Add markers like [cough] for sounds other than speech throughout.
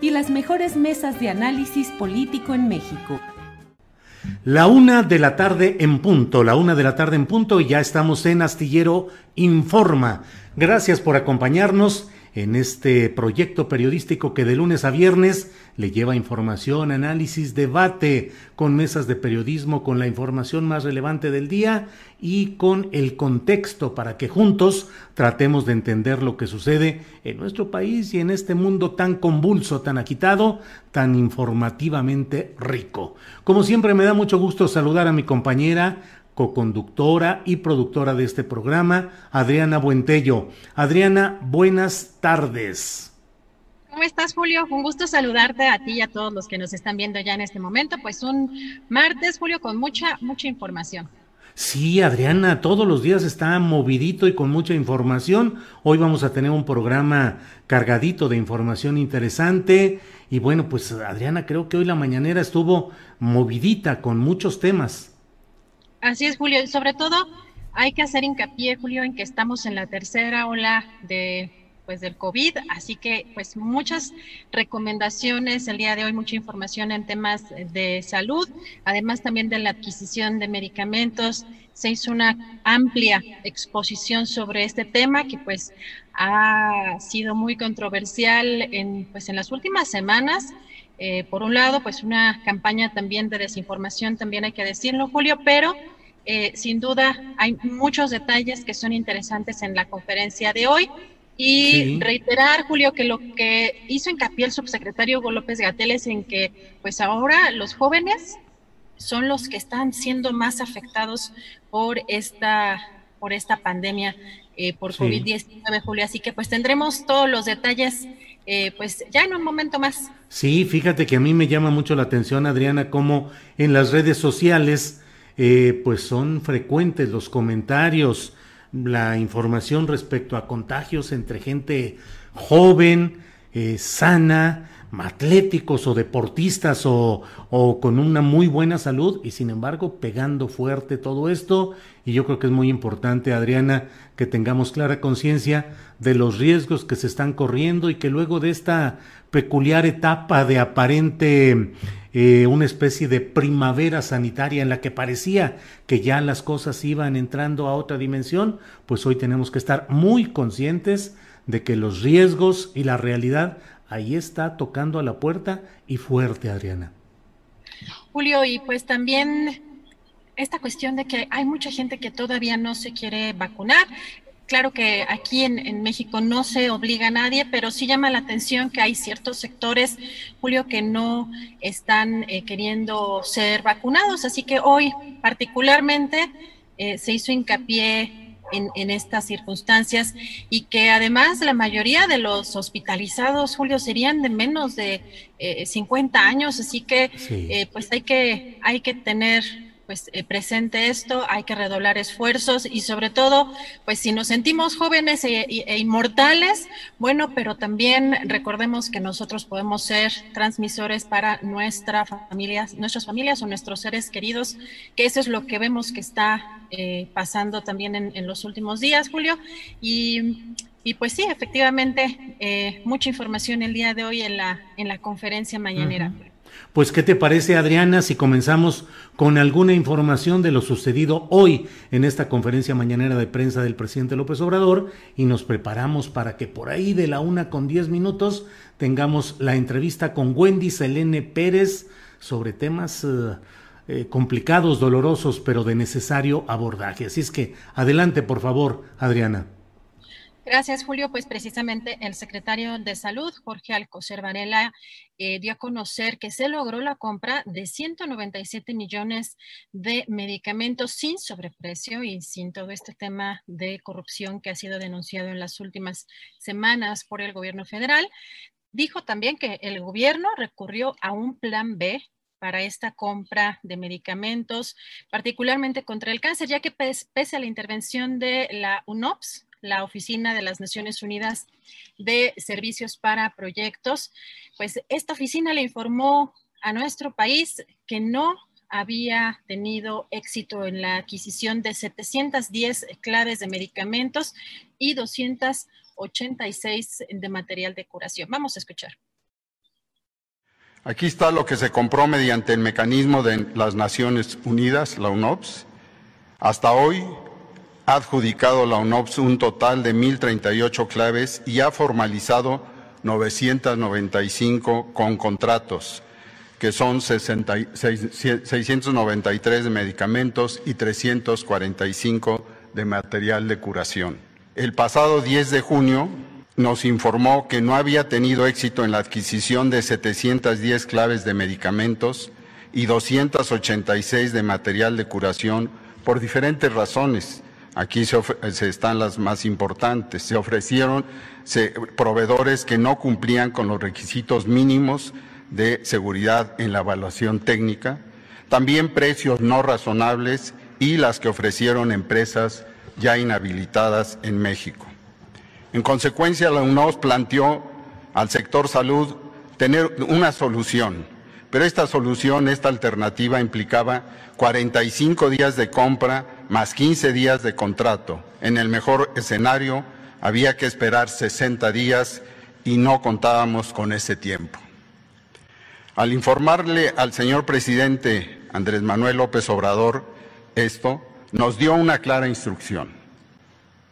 y las mejores mesas de análisis político en México. La una de la tarde en punto, la una de la tarde en punto y ya estamos en Astillero Informa. Gracias por acompañarnos en este proyecto periodístico que de lunes a viernes le lleva información, análisis, debate con mesas de periodismo, con la información más relevante del día y con el contexto para que juntos tratemos de entender lo que sucede en nuestro país y en este mundo tan convulso, tan agitado, tan informativamente rico. Como siempre me da mucho gusto saludar a mi compañera co-conductora y productora de este programa, Adriana Buentello. Adriana, buenas tardes. ¿Cómo estás, Julio? Un gusto saludarte a ti y a todos los que nos están viendo ya en este momento. Pues un martes, Julio, con mucha, mucha información. Sí, Adriana, todos los días está movidito y con mucha información. Hoy vamos a tener un programa cargadito de información interesante. Y bueno, pues Adriana, creo que hoy la mañanera estuvo movidita con muchos temas. Así es, Julio. Sobre todo hay que hacer hincapié, Julio, en que estamos en la tercera ola de pues del COVID, así que pues muchas recomendaciones el día de hoy, mucha información en temas de salud, además también de la adquisición de medicamentos, se hizo una amplia exposición sobre este tema que pues ha sido muy controversial en pues en las últimas semanas. Eh, por un lado, pues una campaña también de desinformación, también hay que decirlo, Julio, pero eh, sin duda hay muchos detalles que son interesantes en la conferencia de hoy. Y reiterar, Julio, que lo que hizo hincapié el subsecretario Hugo López Gatel es en que, pues ahora los jóvenes son los que están siendo más afectados por esta, por esta pandemia eh, por COVID-19, Julio. Así que pues tendremos todos los detalles eh, pues ya en un momento más. Sí, fíjate que a mí me llama mucho la atención, Adriana, cómo en las redes sociales eh, pues son frecuentes los comentarios, la información respecto a contagios entre gente joven, eh, sana, atléticos o deportistas o, o, con una muy buena salud y sin embargo pegando fuerte todo esto. Y yo creo que es muy importante Adriana que tengamos clara conciencia de los riesgos que se están corriendo y que luego de esta peculiar etapa de aparente eh, una especie de primavera sanitaria en la que parecía que ya las cosas iban entrando a otra dimensión, pues hoy tenemos que estar muy conscientes de que los riesgos y la realidad ahí está tocando a la puerta y fuerte, Adriana. Julio, y pues también esta cuestión de que hay mucha gente que todavía no se quiere vacunar. Claro que aquí en, México no se obliga a nadie, pero sí llama la atención que hay ciertos sectores, Julio, que no están eh, queriendo ser vacunados. Así que hoy particularmente eh, se hizo hincapié en, estas circunstancias y que además la mayoría de los hospitalizados, Julio, serían de menos de 50 eh, años, así que pues hay que, hay que tener pues eh, presente esto, hay que redoblar esfuerzos y sobre todo, pues si nos sentimos jóvenes e, e, inmortales, bueno, pero también recordemos que nosotros podemos ser transmisores para nuestra familia, nuestras familias o nuestros seres queridos, que eso es lo que vemos que está eh, pasando también en, los últimos días, Julio. Y, Y pues sí, efectivamente, eh, mucha información el día de hoy en la, en la conferencia mañanera. Pues, ¿qué te parece, Adriana, si comenzamos con alguna información de lo sucedido hoy en esta conferencia mañanera de prensa del presidente López Obrador y nos preparamos para que por ahí de la una con diez minutos tengamos la entrevista con Wendy Selene Pérez sobre temas eh, eh, complicados, dolorosos, pero de necesario abordaje. Así es que adelante, por favor, Adriana. Gracias, Julio. Pues precisamente el secretario de Salud, Jorge Alcocer Varela, eh, dio a conocer que se logró la compra de 197 millones de medicamentos sin sobreprecio y sin todo este tema de corrupción que ha sido denunciado en las últimas semanas por el gobierno federal. Dijo también que el gobierno recurrió a un plan B para esta compra de medicamentos, particularmente contra el cáncer, ya que pese a la intervención de la UNOPS, la Oficina de las Naciones Unidas de Servicios para Proyectos, pues esta oficina le informó a nuestro país que no había tenido éxito en la adquisición de 710 claves de medicamentos y 286 de material de curación. Vamos a escuchar. Aquí está lo que se compró mediante el mecanismo de las Naciones Unidas, la UNOPS. Hasta hoy, ha adjudicado la UNOPS un total de 1.038 claves y ha formalizado 995 con contratos, que son 693 de medicamentos y 345 de material de curación. El pasado 10 de junio nos informó que no había tenido éxito en la adquisición de 710 claves de medicamentos y 286 de material de curación por diferentes razones, Aquí se, están las más importantes. Se ofrecieron proveedores que no cumplían con los requisitos mínimos de seguridad en la evaluación técnica, también precios no razonables y las que ofrecieron empresas ya inhabilitadas en México. En consecuencia, la UNOS planteó al sector salud tener una solución, pero esta solución, esta alternativa implicaba 45 días de compra más 15 días de contrato. En el mejor escenario había que esperar 60 días y no contábamos con ese tiempo. Al informarle al señor presidente Andrés Manuel López Obrador esto, nos dio una clara instrucción.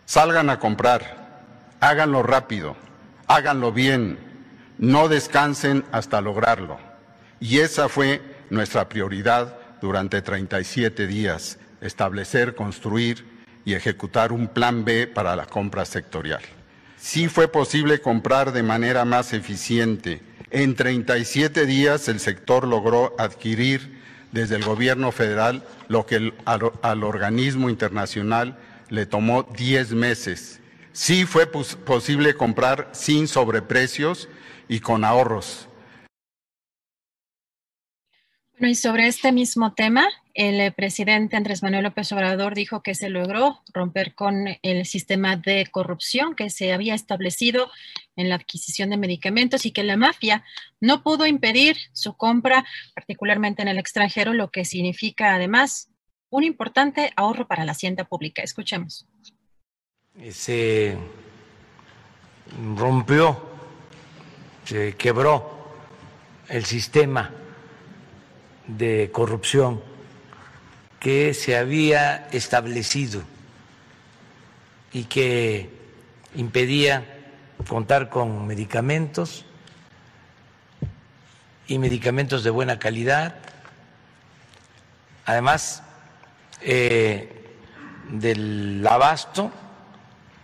Salgan a comprar, háganlo rápido, háganlo bien, no descansen hasta lograrlo. Y esa fue nuestra prioridad durante 37 días establecer, construir y ejecutar un plan B para la compra sectorial. Sí fue posible comprar de manera más eficiente. En 37 días el sector logró adquirir desde el gobierno federal lo que al, organismo internacional le tomó 10 meses. Sí fue posible comprar sin sobreprecios y con ahorros. Bueno, y sobre este mismo tema, el eh, presidente Andrés Manuel López Obrador dijo que se logró romper con el sistema de corrupción que se había establecido en la adquisición de medicamentos y que la mafia no pudo impedir su compra, particularmente en el extranjero, lo que significa además un importante ahorro para la hacienda pública. Escuchemos. Se rompió, se quebró el sistema de corrupción que se había establecido y que impedía contar con medicamentos y medicamentos de buena calidad, además eh, del abasto,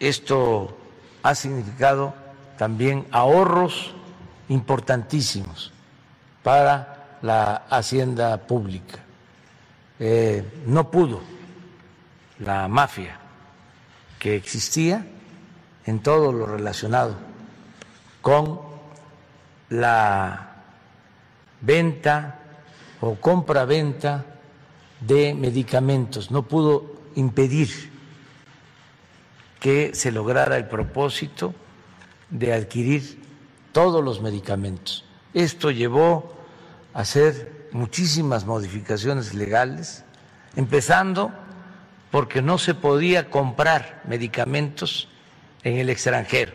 esto ha significado también ahorros importantísimos para la hacienda pública. Eh, no pudo la mafia que existía en todo lo relacionado con la venta o compra-venta de medicamentos, no pudo impedir que se lograra el propósito de adquirir todos los medicamentos. Esto llevó hacer muchísimas modificaciones legales, empezando porque no se podía comprar medicamentos en el extranjero.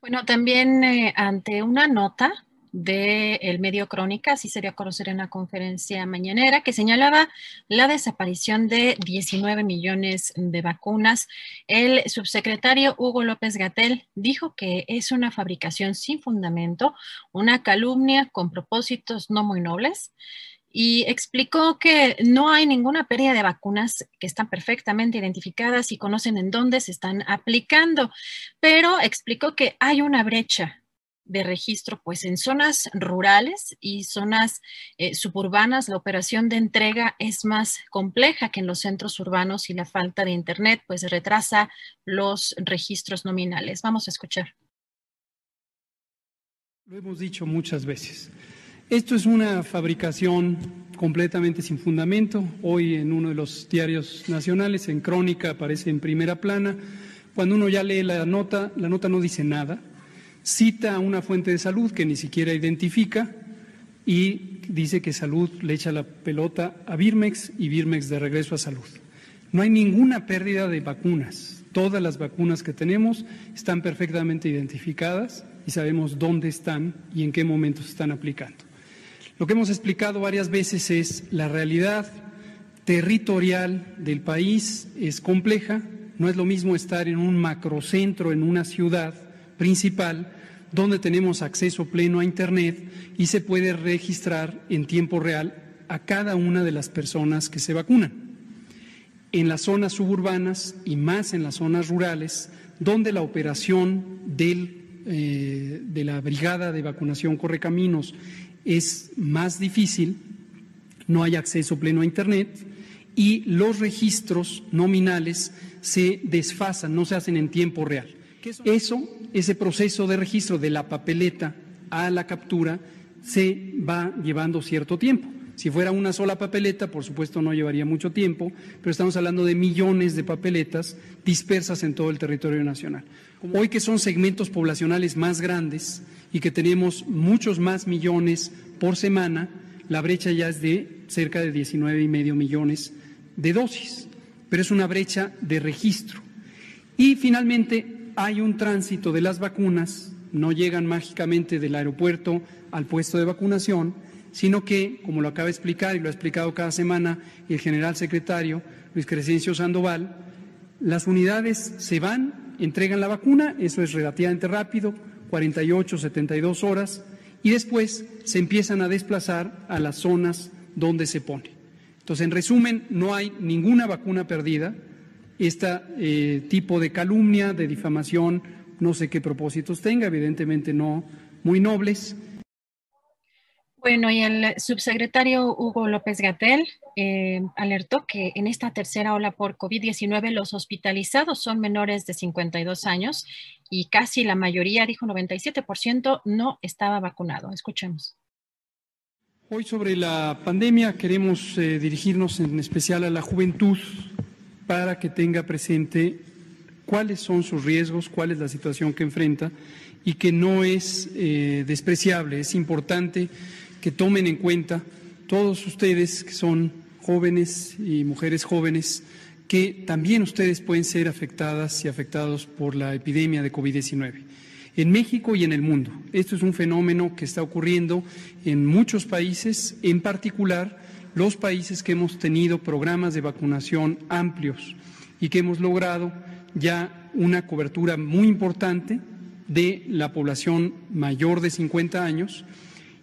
Bueno, también eh, ante una nota del medio Crónica, así sería conocer en una conferencia mañanera, que señalaba la desaparición de 19 millones de vacunas. El subsecretario Hugo López Gatel dijo que es una fabricación sin fundamento, una calumnia con propósitos no muy nobles y explicó que no hay ninguna pérdida de vacunas que están perfectamente identificadas y conocen en dónde se están aplicando, pero explicó que hay una brecha de registro, pues en zonas rurales y zonas eh, suburbanas la operación de entrega es más compleja que en los centros urbanos y la falta de Internet pues retrasa los registros nominales. Vamos a escuchar. Lo hemos dicho muchas veces. Esto es una fabricación completamente sin fundamento. Hoy en uno de los diarios nacionales, en Crónica, aparece en primera plana. Cuando uno ya lee la nota, la nota no dice nada. Cita a una fuente de salud que ni siquiera identifica y dice que salud le echa la pelota a Birmex y Birmex de regreso a salud. No hay ninguna pérdida de vacunas. Todas las vacunas que tenemos están perfectamente identificadas y sabemos dónde están y en qué momentos se están aplicando. Lo que hemos explicado varias veces es la realidad territorial del país es compleja, no es lo mismo estar en un macrocentro, en una ciudad principal, donde tenemos acceso pleno a Internet y se puede registrar en tiempo real a cada una de las personas que se vacunan. En las zonas suburbanas y más en las zonas rurales, donde la operación eh, de la Brigada de Vacunación Correcaminos es más difícil, no hay acceso pleno a Internet y los registros nominales se desfasan, no se hacen en tiempo real. Eso, ese proceso de registro de la papeleta a la captura, se va llevando cierto tiempo. Si fuera una sola papeleta, por supuesto no llevaría mucho tiempo, pero estamos hablando de millones de papeletas dispersas en todo el territorio nacional. Hoy que son segmentos poblacionales más grandes, y que tenemos muchos más millones por semana, la brecha ya es de cerca de 19 y medio millones de dosis, pero es una brecha de registro. Y finalmente hay un tránsito de las vacunas, no llegan mágicamente del aeropuerto al puesto de vacunación, sino que, como lo acaba de explicar y lo ha explicado cada semana el general secretario Luis Crescencio Sandoval, las unidades se van, entregan la vacuna, eso es relativamente rápido, 48, 72 horas y después se empiezan a desplazar a las zonas donde se pone. Entonces, en resumen, no hay ninguna vacuna perdida. Este eh, tipo de calumnia, de difamación, no sé qué propósitos tenga, evidentemente no muy nobles, bueno, y el subsecretario Hugo López Gatel eh, alertó que en esta tercera ola por COVID-19 los hospitalizados son menores de 52 años y casi la mayoría, dijo 97%, no estaba vacunado. Escuchemos. Hoy sobre la pandemia queremos eh, dirigirnos en especial a la juventud para que tenga presente cuáles son sus riesgos, cuál es la situación que enfrenta y que no es eh, despreciable, es importante que tomen en cuenta todos ustedes que son jóvenes y mujeres jóvenes, que también ustedes pueden ser afectadas y afectados por la epidemia de COVID-19 en México y en el mundo. Esto es un fenómeno que está ocurriendo en muchos países, en particular los países que hemos tenido programas de vacunación amplios y que hemos logrado ya una cobertura muy importante de la población mayor de 50 años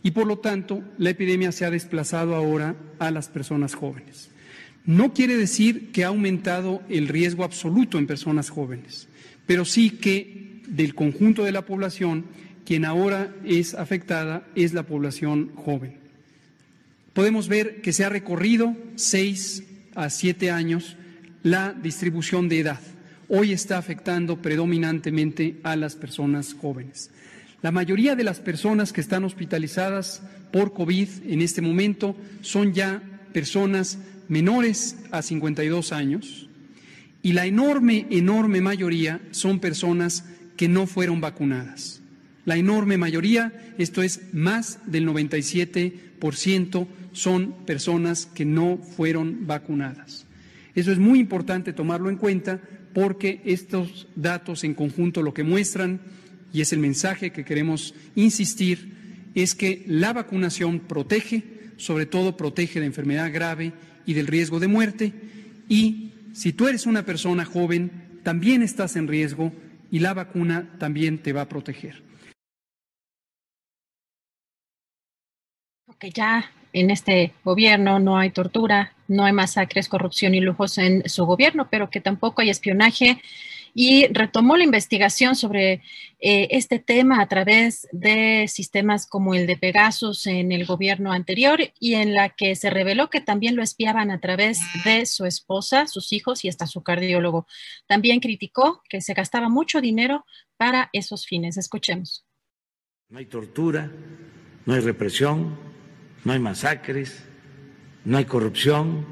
y por lo tanto la epidemia se ha desplazado ahora a las personas jóvenes. No quiere decir que ha aumentado el riesgo absoluto en personas jóvenes, pero sí que del conjunto de la población, quien ahora es afectada es la población joven. Podemos ver que se ha recorrido seis a siete años la distribución de edad. Hoy está afectando predominantemente a las personas jóvenes. La mayoría de las personas que están hospitalizadas por COVID en este momento son ya personas menores a 52 años y la enorme, enorme mayoría son personas que no fueron vacunadas. La enorme mayoría, esto es más del 97%, son personas que no fueron vacunadas. Eso es muy importante tomarlo en cuenta porque estos datos en conjunto lo que muestran, y es el mensaje que queremos insistir, es que la vacunación protege, sobre todo protege de enfermedad grave y del riesgo de muerte, y si tú eres una persona joven, también estás en riesgo y la vacuna también te va a proteger. Que ya en este gobierno no hay tortura, no hay masacres, corrupción y lujos en su gobierno, pero que tampoco hay espionaje y retomó la investigación sobre eh, este tema a través de sistemas como el de Pegasus en el gobierno anterior y en la que se reveló que también lo espiaban a través de su esposa, sus hijos y hasta su cardiólogo. También criticó que se gastaba mucho dinero para esos fines. Escuchemos. No hay tortura, no hay represión, no hay masacres, no hay corrupción,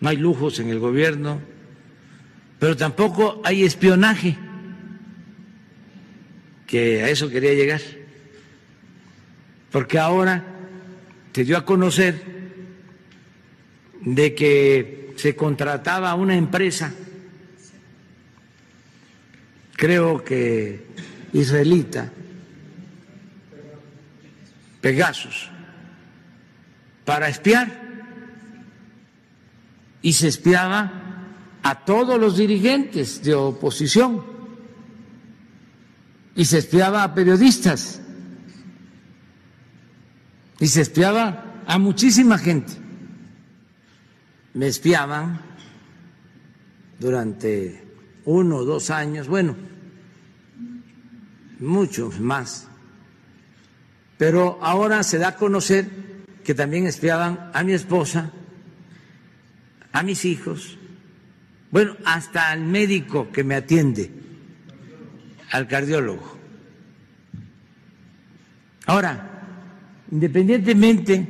no hay lujos en el gobierno pero tampoco hay espionaje, que a eso quería llegar, porque ahora se dio a conocer de que se contrataba una empresa, creo que israelita, Pegasus, para espiar, y se espiaba a todos los dirigentes de oposición y se espiaba a periodistas y se espiaba a muchísima gente. Me espiaban durante uno o dos años, bueno, muchos más. Pero ahora se da a conocer que también espiaban a mi esposa, a mis hijos, bueno, hasta al médico que me atiende, al cardiólogo. Ahora, independientemente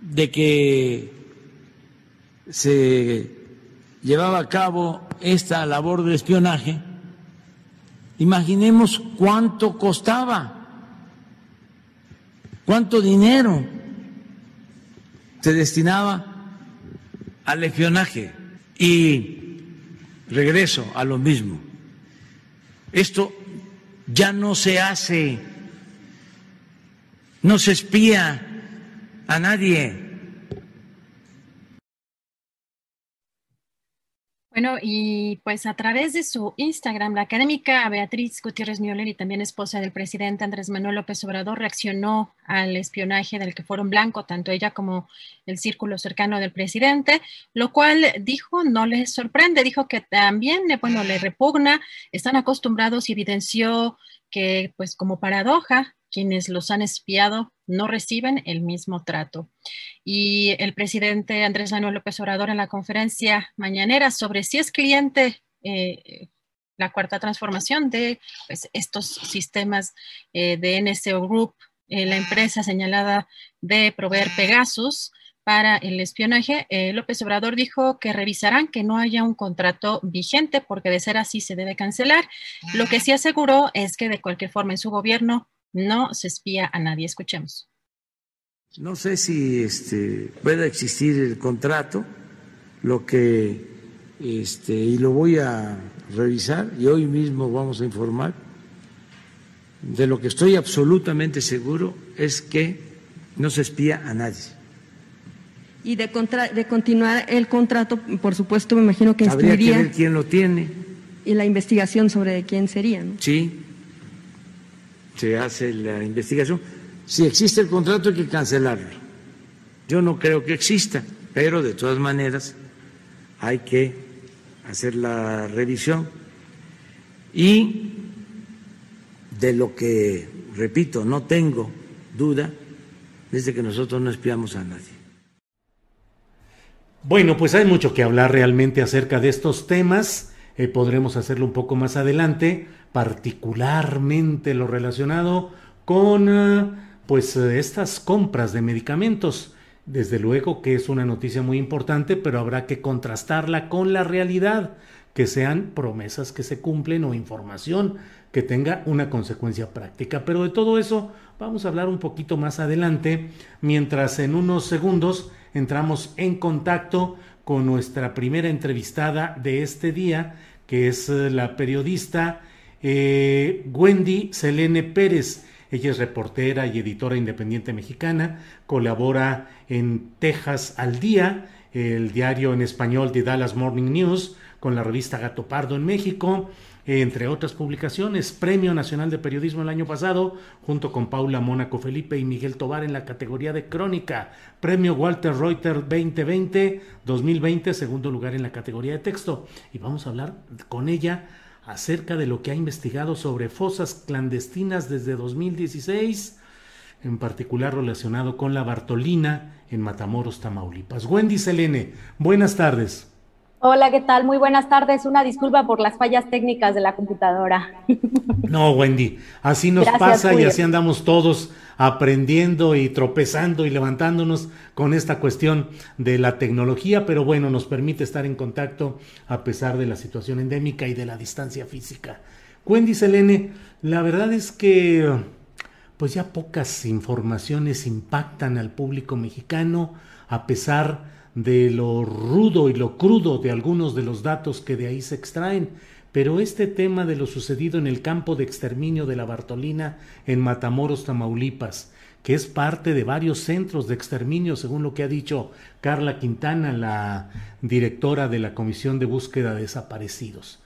de que se llevaba a cabo esta labor de espionaje, imaginemos cuánto costaba, cuánto dinero se destinaba al espionaje. Y regreso a lo mismo. Esto ya no se hace, no se espía a nadie. Bueno, y pues a través de su Instagram, la académica Beatriz Gutiérrez Müller y también esposa del presidente Andrés Manuel López Obrador reaccionó al espionaje del que fueron blanco, tanto ella como el círculo cercano del presidente, lo cual dijo no les sorprende, dijo que también, bueno, le repugna, están acostumbrados y evidenció que pues como paradoja quienes los han espiado no reciben el mismo trato. Y el presidente Andrés Manuel López Obrador en la conferencia mañanera sobre si es cliente eh, la cuarta transformación de pues, estos sistemas eh, de NSO Group, eh, la empresa señalada de proveer Pegasus para el espionaje, López Obrador dijo que revisarán que no haya un contrato vigente porque de ser así se debe cancelar. Lo que sí aseguró es que de cualquier forma en su gobierno no se espía a nadie. Escuchemos. No sé si este, pueda existir el contrato, lo que, este, y lo voy a revisar, y hoy mismo vamos a informar. De lo que estoy absolutamente seguro es que no se espía a nadie. Y de, de continuar el contrato, por supuesto, me imagino que Habría que ver quién lo tiene. Y la investigación sobre quién sería, ¿no? Sí, se hace la investigación. Si existe el contrato hay que cancelarlo. Yo no creo que exista, pero de todas maneras hay que hacer la revisión. Y de lo que, repito, no tengo duda, desde que nosotros no espiamos a nadie. Bueno, pues hay mucho que hablar realmente acerca de estos temas. Eh, podremos hacerlo un poco más adelante particularmente lo relacionado con eh, pues eh, estas compras de medicamentos. Desde luego que es una noticia muy importante, pero habrá que contrastarla con la realidad, que sean promesas que se cumplen o información que tenga una consecuencia práctica. Pero de todo eso vamos a hablar un poquito más adelante, mientras en unos segundos entramos en contacto con nuestra primera entrevistada de este día, que es eh, la periodista eh, Wendy Selene Pérez. Ella es reportera y editora independiente mexicana, colabora en Texas al Día, el diario en español de Dallas Morning News, con la revista Gato Pardo en México, entre otras publicaciones, Premio Nacional de Periodismo el año pasado, junto con Paula Mónaco Felipe y Miguel Tobar en la categoría de crónica, Premio Walter Reuter 2020, 2020, segundo lugar en la categoría de texto. Y vamos a hablar con ella acerca de lo que ha investigado sobre fosas clandestinas desde 2016, en particular relacionado con la Bartolina en Matamoros, Tamaulipas. Wendy Selene, buenas tardes. Hola, ¿qué tal? Muy buenas tardes. Una disculpa por las fallas técnicas de la computadora. No, Wendy, así nos pasa y así andamos todos aprendiendo y tropezando y levantándonos con esta cuestión de la tecnología, pero bueno, nos permite estar en contacto a pesar de la situación endémica y de la distancia física. Wendy Selene, la verdad es que pues ya pocas informaciones impactan al público mexicano a pesar de lo rudo y lo crudo de algunos de los datos que de ahí se extraen, pero este tema de lo sucedido en el campo de exterminio de la Bartolina en Matamoros, Tamaulipas, que es parte de varios centros de exterminio, según lo que ha dicho Carla Quintana, la directora de la Comisión de Búsqueda de Desaparecidos.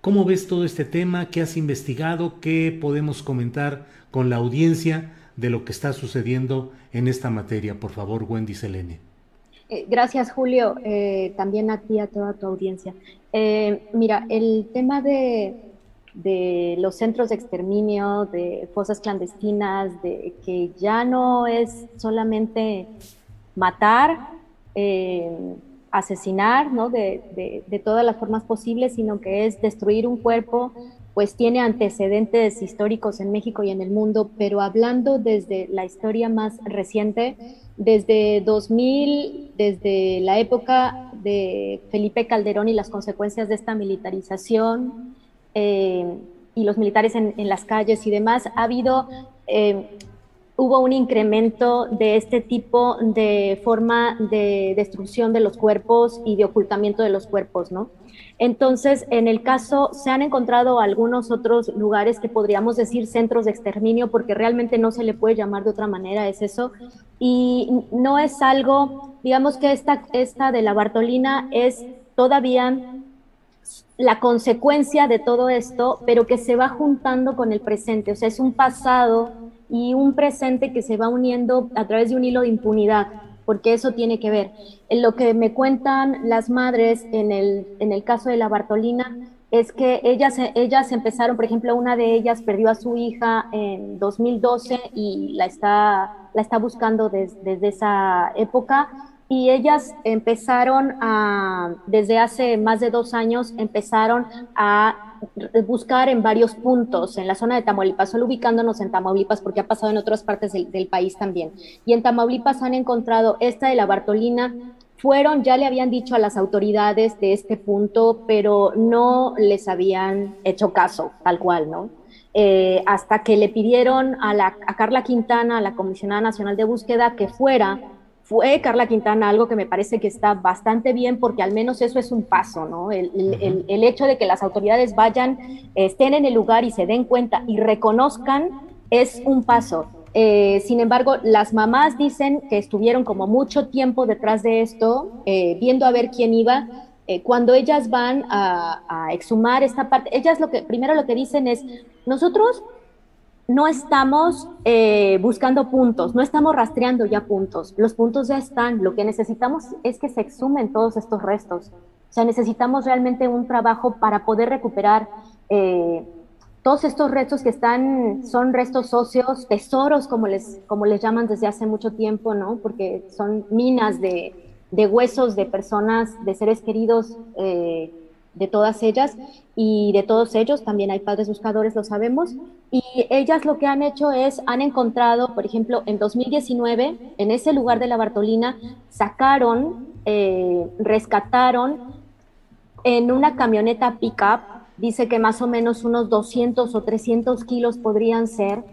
¿Cómo ves todo este tema? ¿Qué has investigado? ¿Qué podemos comentar con la audiencia de lo que está sucediendo en esta materia? Por favor, Wendy Selene. Eh, gracias, Julio. Eh, también a ti, a toda tu audiencia. Eh, mira, el tema de, los centros de exterminio, de fosas clandestinas, de que ya no es solamente matar, asesinar, ¿no? De, de, todas las formas posibles, sino que es destruir un cuerpo, pues tiene antecedentes históricos en México y en el mundo, pero hablando desde la historia más reciente, desde 2000, desde la época de Felipe Calderón y las consecuencias de esta militarización eh, y los militares en, las calles y demás, ha habido, eh, hubo un incremento de este tipo de forma de destrucción de los cuerpos y de ocultamiento de los cuerpos, ¿no? Entonces, en el caso, se han encontrado algunos otros lugares que podríamos decir centros de exterminio, porque realmente no se le puede llamar de otra manera, es eso. Y no es algo, digamos que esta, esta de la Bartolina es todavía la consecuencia de todo esto, pero que se va juntando con el presente, o sea, es un pasado y un presente que se va uniendo a través de un hilo de impunidad porque eso tiene que ver. En lo que me cuentan las madres en el, en el caso de la Bartolina es que ellas, ellas empezaron, por ejemplo, una de ellas perdió a su hija en 2012 y la está, la está buscando desde esa época y ellas empezaron a, desde hace más de dos años, empezaron a buscar en varios puntos en la zona de Tamaulipas, solo ubicándonos en Tamaulipas porque ha pasado en otras partes del, país también. Y en Tamaulipas han encontrado esta de la Bartolina, fueron, ya le habían dicho a las autoridades de este punto, pero no les habían hecho caso, tal cual, ¿no? Eh, hasta que le pidieron a, la, a Carla Quintana, a la Comisionada Nacional de Búsqueda, que fuera fue Carla Quintana algo que me parece que está bastante bien porque al menos eso es un paso, ¿no? El, hecho de que las autoridades vayan, estén en el lugar y se den cuenta y reconozcan es un paso. Eh, sin embargo, las mamás dicen que estuvieron como mucho tiempo detrás de esto, eh, viendo a ver quién iba. Eh, cuando ellas van a, a, exhumar esta parte, ellas lo que primero lo que dicen es, nosotros no estamos eh, buscando puntos, no estamos rastreando ya puntos, los puntos ya están, lo que necesitamos es que se exhumen todos estos restos, o sea, necesitamos realmente un trabajo para poder recuperar todos estos restos que están, son restos óseos, tesoros como les, como les llaman desde hace mucho tiempo, ¿no? Porque son minas de, huesos de personas, de seres queridos. Eh, de todas ellas y de todos ellos, también hay padres buscadores, lo sabemos, y ellas lo que han hecho es, han encontrado, por ejemplo, en 2019, en ese lugar de la Bartolina, sacaron, eh, rescataron en una camioneta pickup, dice que más o menos unos 200 o 300 kilos podrían ser,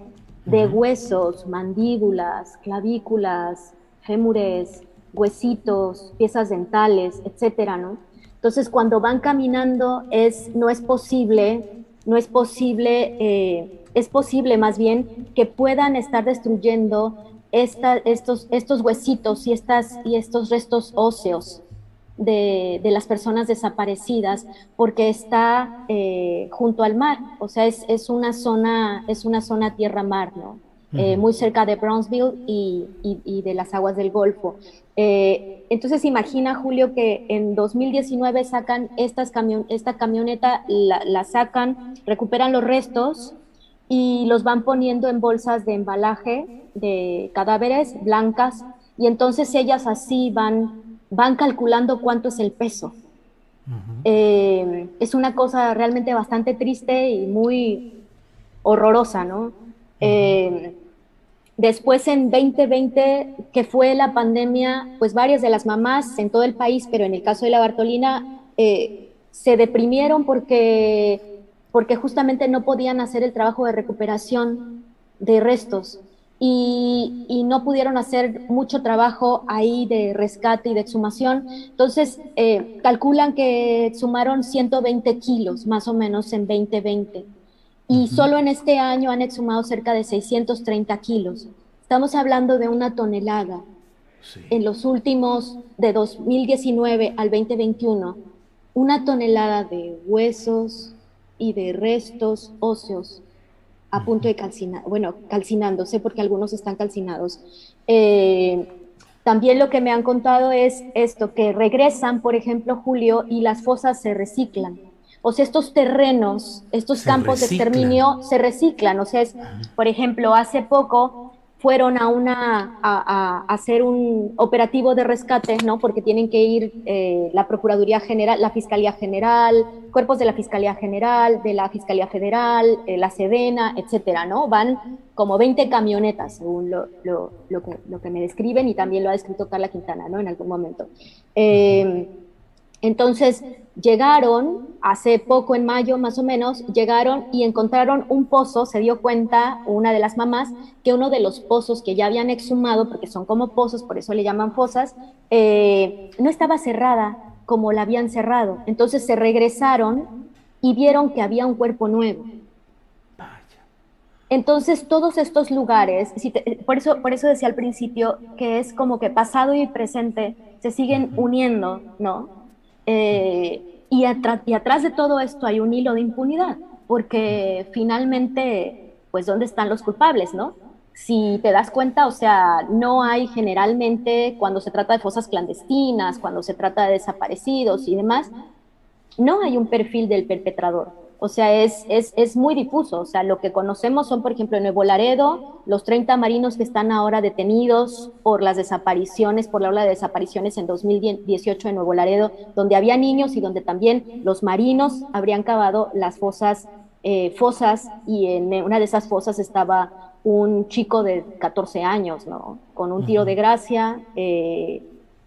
de huesos, mandíbulas, clavículas, fémures, huesitos, piezas dentales, etcétera, ¿no? Entonces, cuando van caminando, es, no es posible, no es posible, eh, es posible más bien que puedan estar destruyendo estos, estos huesitos y, estas, y estos restos óseos de, las personas desaparecidas, porque está eh, junto al mar, o sea, es, es, una zona, es una zona tierra-mar, ¿no? Eh, muy cerca de Brownsville y, y, de las aguas del Golfo. Eh, entonces imagina, Julio, que en 2019 sacan estas camion esta camioneta, la, sacan, recuperan los restos y los van poniendo en bolsas de embalaje de cadáveres blancas y entonces ellas así van, van calculando cuánto es el peso. Eh, es una cosa realmente bastante triste y muy horrorosa, ¿no? Después en 2020, que fue la pandemia, pues varias de las mamás en todo el país, pero en el caso de la Bartolina, eh, se deprimieron porque, porque justamente no podían hacer el trabajo de recuperación de restos y, y no pudieron hacer mucho trabajo ahí de rescate y de exhumación. Entonces, eh, calculan que exhumaron 120 kilos más o menos en 2020 y solo en este año han exhumado cerca de 630 kilos. Estamos hablando de una tonelada. En los últimos, de 2019 al 2021, una tonelada de huesos y de restos óseos a punto de calcinar, bueno, calcinándose porque algunos están calcinados. Eh, también lo que me han contado es esto, que regresan, por ejemplo, Julio, y las fosas se reciclan o sea, estos terrenos, estos campos de exterminio se reciclan. O sea, es, por ejemplo, hace poco fueron a una a, hacer un operativo de rescate, ¿no? Porque tienen que ir eh, la Procuraduría General, la Fiscalía General, cuerpos de la Fiscalía General, de la Fiscalía Federal, eh, la Sedena, etcétera, ¿no? Van como 20 camionetas, según lo, lo, que, lo, que, me describen, y también lo ha descrito Carla Quintana, ¿no? En algún momento. Eh, entonces llegaron, hace poco, en mayo más o menos, llegaron y encontraron un pozo, se dio cuenta una de las mamás que uno de los pozos que ya habían exhumado, porque son como pozos, por eso le llaman fosas, eh, no estaba cerrada como la habían cerrado. Entonces se regresaron y vieron que había un cuerpo nuevo. Entonces, todos estos lugares, por, eso, por eso decía al principio que es como que pasado y presente se siguen uniendo, ¿no? Eh, y, y, atrás de todo esto hay un hilo de impunidad, porque finalmente, pues, ¿dónde están los culpables, no? Si te das cuenta, o sea, no hay generalmente, cuando se trata de fosas clandestinas, cuando se trata de desaparecidos y demás, no hay un perfil del perpetrador. O sea, es, es, es, muy difuso. O sea, lo que conocemos son, por ejemplo, en Nuevo Laredo, los 30 marinos que están ahora detenidos por las desapariciones, por la ola de desapariciones en 2018 en Nuevo Laredo, donde había niños y donde también los marinos habrían cavado las fosas, eh, fosas y en una de esas fosas estaba un chico de 14 años, ¿no? Con un tiro de gracia. Eh,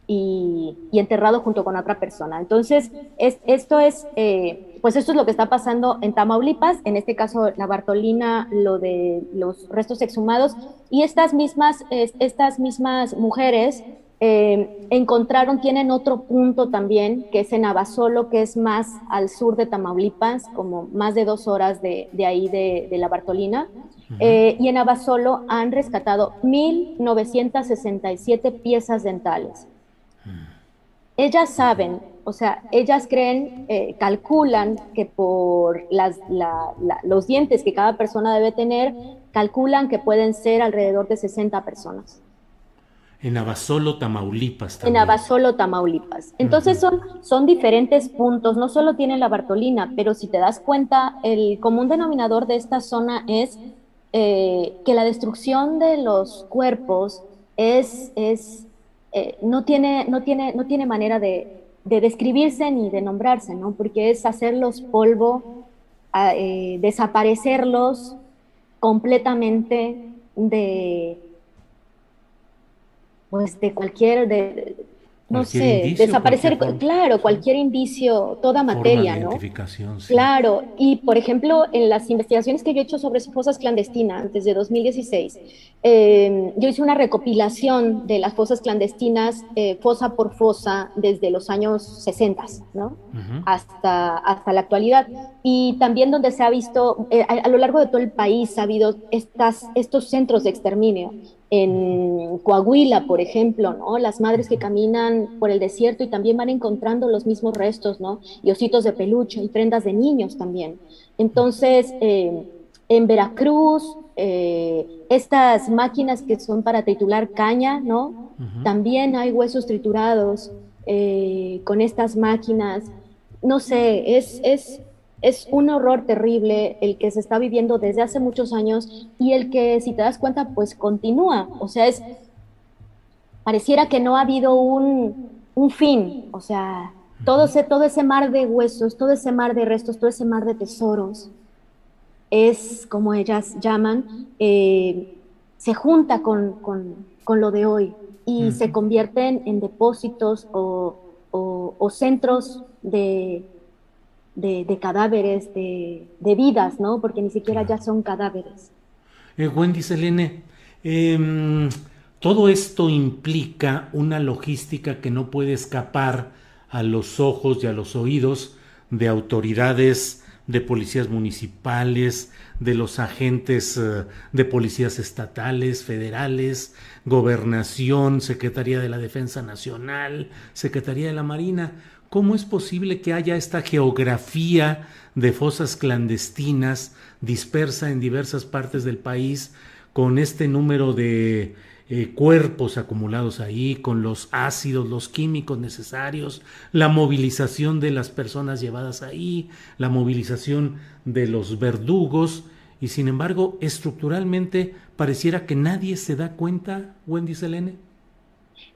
y, enterrado junto con otra persona. Entonces, es, esto es, eh, pues esto es lo que está pasando en Tamaulipas, en este caso la Bartolina, lo de los restos exhumados, y estas mismas, estas mismas mujeres eh, encontraron, tienen otro punto también, que es en Abasolo, que es más al sur de Tamaulipas, como más de dos horas de, de ahí de, de, la Bartolina. Eh, y en Abasolo han rescatado 1.967 piezas dentales. Ellas saben, o sea, ellas creen, eh, calculan que por las, los dientes que cada persona debe tener, calculan que pueden ser alrededor de 60 personas. En Abasolo, Tamaulipas. También. En Abasolo, Tamaulipas. Entonces son, son diferentes puntos, no solo tienen la Bartolina, pero si te das cuenta, el común denominador de esta zona es eh, que la destrucción de los cuerpos es, es eh, no, tiene, no, tiene, no tiene manera de, describirse ni de nombrarse, ¿no? Porque es hacerlos polvo, eh, desaparecerlos completamente de, pues de cualquier, de, no sé, desaparecer, claro, cualquier indicio, toda materia, ¿no? Claro, y por ejemplo, en las investigaciones que yo he hecho sobre fosas clandestinas desde 2016, em, yo hice una recopilación de las fosas clandestinas, eh, fosa por fosa, desde los años 60, ¿no? hasta, hasta la actualidad. Y también donde se ha visto, eh, a, a, lo largo de todo el país ha habido estas, estos centros de exterminio en Coahuila, por ejemplo, ¿no? Las madres que caminan por el desierto y también van encontrando los mismos restos, ¿no? Y ositos de peluche y prendas de niños también. Entonces, eh, en Veracruz, eh, estas máquinas que son para triturar caña, ¿no? También hay huesos triturados eh, con estas máquinas. No sé, es, es es un horror terrible el que se está viviendo desde hace muchos años y el que, si te das cuenta, pues continúa. O sea, es, pareciera que no ha habido un, fin. O sea, todo ese, todo ese mar de huesos, todo ese mar de restos, todo ese mar de tesoros, es, como ellas llaman, eh, se junta con, lo de hoy y se convierten en depósitos o centros de de, cadáveres, de, vidas, ¿no? Porque ni siquiera ya son cadáveres. Eh, Wendy Selene, em, todo esto implica una logística que no puede escapar a los ojos y a los oídos de autoridades de policías municipales, de los agentes eh, de policías estatales, federales, gobernación, Secretaría de la Defensa Nacional, Secretaría de la Marina. ¿Cómo es posible que haya esta geografía de fosas clandestinas dispersa en diversas partes del país con este número de eh, cuerpos acumulados ahí, con los ácidos, los químicos necesarios, la movilización de las personas llevadas ahí, la movilización de los verdugos, y sin embargo, estructuralmente pareciera que nadie se da cuenta, Wendy Selene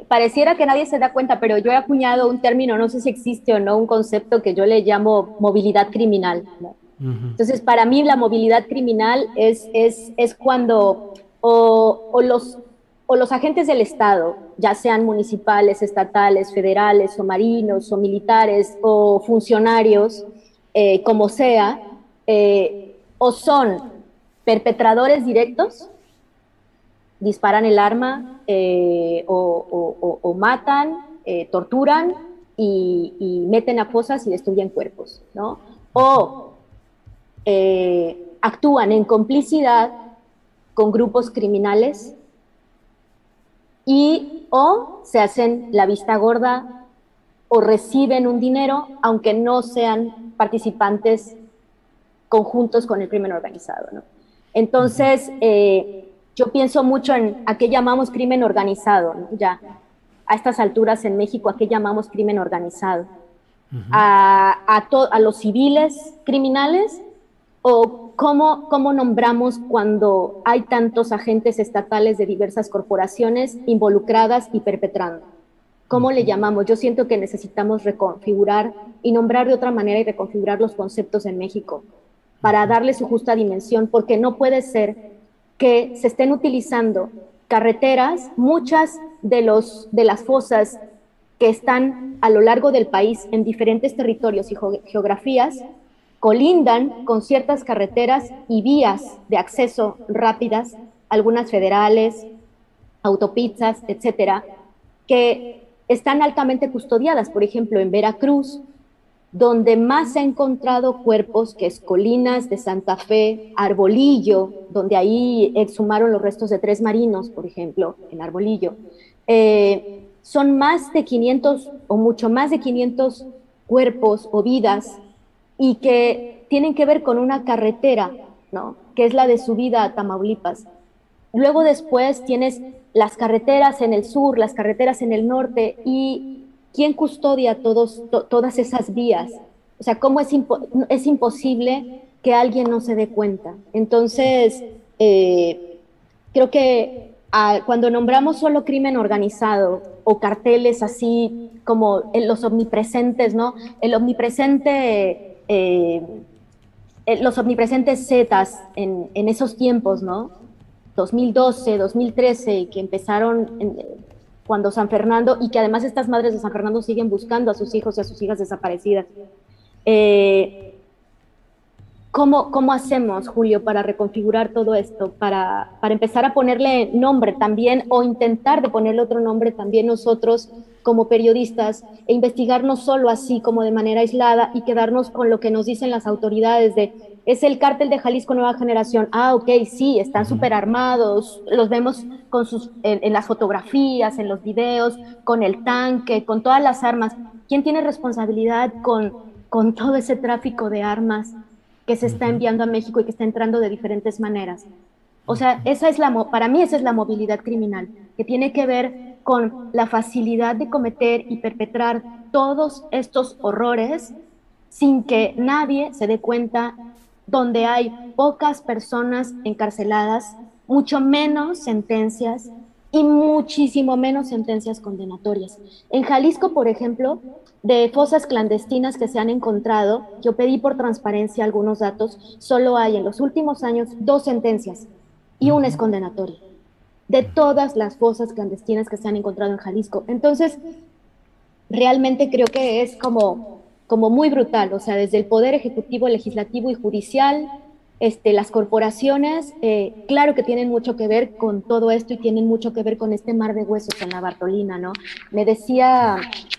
pareciera que nadie se da cuenta, pero yo he acuñado un término, no sé si existe o no, un concepto que yo le llamo movilidad criminal. Entonces, para mí la movilidad criminal es, es, es cuando o, los, o los agentes del Estado, ya sean municipales, estatales, federales, o marinos, o militares, o funcionarios, eh, como sea, eh, o son perpetradores directos disparan el arma eh, o, matan, eh, torturan y, meten a fosas y destruyen cuerpos, ¿no? O eh, actúan en complicidad con grupos criminales y o se hacen la vista gorda o reciben un dinero aunque no sean participantes conjuntos con el crimen organizado, ¿no? Entonces, yo pienso mucho en a qué llamamos crimen organizado, ya a estas alturas en México, a qué llamamos crimen organizado. a, a, los civiles criminales o cómo, cómo nombramos cuando hay tantos agentes estatales de diversas corporaciones involucradas y perpetrando. ¿Cómo le llamamos? Yo siento que necesitamos reconfigurar y nombrar de otra manera y reconfigurar los conceptos en México para darle su justa dimensión, porque no puede ser que se estén utilizando carreteras, muchas de, los, de las fosas que están a lo largo del país en diferentes territorios y geografías, colindan con ciertas carreteras y vías de acceso rápidas, algunas federales, autopistas, etcétera, que están altamente custodiadas. Por ejemplo, en Veracruz donde más se ha encontrado cuerpos, que es Colinas de Santa Fe, Arbolillo, donde ahí exhumaron los restos de tres marinos, por ejemplo, en Arbolillo. Eh, son más de 500 o mucho más de 500 cuerpos o vidas y que tienen que ver con una carretera, ¿no? que es la de subida a Tamaulipas. Luego después tienes las carreteras en el sur, las carreteras en el norte y ¿quién custodia todos, todas esas vías? O sea, ¿cómo es, imposible que alguien no se dé cuenta? Entonces, eh, creo que cuando nombramos solo crimen organizado o carteles así como los omnipresentes, ¿no? El omnipresente, eh, los omnipresentes Zetas en, esos tiempos, ¿no? 2012, 2013, que empezaron cuando San Fernando, y que además estas madres de San Fernando siguen buscando a sus hijos y a sus hijas desaparecidas. Eh, ¿Cómo, ¿Cómo, hacemos, Julio, para reconfigurar todo esto? Para, para, empezar a ponerle nombre también o intentar de ponerle otro nombre también nosotros como periodistas e investigar no solo así como de manera aislada y quedarnos con lo que nos dicen las autoridades de es el cártel de Jalisco Nueva Generación. Ah, ok, sí, están súper armados, los vemos con sus, en, las fotografías, en los videos, con el tanque, con todas las armas. ¿Quién tiene responsabilidad con, con todo ese tráfico de armas? que se está enviando a México y que está entrando de diferentes maneras. O sea, esa es la, para mí esa es la movilidad criminal, que tiene que ver con la facilidad de cometer y perpetrar todos estos horrores sin que nadie se dé cuenta, donde hay pocas personas encarceladas, mucho menos sentencias y muchísimo menos sentencias condenatorias. En Jalisco, por ejemplo, de fosas clandestinas que se han encontrado, yo pedí por transparencia algunos datos, solo hay en los últimos años dos sentencias y una es condenatoria de todas las fosas clandestinas que se han encontrado en Jalisco. Entonces, realmente creo que es como, como muy brutal, o sea, desde el Poder Ejecutivo, Legislativo y Judicial, este, las corporaciones, eh, claro que tienen mucho que ver con todo esto y tienen mucho que ver con este mar de huesos en la Bartolina, ¿no? Me decía,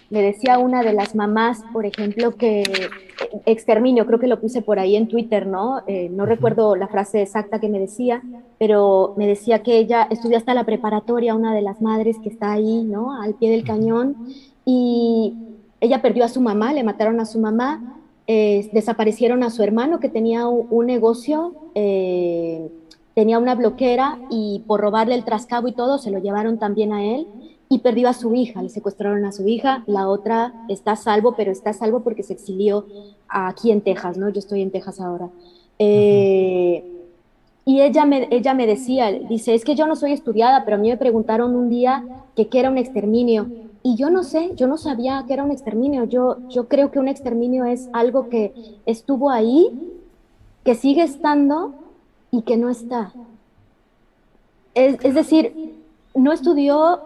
me decía una de las mamás, por ejemplo, que eh, exterminio, creo que lo puse por ahí en Twitter, ¿no? Eh, no recuerdo la frase exacta que me decía, pero me decía que ella estudió hasta la preparatoria, una de las madres que está ahí, ¿no? Al pie del cañón, y ella perdió a su mamá, le mataron a su mamá, eh, desaparecieron a su hermano que tenía un, negocio, eh, tenía una bloquera y por robarle el trascabo y todo se lo llevaron también a él y perdió a su hija, le secuestraron a su hija, la otra está salvo, pero está salvo porque se exilió aquí en Texas, ¿no? Yo estoy en Texas ahora. Eh, y ella me, ella me decía, dice, es que yo no soy estudiada, pero a mí me preguntaron un día que qué era un exterminio. Y yo no sé, yo no sabía que era un exterminio. Yo, yo creo que un exterminio es algo que estuvo ahí, que sigue estando y que no está. Es, decir, no estudió,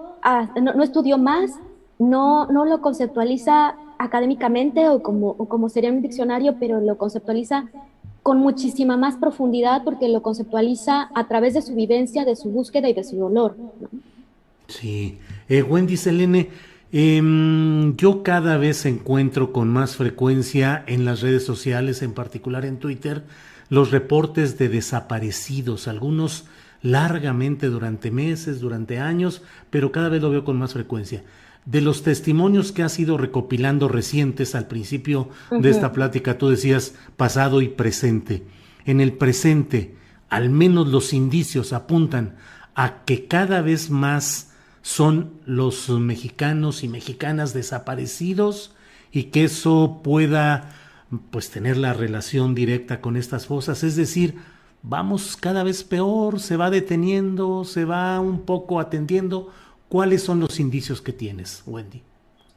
no, estudió más, no, no lo conceptualiza académicamente o como, como sería un diccionario, pero lo conceptualiza con muchísima más profundidad porque lo conceptualiza a través de su vivencia, de su búsqueda y de su dolor. Sí. Eh, Wendy Selene, Em, yo cada vez encuentro con más frecuencia en las redes sociales, en particular en Twitter, los reportes de desaparecidos, algunos largamente durante meses, durante años, pero cada vez lo veo con más frecuencia. De los testimonios que has ido recopilando recientes al principio de esta plática, tú decías pasado y presente. En el presente, al menos los indicios apuntan a que cada vez más son los mexicanos y mexicanas desaparecidos y que eso pueda pues tener la relación directa con estas fosas, es decir, vamos cada vez peor, se va deteniendo, se va un poco atendiendo. ¿Cuáles son los indicios que tienes, Wendy?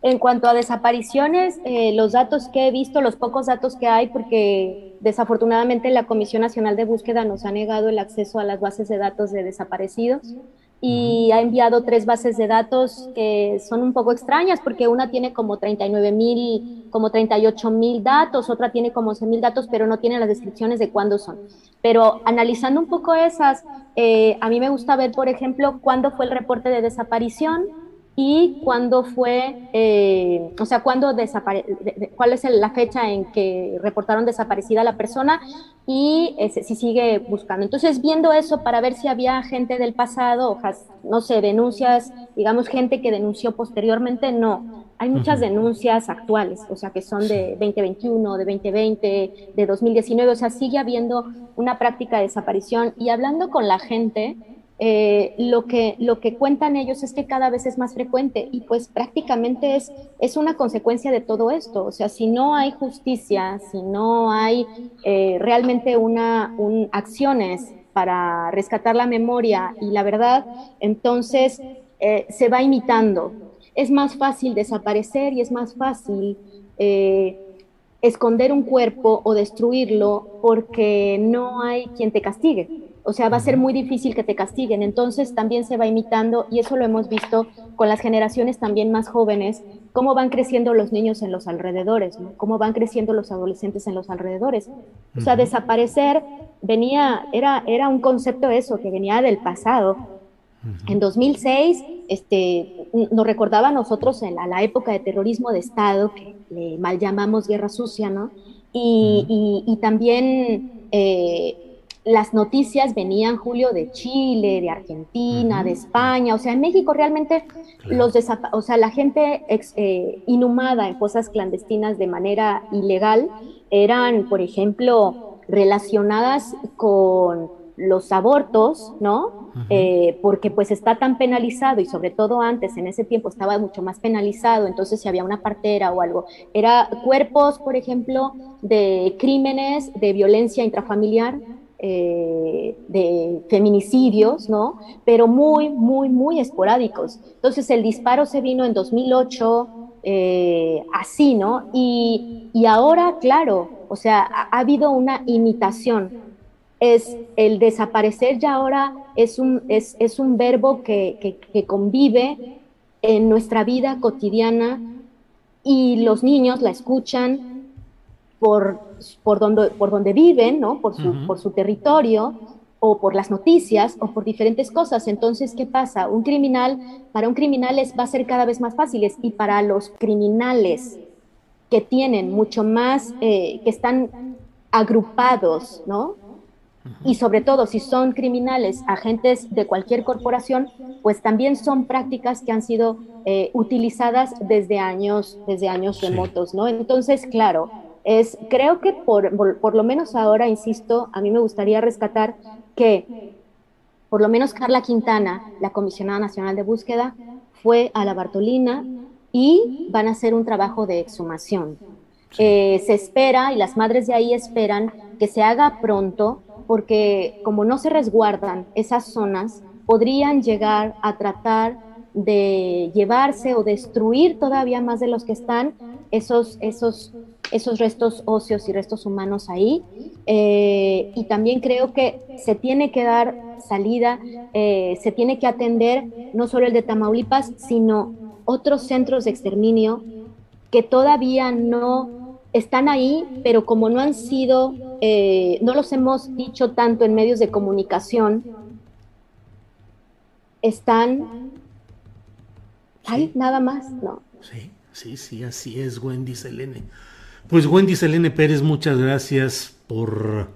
En cuanto a desapariciones, eh, los datos que he visto, los pocos datos que hay, porque desafortunadamente la Comisión Nacional de Búsqueda nos ha negado el acceso a las bases de datos de desaparecidos y ha enviado tres bases de datos que son un poco extrañas porque una tiene como 39 mil, como 38 mil datos, otra tiene como 11 mil datos, pero no tiene las descripciones de cuándo son. Pero analizando un poco esas, eh, a mí me gusta ver, por ejemplo, cuándo fue el reporte de desaparición, y cuándo fue, eh, o sea, cuándo desapare cuál es la fecha en que reportaron desaparecida la persona y si sigue buscando. Entonces, viendo eso para ver si había gente del pasado, no sé, denuncias, digamos, gente que denunció posteriormente, no. Hay muchas denuncias actuales, o sea, que son de 2021, de 2020, de 2019, o sea, sigue habiendo una práctica de desaparición y hablando con la gente, eh, lo, que, lo que cuentan ellos es que cada vez es más frecuente y pues prácticamente es, es una consecuencia de todo esto. O sea, si no hay justicia, si no hay eh, realmente una, un, acciones para rescatar la memoria y la verdad, entonces eh, se va imitando. es más fácil desaparecer y es más fácil eh, esconder un cuerpo o destruirlo porque no hay quien te castigue. O sea, va a ser muy difícil que te castiguen. Entonces también se va imitando, y eso lo hemos visto con las generaciones también más jóvenes, cómo van creciendo los niños en los alrededores, cómo van creciendo los adolescentes en los alrededores. O sea, desaparecer venía, era, era un concepto eso, que venía del pasado. En 2006, este, nos recordaba a nosotros en la, época de terrorismo de Estado, que le mal llamamos guerra sucia, ¿no? Y, y, también eh, las noticias venían, Julio, de Chile, de Argentina, de España. O sea, en México realmente los o sea, la gente eh, inhumada en fosas clandestinas de manera ilegal eran, por ejemplo, relacionadas con los abortos, ¿no? Eh, porque pues está tan penalizado y sobre todo antes, en ese tiempo estaba mucho más penalizado, entonces si había una partera o algo, era cuerpos, por ejemplo, de crímenes de violencia intrafamiliar, eh, de feminicidios, ¿no? Pero muy, muy, muy esporádicos. Entonces el disparo se vino en 2008, eh, así, ¿no? Y, ahora, claro, o sea, ha, habido una imitación. Es el desaparecer ya ahora es un, es, es un verbo que, que convive en nuestra vida cotidiana y los niños la escuchan, por, por, donde, por donde viven, ¿no? por, su, por su territorio, o por las noticias, o por diferentes cosas. Entonces, ¿qué pasa? Un criminal, para un criminal es, va a ser cada vez más fácil, y para los criminales que tienen mucho más, eh, que están agrupados, ¿no? Y sobre todo, si son criminales, agentes de cualquier corporación, pues también son prácticas que han sido eh, utilizadas desde años, desde años remotos, ¿no? Entonces, claro, es, creo que por, por, lo menos ahora, insisto, a mí me gustaría rescatar que por lo menos Carla Quintana, la comisionada nacional de búsqueda, fue a la Bartolina y van a hacer un trabajo de exhumación. Eh, se espera y las madres de ahí esperan que se haga pronto porque como no se resguardan esas zonas, podrían llegar a tratar de llevarse o destruir todavía más de los que están esos, esos esos restos óseos y restos humanos ahí. Eh, y también creo que se tiene que dar salida, eh, se tiene que atender no solo el de Tamaulipas, sino otros centros de exterminio que todavía no están ahí, pero como no han sido, eh, no los hemos dicho tanto en medios de comunicación, están ahí, nada más, ¿no? Sí, sí, sí, así es, Wendy Selene. Pues Wendy Selene Pérez, muchas gracias por,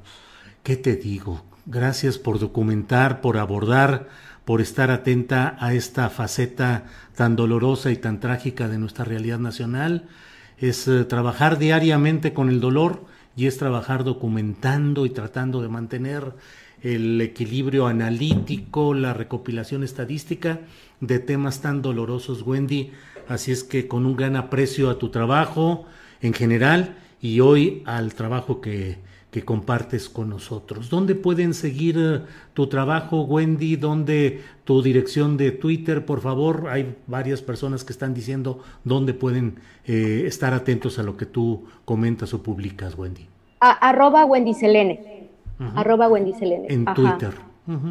¿qué te digo? Gracias por documentar, por abordar, por estar atenta a esta faceta tan dolorosa y tan trágica de nuestra realidad nacional. Es eh, trabajar diariamente con el dolor y es trabajar documentando y tratando de mantener el equilibrio analítico, la recopilación estadística de temas tan dolorosos, Wendy. Así es que con un gran aprecio a tu trabajo, en general y hoy al trabajo que, que compartes con nosotros. ¿Dónde pueden seguir eh, tu trabajo, Wendy? ¿Dónde tu dirección de Twitter, por favor? Hay varias personas que están diciendo dónde pueden eh, estar atentos a lo que tú comentas o publicas, Wendy. arroba Wendy Selene. Arroba Wendy Selene. En Twitter.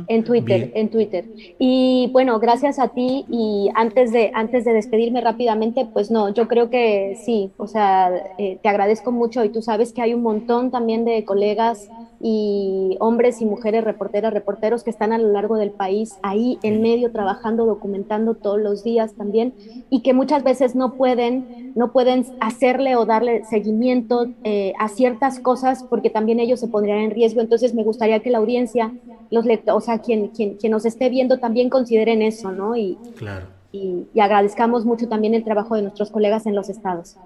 En Twitter, en Twitter. Y bueno, gracias a ti. Y antes de, antes de despedirme rápidamente, pues no, yo creo que sí, o sea, eh, te agradezco mucho. Y tú sabes que hay un montón también de colegas y hombres y mujeres reporteras, reporteros que están a lo largo del país ahí en medio trabajando, documentando todos los días también y que muchas veces no pueden, no pueden hacerle o darle seguimiento eh, a ciertas cosas porque también ellos se pondrían en riesgo. Entonces me gustaría que la audiencia, los lectores, o sea, quien, quien, quien nos esté viendo también consideren eso, ¿no? Y, claro. y, y agradezcamos mucho también el trabajo de nuestros colegas en los estados.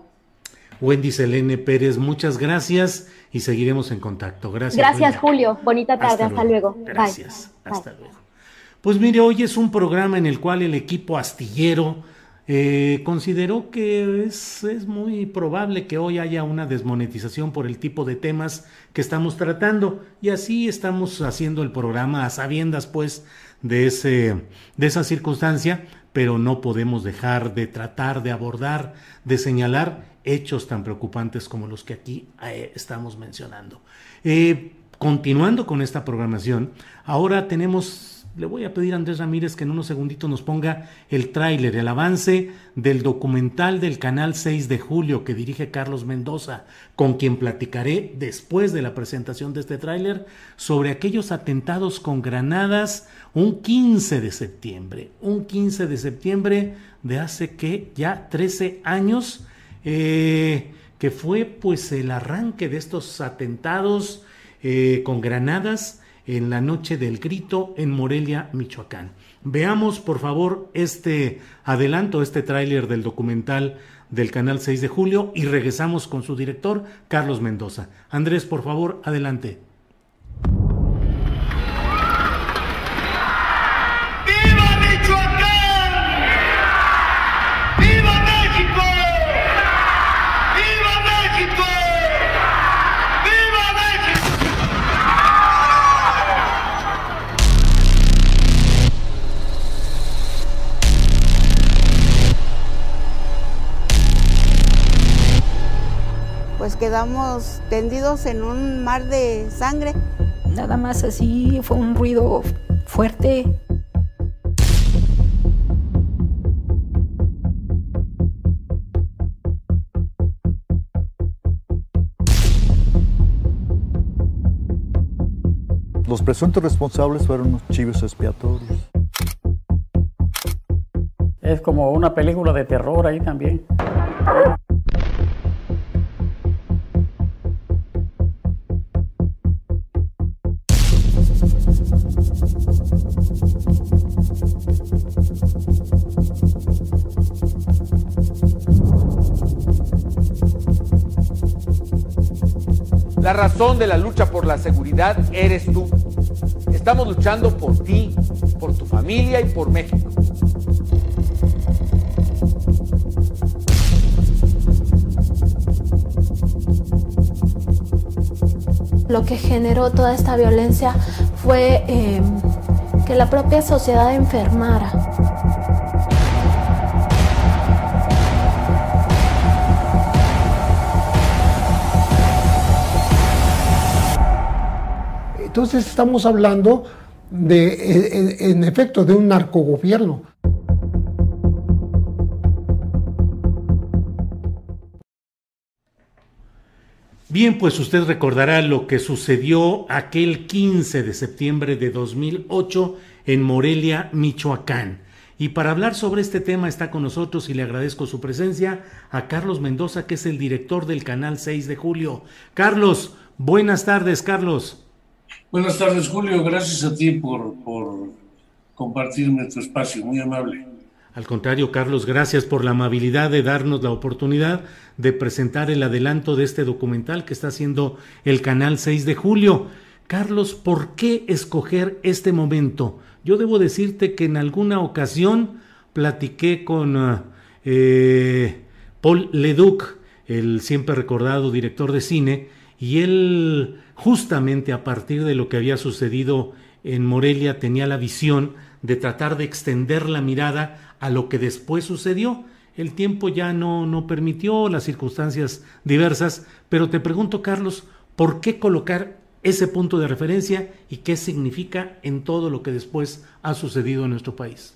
Wendy Selene Pérez, muchas gracias y seguiremos en contacto. Gracias. Gracias, Julio. Bonita tarde. Hasta, luego. Gracias. Hasta luego. Pues mire, hoy es un programa en el cual el equipo astillero eh, consideró que es, es, muy probable que hoy haya una desmonetización por el tipo de temas que estamos tratando y así estamos haciendo el programa a sabiendas pues de, ese, de esa circunstancia, pero no podemos dejar de tratar de abordar, de señalar hechos tan preocupantes como los que aquí eh, estamos mencionando. Eh, continuando con esta programación, ahora tenemos le voy a pedir a Andrés Ramírez que en unos segunditos nos ponga el tráiler, el avance del documental del canal 6 de julio que dirige Carlos Mendoza, con quien platicaré después de la presentación de este tráiler sobre aquellos atentados con granadas un 15 de septiembre, un 15 de septiembre de hace que ya 13 años, eh, que fue pues el arranque de estos atentados eh, con granadas en la noche del grito en Morelia, Michoacán. Veamos por favor este adelanto, este tráiler del documental del canal 6 de julio y regresamos con su director, Carlos Mendoza. Andrés, por favor, adelante. Quedamos tendidos en un mar de sangre. Nada más así fue un ruido fuerte. Los presuntos responsables fueron los chivos expiatorios. Es como una película de terror ahí también. La razón de la lucha por la seguridad eres tú. Estamos luchando por ti, por tu familia y por México. Lo que generó toda esta violencia fue eh, que la propia sociedad enfermara. Entonces estamos hablando de, en, efecto, de un narcogobierno. Bien, pues usted recordará lo que sucedió aquel 15 de septiembre de 2008 en Morelia, Michoacán. Y para hablar sobre este tema está con nosotros y le agradezco su presencia a Carlos Mendoza, que es el director del canal 6 de julio. Carlos, buenas tardes, Carlos. Buenas tardes, Julio. Gracias a ti por, compartirme tu espacio. Muy amable. Al contrario, Carlos, gracias por la amabilidad de darnos la oportunidad de presentar el adelanto de este documental que está haciendo el canal 6 de julio. Carlos, ¿por qué escoger este momento? Yo debo decirte que en alguna ocasión platiqué con uh, eh, Paul Leduc, el siempre recordado director de cine, y él justamente a partir de lo que había sucedido en Morelia tenía la visión de tratar de extender la mirada a lo que después sucedió. El tiempo ya no, no permitió, las circunstancias diversas, pero te pregunto, Carlos, ¿por qué colocar ese punto de referencia y qué significa en todo lo que después ha sucedido en nuestro país?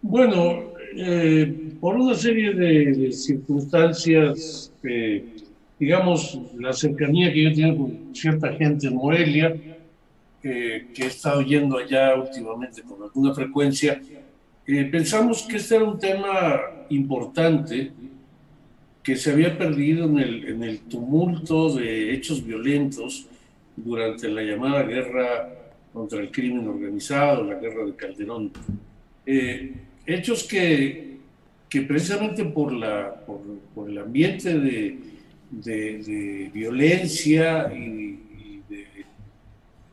Bueno, eh, por una serie de, circunstancias digamos, la cercanía que yo tengo con cierta gente en Morelia, que he estado yendo allá últimamente con alguna frecuencia, eh, pensamos que este era un tema importante que se había perdido en el, en el tumulto de hechos violentos durante la llamada guerra contra el crimen organizado, la guerra de Calderón. Eh, hechos que, que precisamente por, la, por, por el ambiente de, de, violencia y,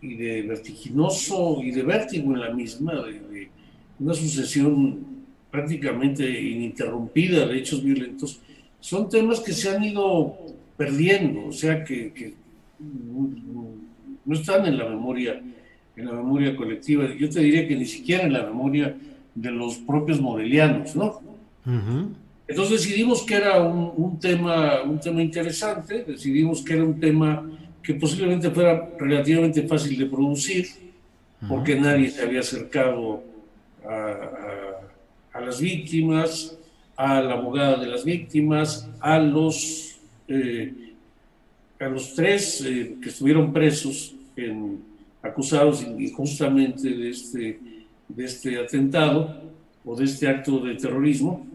de, vertiginoso y de vértigo en la misma, de, una sucesión prácticamente ininterrumpida de hechos violentos, son temas que se han ido perdiendo, o sea que, no están en la memoria en la memoria colectiva. Yo te diría que ni siquiera en la memoria de los propios morelianos, ¿no? Entonces decidimos que era un, tema, un tema interesante, decidimos que era un tema que posiblemente fuera relativamente fácil de producir, porque nadie se había acercado a, las víctimas, a la abogada de las víctimas, a los, eh, a los tres eh, que estuvieron presos, en, acusados injustamente de este, de este atentado o de este acto de terrorismo.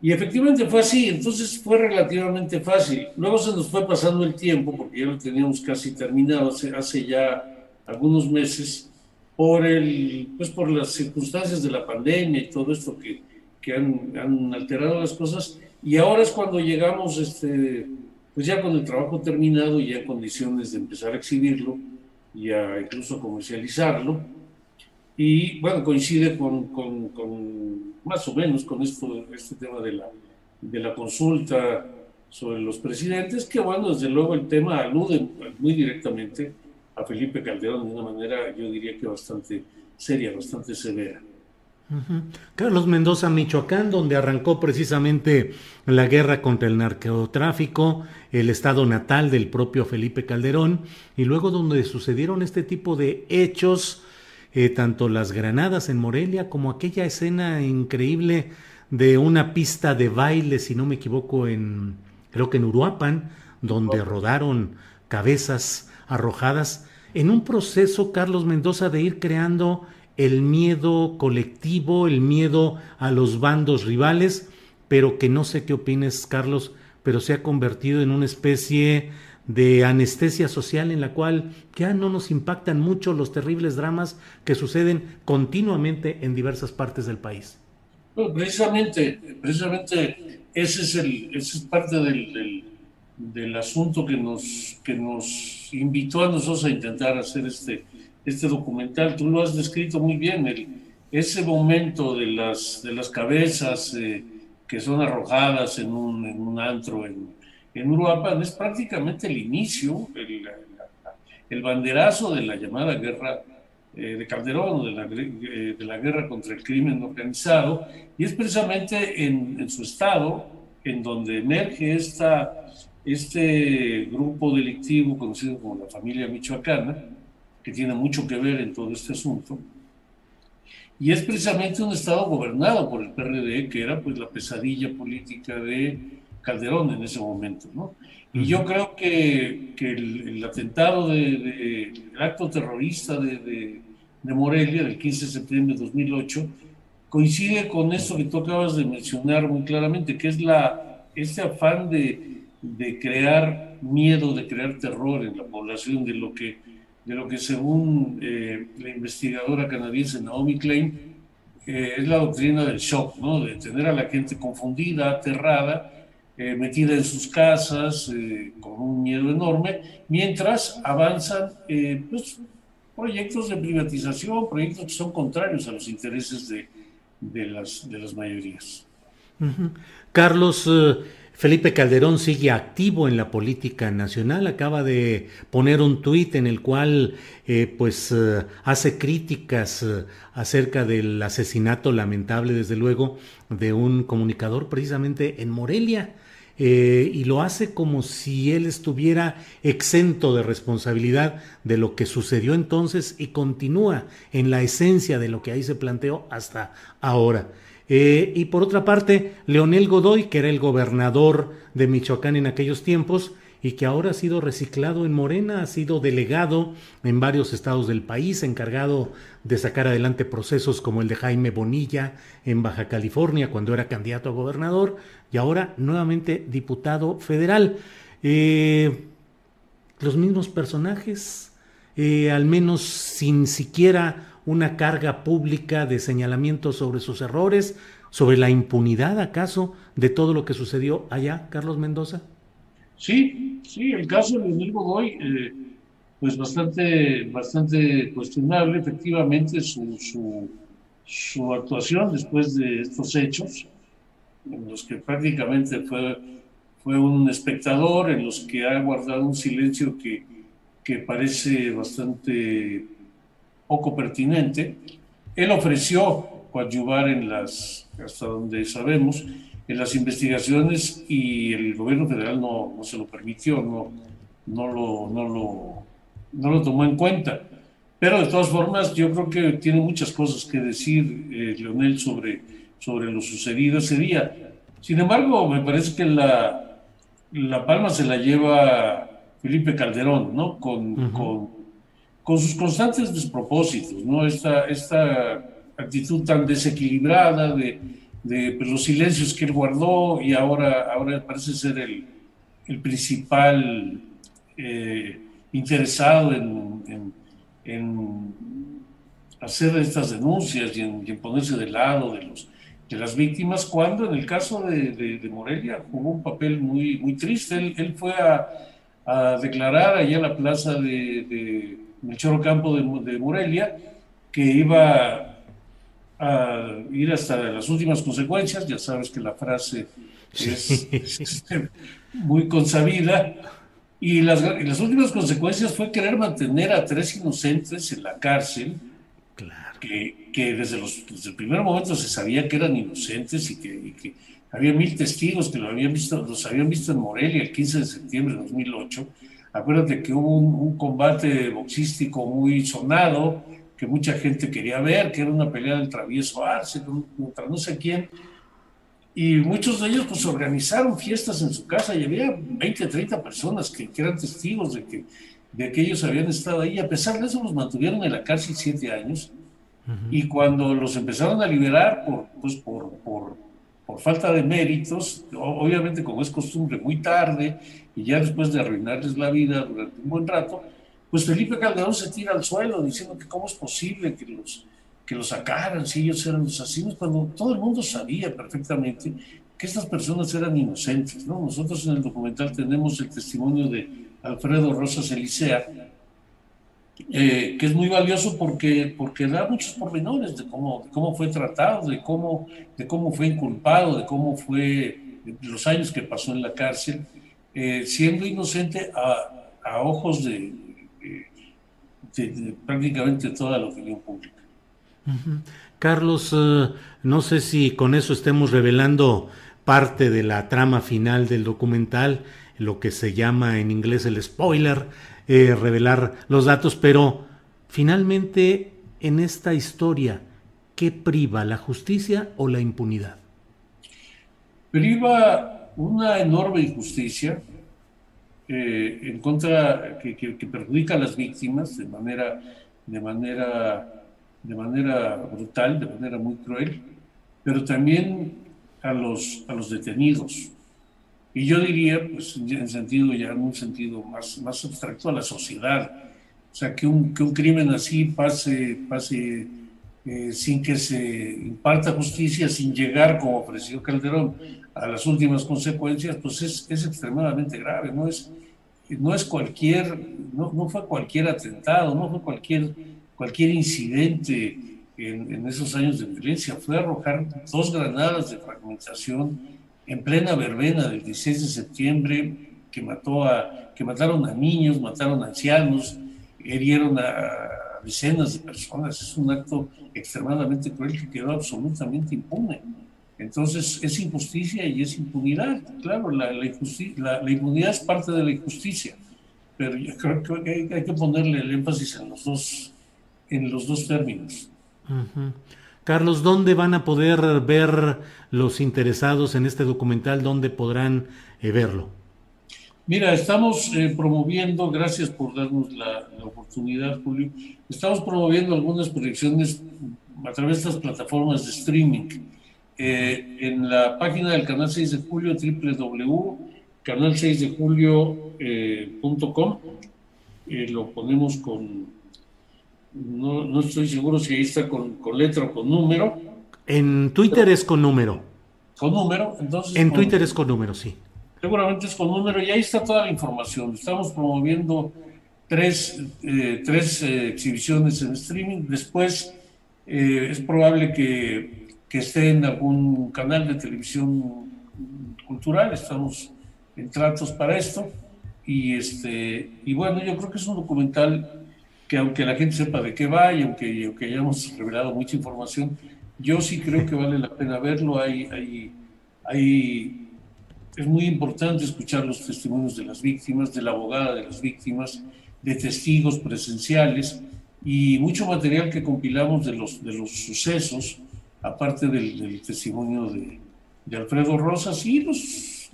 Y efectivamente fue así, entonces fue relativamente fácil. Luego se nos fue pasando el tiempo, porque ya lo teníamos casi terminado hace, hace ya algunos meses, por, el, pues por las circunstancias de la pandemia y todo esto que, que han, han, alterado las cosas. Y ahora es cuando llegamos, este, pues ya con el trabajo terminado y ya en condiciones de empezar a exhibirlo y a incluso comercializarlo. Y bueno, coincide con, con, con, más o menos con esto, este tema de la, de la consulta sobre los presidentes, que bueno, desde luego el tema alude muy directamente a Felipe Calderón de una manera, yo diría que bastante seria, bastante severa. Carlos Mendoza, Michoacán, donde arrancó precisamente la guerra contra el narcotráfico, el estado natal del propio Felipe Calderón, y luego donde sucedieron este tipo de hechos eh, tanto las granadas en Morelia como aquella escena increíble de una pista de baile, si no me equivoco, en creo que en Uruapan, donde rodaron cabezas arrojadas, en un proceso, Carlos Mendoza, de ir creando el miedo colectivo, el miedo a los bandos rivales, pero que no sé qué opines, Carlos, pero se ha convertido en una especie de anestesia social en la cual ya no nos impactan mucho los terribles dramas que suceden continuamente en diversas partes del país. precisamente, precisamente ese es, el, ese es parte del, del, asunto que nos, que nos invitó a nosotros a intentar hacer este, este documental. Tú lo has descrito muy bien, el, ese momento de las, de las cabezas eh, que son arrojadas en un, en un antro en, en Uruapan es prácticamente el inicio, el, el banderazo de la llamada guerra eh, de Calderón, de la, eh, de la guerra contra el crimen organizado, y es precisamente en, en su estado en donde emerge esta, este grupo delictivo conocido como la familia michoacana, que tiene mucho que ver en todo este asunto, y es precisamente un estado gobernado por el PRD, que era pues la pesadilla política de Calderón en ese momento, ¿no? Y yo creo que, que el, atentado, de, el acto terrorista de, de, de, Morelia del 15 de septiembre de 2008 coincide con eso que tú acabas de mencionar muy claramente, que es la, este afán de, de crear miedo, de crear terror en la población, de lo que, de lo que según eh, la investigadora canadiense Naomi Klein, eh, es la doctrina del shock, ¿no? de tener a la gente confundida, aterrada, eh, metida en sus casas eh, con un miedo enorme, mientras avanzan eh, pues, proyectos de privatización, proyectos que son contrarios a los intereses de, de, las, de las mayorías. Carlos, Felipe Calderón sigue activo en la política nacional, acaba de poner un tuit en el cual pues hace críticas acerca del asesinato lamentable, desde luego, de un comunicador precisamente en Morelia. Eh, y lo hace como si él estuviera exento de responsabilidad de lo que sucedió entonces y continúa en la esencia de lo que ahí se planteó hasta ahora. Eh, y por otra parte, Leonel Godoy, que era el gobernador de Michoacán en aquellos tiempos, y que ahora ha sido reciclado en Morena, ha sido delegado en varios estados del país, encargado de sacar adelante procesos como el de Jaime Bonilla en Baja California cuando era candidato a gobernador y ahora nuevamente diputado federal. Eh, los mismos personajes, eh, al menos sin siquiera una carga pública de señalamiento sobre sus errores, sobre la impunidad acaso de todo lo que sucedió allá, Carlos Mendoza. Sí, sí, el caso de Leonel Godoy, eh, pues bastante, bastante cuestionable, efectivamente, su, su, su, actuación después de estos hechos, en los que prácticamente fue, fue un espectador, en los que ha guardado un silencio que, que parece bastante poco pertinente. Él ofreció coadyuvar en las, hasta donde sabemos, en las investigaciones y el gobierno federal no, no se lo permitió, no, no, lo, no, lo, no lo tomó en cuenta. Pero de todas formas, yo creo que tiene muchas cosas que decir eh, Leonel sobre, sobre lo sucedido ese día. Sin embargo, me parece que la, la palma se la lleva Felipe Calderón, ¿no? Con, con, con, sus constantes despropósitos, ¿no? Esta, esta actitud tan desequilibrada de, de pues, los silencios que él guardó y ahora, ahora parece ser el, el principal eh, interesado en, en, hacer estas denuncias y en, ponerse del lado de, los, de las víctimas, cuando en el caso de, de, Morelia jugó un papel muy, muy triste. Él, él fue a, a, declarar allá en la plaza de, de Melchor Campo de, Morelia que iba a ir hasta las últimas consecuencias. Ya sabes que la frase es, es muy consabida y las, las, últimas consecuencias fue querer mantener a tres inocentes en la cárcel, que, que desde, los, desde el primer momento se sabía que eran inocentes y que, que había mil testigos que lo habían visto, los habían visto en Morelia el 15 de septiembre de 2008. Acuérdate que hubo un, un combate boxístico muy sonado, que mucha gente quería ver, que era una pelea del travieso Arce contra no sé quién, y muchos de ellos pues organizaron fiestas en su casa y había 20, 30 personas que, eran testigos de que, de que ellos habían estado ahí. A pesar de eso los mantuvieron en la cárcel siete años y cuando los empezaron a liberar por, pues, por, por, por, falta de méritos, obviamente como es costumbre, muy tarde y ya después de arruinarles la vida durante un buen rato, pues Felipe Calderón se tira al suelo diciendo que cómo es posible que los que lo sacaran, si ellos eran los asesinos, cuando todo el mundo sabía perfectamente que estas personas eran inocentes. ¿no? Nosotros en el documental tenemos el testimonio de Alfredo Rosas Elisea, eh, que es muy valioso porque, porque da muchos pormenores de cómo, cómo fue tratado, de cómo, de cómo fue inculpado, de cómo fue los años que pasó en la cárcel, eh, siendo inocente a, a ojos de, de prácticamente toda la opinión pública. Carlos, eh, no sé si con eso estemos revelando parte de la trama final del documental, lo que se llama en inglés el spoiler, eh, revelar los datos, pero finalmente en esta historia, ¿qué priva, la justicia o la impunidad? Priva una enorme injusticia eh, en contra que, que, perjudica a las víctimas de manera, de manera de manera brutal, de manera muy cruel, pero también a los, a los detenidos. Y yo diría, pues en sentido ya en un sentido más, más abstracto, a la sociedad. O sea, que un, que un crimen así pase, pase eh, sin que se imparta justicia, sin llegar, como ofreció Calderón, a las últimas consecuencias, pues es, es extremadamente grave. No es, no es cualquier, no, no fue cualquier atentado, no fue cualquier cualquier incidente en, esos años de violencia. Fue arrojar dos granadas de fragmentación en plena verbena del 16 de septiembre que, mató a, que mataron a niños, mataron a ancianos, herieron a, decenas de personas. Es un acto extremadamente cruel que quedó absolutamente impune. Entonces es injusticia y es impunidad. Claro, la, la, la impunidad es parte de la injusticia, pero yo creo que hay, hay, que ponerle el énfasis en los dos en los dos términos. Carlos, ¿dónde van a poder ver los interesados en este documental? ¿Dónde podrán eh, verlo? Mira, estamos eh, promoviendo, gracias por darnos la, oportunidad, Julio, estamos promoviendo algunas proyecciones a través de estas plataformas de streaming. Eh, en la página del Canal 6 de Julio, www.canal6dejulio.com, lo ponemos con no, no estoy seguro si ahí está con, con, letra o con número. En Twitter es con número. Con número, entonces. En Twitter es con número, sí. Seguramente es con número y ahí está toda la información. Estamos promoviendo tres, eh, tres eh, exhibiciones en streaming. Después eh, es probable que, que esté en algún canal de televisión cultural. Estamos en tratos para esto. Y, este, y bueno, yo creo que es un documental que aunque la gente sepa de qué va y aunque, aunque hayamos revelado mucha información, yo sí creo que vale la pena verlo. Hay, hay, hay, es muy importante escuchar los testimonios de las víctimas, de la abogada de las víctimas, de testigos presenciales y mucho material que compilamos de los, de los sucesos, aparte del, testimonio de, de, Alfredo Rosas y los,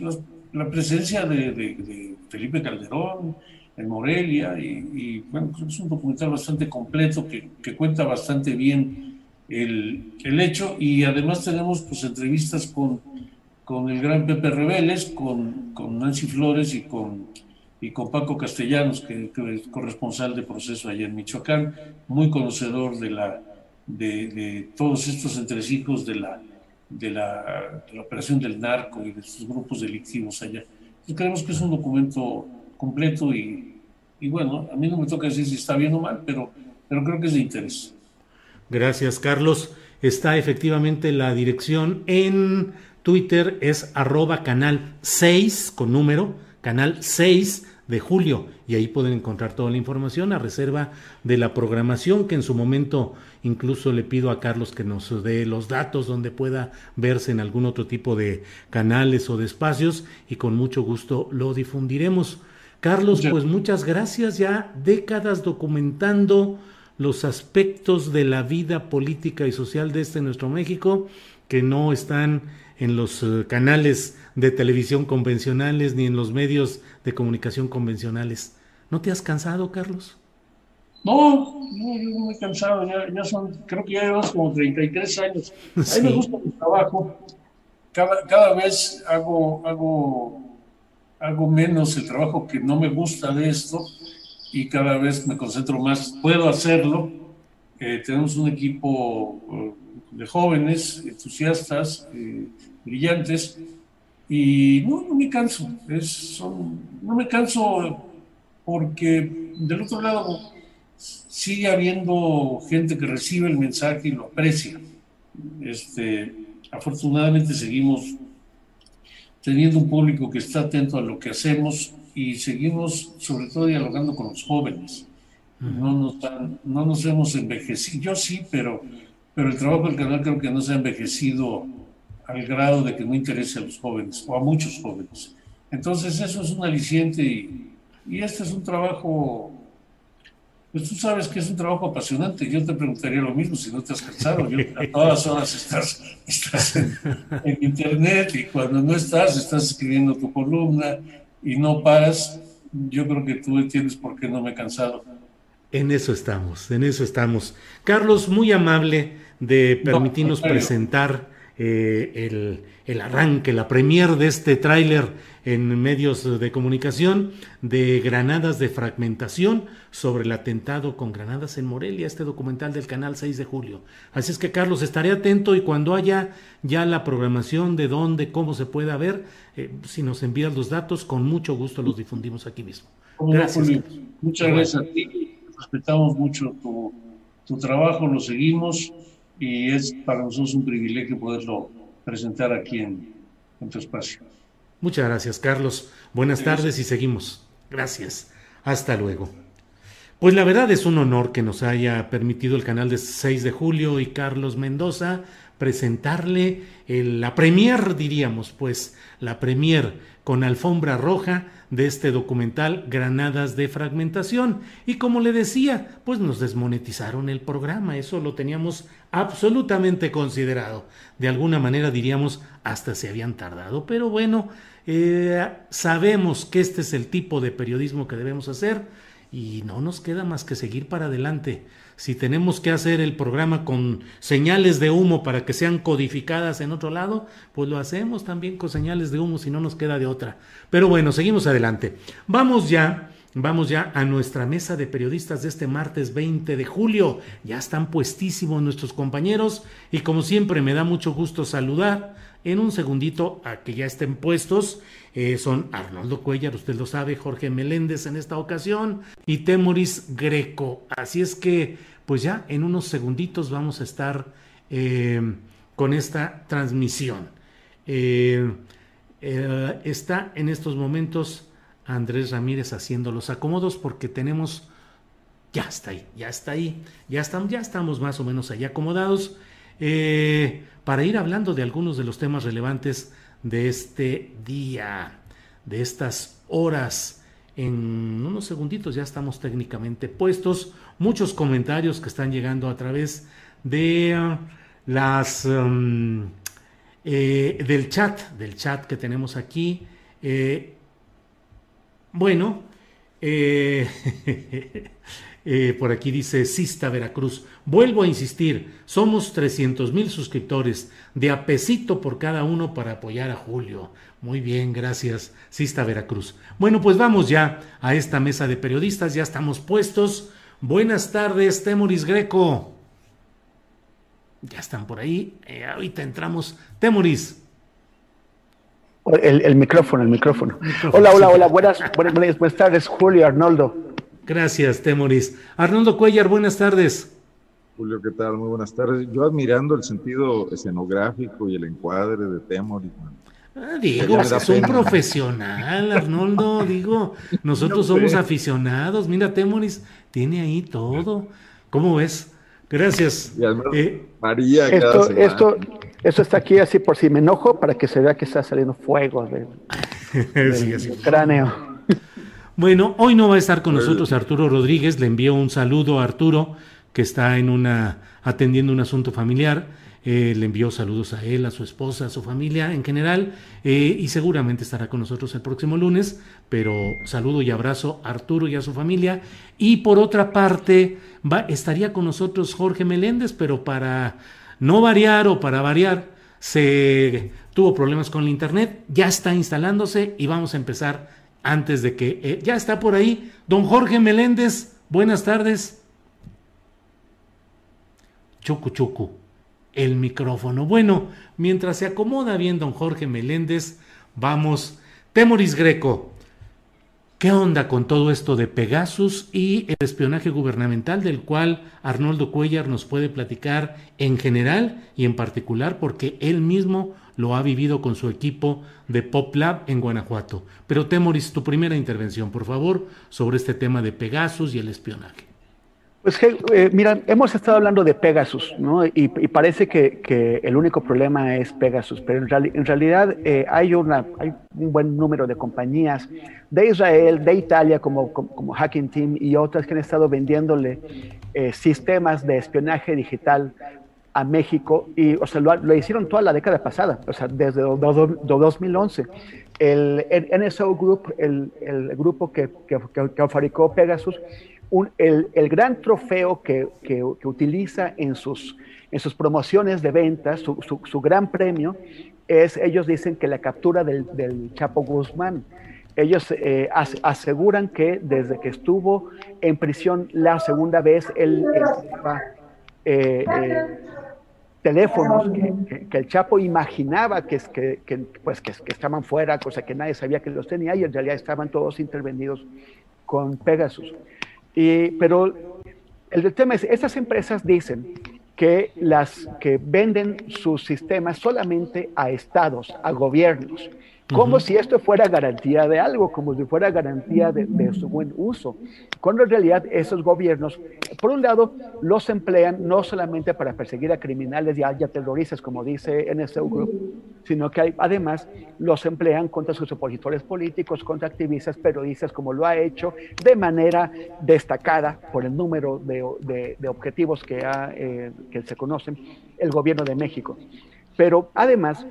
la presencia de, de, Felipe Calderón en Morelia. Y, bueno, creo que es un documental bastante completo que, que cuenta bastante bien el, el, hecho y además tenemos pues entrevistas con, con el gran Pepe Reveles, con, con Nancy Flores y con y con Paco Castellanos, que, es corresponsal de proceso allá en Michoacán, muy conocedor de, la, de, todos estos entresijos de la, de la, operación del narco y de sus grupos delictivos allá. Entonces creemos que es un documento completo y, y, bueno, a mí no me toca decir si está bien o mal, pero, pero creo que es de interés. Gracias, Carlos. Está efectivamente la dirección en Twitter, es arroba canal 6 con número, canal 6 de julio y ahí pueden encontrar toda la información a reserva de la programación que en su momento incluso le pido a Carlos que nos dé los datos donde pueda verse en algún otro tipo de canales o de espacios y con mucho gusto lo difundiremos. Carlos, pues muchas gracias ya décadas documentando los aspectos de la vida política y social de este nuestro México que no están en los eh, canales de televisión convencionales ni en los medios de comunicación convencionales. ¿No te has cansado, Carlos? No, no, yo no me he cansado, ya, son, creo que ya llevamos como 33 años. A mí me gusta mi trabajo. Cada, cada vez hago, hago, hago menos el trabajo que no me gusta de esto y cada vez me concentro más. Puedo hacerlo. Eh, tenemos un equipo eh, de jóvenes, entusiastas, eh, brillantes, y no, no me canso, es, no me canso porque del otro lado sigue habiendo gente que recibe el mensaje y lo aprecia. Este, afortunadamente seguimos teniendo un público que está atento a lo que hacemos y seguimos sobre todo dialogando con los jóvenes. No nos, no nos hemos envejecido, yo sí, pero, pero el trabajo del canal creo que no se ha envejecido al grado de que no interese a los jóvenes o a muchos jóvenes. Entonces eso es un aliciente y, y este es un trabajo, pues tú sabes que es un trabajo apasionante. Yo te preguntaría lo mismo si no te has cansado. Yo, a todas horas estás, estás en, en, internet y cuando no estás, estás escribiendo tu columna y no paras. Yo creo que tú entiendes por qué no me he cansado. En eso estamos, en eso estamos. Carlos, muy amable de permitirnos presentar eh, el, arranque, la premier de este tráiler en medios de comunicación de granadas de fragmentación sobre el atentado con granadas en Morelia, este documental del canal 6 de julio. Así es que Carlos, estaré atento y cuando haya ya la programación de dónde, cómo se pueda ver, eh, si nos envías los datos, con mucho gusto los difundimos aquí mismo. Gracias. Muchas gracias a ti, respetamos mucho tu, tu trabajo, lo seguimos y es para nosotros un privilegio poderlo presentar aquí en, en tu espacio. Muchas gracias, Carlos. Buenas tardes y seguimos. Gracias. Hasta luego. Pues la verdad es un honor que nos haya permitido el canal de 6 de julio y Carlos Mendoza presentarle la premier, diríamos, pues la premier con alfombra roja de este documental Granadas de Fragmentación. Y como le decía, pues nos desmonetizaron el programa, eso lo teníamos absolutamente considerado. De alguna manera diríamos, hasta se habían tardado, pero bueno, eh, sabemos que este es el tipo de periodismo que debemos hacer y no nos queda más que seguir para adelante. Si tenemos que hacer el programa con señales de humo para que sean codificadas en otro lado, pues lo hacemos también con señales de humo si no nos queda de otra. Pero bueno, seguimos adelante. Vamos ya. Vamos ya a nuestra mesa de periodistas de este martes 20 de julio. Ya están puestísimos nuestros compañeros y como siempre me da mucho gusto saludar en un segundito a que ya estén puestos eh, son Arnoldo Cuellar, usted lo sabe, Jorge Meléndez en esta ocasión y Temoris Greco. Así es que, pues ya en unos segunditos vamos a estar eh, con esta transmisión. Eh, está en estos momentos Andrés Ramírez haciendo los acomodos porque tenemos, ya está ahí, ya está ahí, ya ya estamos más o menos ahí acomodados. Para ir hablando de algunos de los temas relevantes de este día, de estas horas. En unos segunditos ya estamos técnicamente puestos. Muchos comentarios que están llegando a través de uh, las um, eh, del chat, del chat que tenemos aquí. Eh, bueno, eh, [laughs] por aquí dice Sista Veracruz. Vuelvo a insistir, somos 300 mil suscriptores, de apesito por cada uno para apoyar a Julio. Muy bien, gracias, Sista Veracruz. Bueno, pues vamos ya a esta mesa de periodistas, ya estamos puestos. Buenas tardes, Temoris Greco. Ya están por ahí. Eh, ahorita entramos. Temoris. El, micrófono, el micrófono. Hola, hola, hola. Buenas, buenas, buenas tardes, Julio, Arnoldo. Gracias, Temoris. Arnoldo Cuellar, buenas tardes. Julio, ¿qué tal? Muy buenas tardes. Yo admirando el sentido escenográfico y el encuadre de Temoris. Ah, digo, es un profesional, Arnoldo. [laughs] Digo, nosotros somos aficionados. Mira, Temoris tiene ahí todo. ¿Cómo ves? Gracias. Eh, María, esto, esto, esto, está aquí así por si me enojo para que se vea que está saliendo fuego del, [laughs] cráneo. Bueno, hoy no va a estar con nosotros Arturo Rodríguez. Le envío un saludo a Arturo, que está en una atendiendo un asunto familiar. Eh, le envió saludos a él, a su esposa, a su familia en general eh, y seguramente estará con nosotros el próximo lunes, pero saludo y abrazo a Arturo y a su familia. Y por otra parte, va, estaría con nosotros Jorge Meléndez, pero para no variar o para variar, se tuvo problemas con el internet, ya está instalándose y vamos a empezar antes de que... Eh, ya está por ahí, don Jorge Meléndez, buenas tardes. Chucu Chucu el micrófono. Bueno, mientras se acomoda bien don Jorge Meléndez, vamos. Temoris Greco, ¿qué onda con todo esto de Pegasus y el espionaje gubernamental del cual Arnoldo Cuellar nos puede platicar en general y en particular porque él mismo lo ha vivido con su equipo de Pop Lab en Guanajuato? Pero Temoris, tu primera intervención, por favor, sobre este tema de Pegasus y el espionaje. Pues eh, mira, hemos estado hablando de Pegasus, ¿no? Y, parece que, el único problema es Pegasus, pero en, realidad eh, hay, una, hay un buen número de compañías de Israel, de Italia, como, como, Hacking Team y otras que han estado vendiéndole eh, sistemas de espionaje digital a México y, o sea, lo, hicieron toda la década pasada, o sea, desde 2011. El, NSO Group, el, el grupo que, que, que fabricó Pegasus, el, gran trofeo que, utiliza en sus, en sus promociones de ventas, su, gran premio, es, ellos dicen que la captura del, Chapo Guzmán. Ellos eh, aseguran que desde que estuvo en prisión la segunda vez, él eh, eh, teléfonos que, el Chapo imaginaba que, que, pues, que, estaban fuera, cosa que nadie sabía que los tenía y en realidad estaban todos intervenidos con Pegasus. Y, pero el tema es, estas empresas dicen que las que venden sus sistemas solamente a estados, a gobiernos, como si esto fuera garantía de algo, como si fuera garantía de, su buen uso, cuando en realidad esos gobiernos, por un lado, los emplean no solamente para perseguir a criminales y a, terroristas, como dice NSO Group, sino que además los emplean contra sus opositores políticos, contra activistas, periodistas, como lo ha hecho de manera destacada por el número de, objetivos que, eh, que se conocen el gobierno de México. Pero además,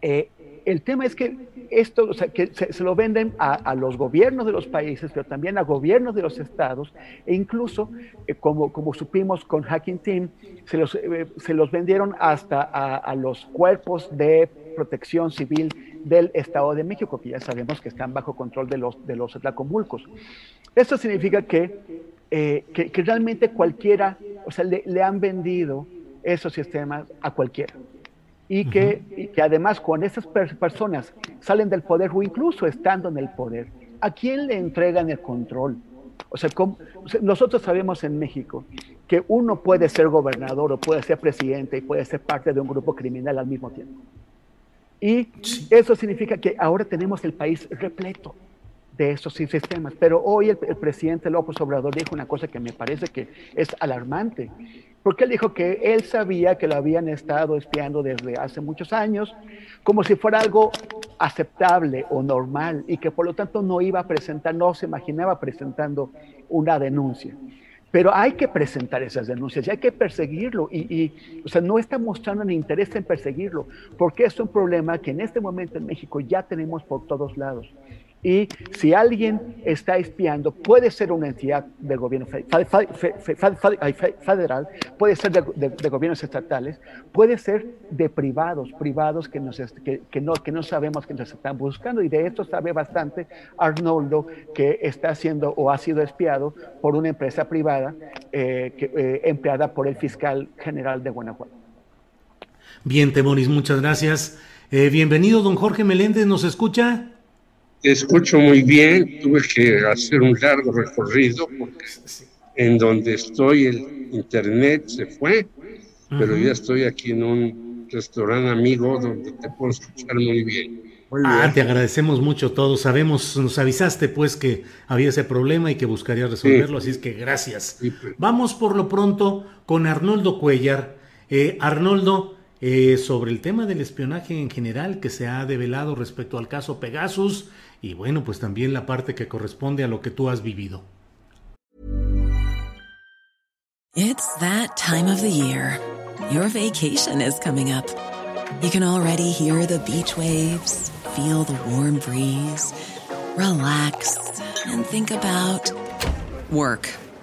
eh, el tema es que esto, que se, lo venden a, los gobiernos de los países, pero también a gobiernos de los estados, e incluso, eh, como, supimos con Hacking Team, se los, eh, se los vendieron hasta a, los cuerpos de protección civil del Estado de México, que ya sabemos que están bajo control de los, de los Tlacomulcos. Esto significa que, eh, que, realmente cualquiera, o sea, le han vendido esos sistemas a cualquiera y que, que además cuando esas personas salen del poder o incluso estando en el poder, ¿a quién le entregan el control? O sea, nosotros sabemos en México que uno puede ser gobernador o puede ser presidente y puede ser parte de un grupo criminal al mismo tiempo. Y eso significa que ahora tenemos el país repleto de estos sistemas. Pero hoy el, el, presidente López Obrador dijo una cosa que me parece que es alarmante, porque él dijo que él sabía que lo habían estado espiando desde hace muchos años, como si fuera algo aceptable o normal, y que por lo tanto no iba a presentar, no se imaginaba presentando una denuncia. Pero hay que presentar esas denuncias y hay que perseguirlo. Y, y, o sea, no está mostrando ni interés en perseguirlo, porque es un problema que en este momento en México ya tenemos por todos lados. Y si alguien está espiando, puede ser una entidad del gobierno federal, puede ser de, gobiernos estatales, puede ser de privados, privados que, nos, que, no, sabemos que nos están buscando. Y de esto sabe bastante Arnoldo, que está siendo o ha sido espiado por una empresa privada eh, eh, empleada por el fiscal general de Guanajuato. Bien, Temoris, muchas gracias. Eh, bienvenido, don Jorge Meléndez, ¿nos escucha? Te escucho muy bien, tuve que hacer un largo recorrido porque en donde estoy el internet se fue, pero ya estoy aquí en un restaurante amigo donde te puedo escuchar muy bien. Muy bien. Ah, te agradecemos mucho todos. Sabemos, nos avisaste pues que había ese problema y que buscarías resolverlo, sí. así es que gracias. Sí, pues. Vamos por lo pronto con Arnoldo Cuellar. Eh, Arnoldo, eh, sobre el tema del espionaje en general que se ha develado respecto al caso Pegasus y bueno, pues también la parte que corresponde a lo que tú has vivido. It's that time of the year. Your vacation is coming up. You can already hear the beach waves, feel the warm breeze, relax and think about work.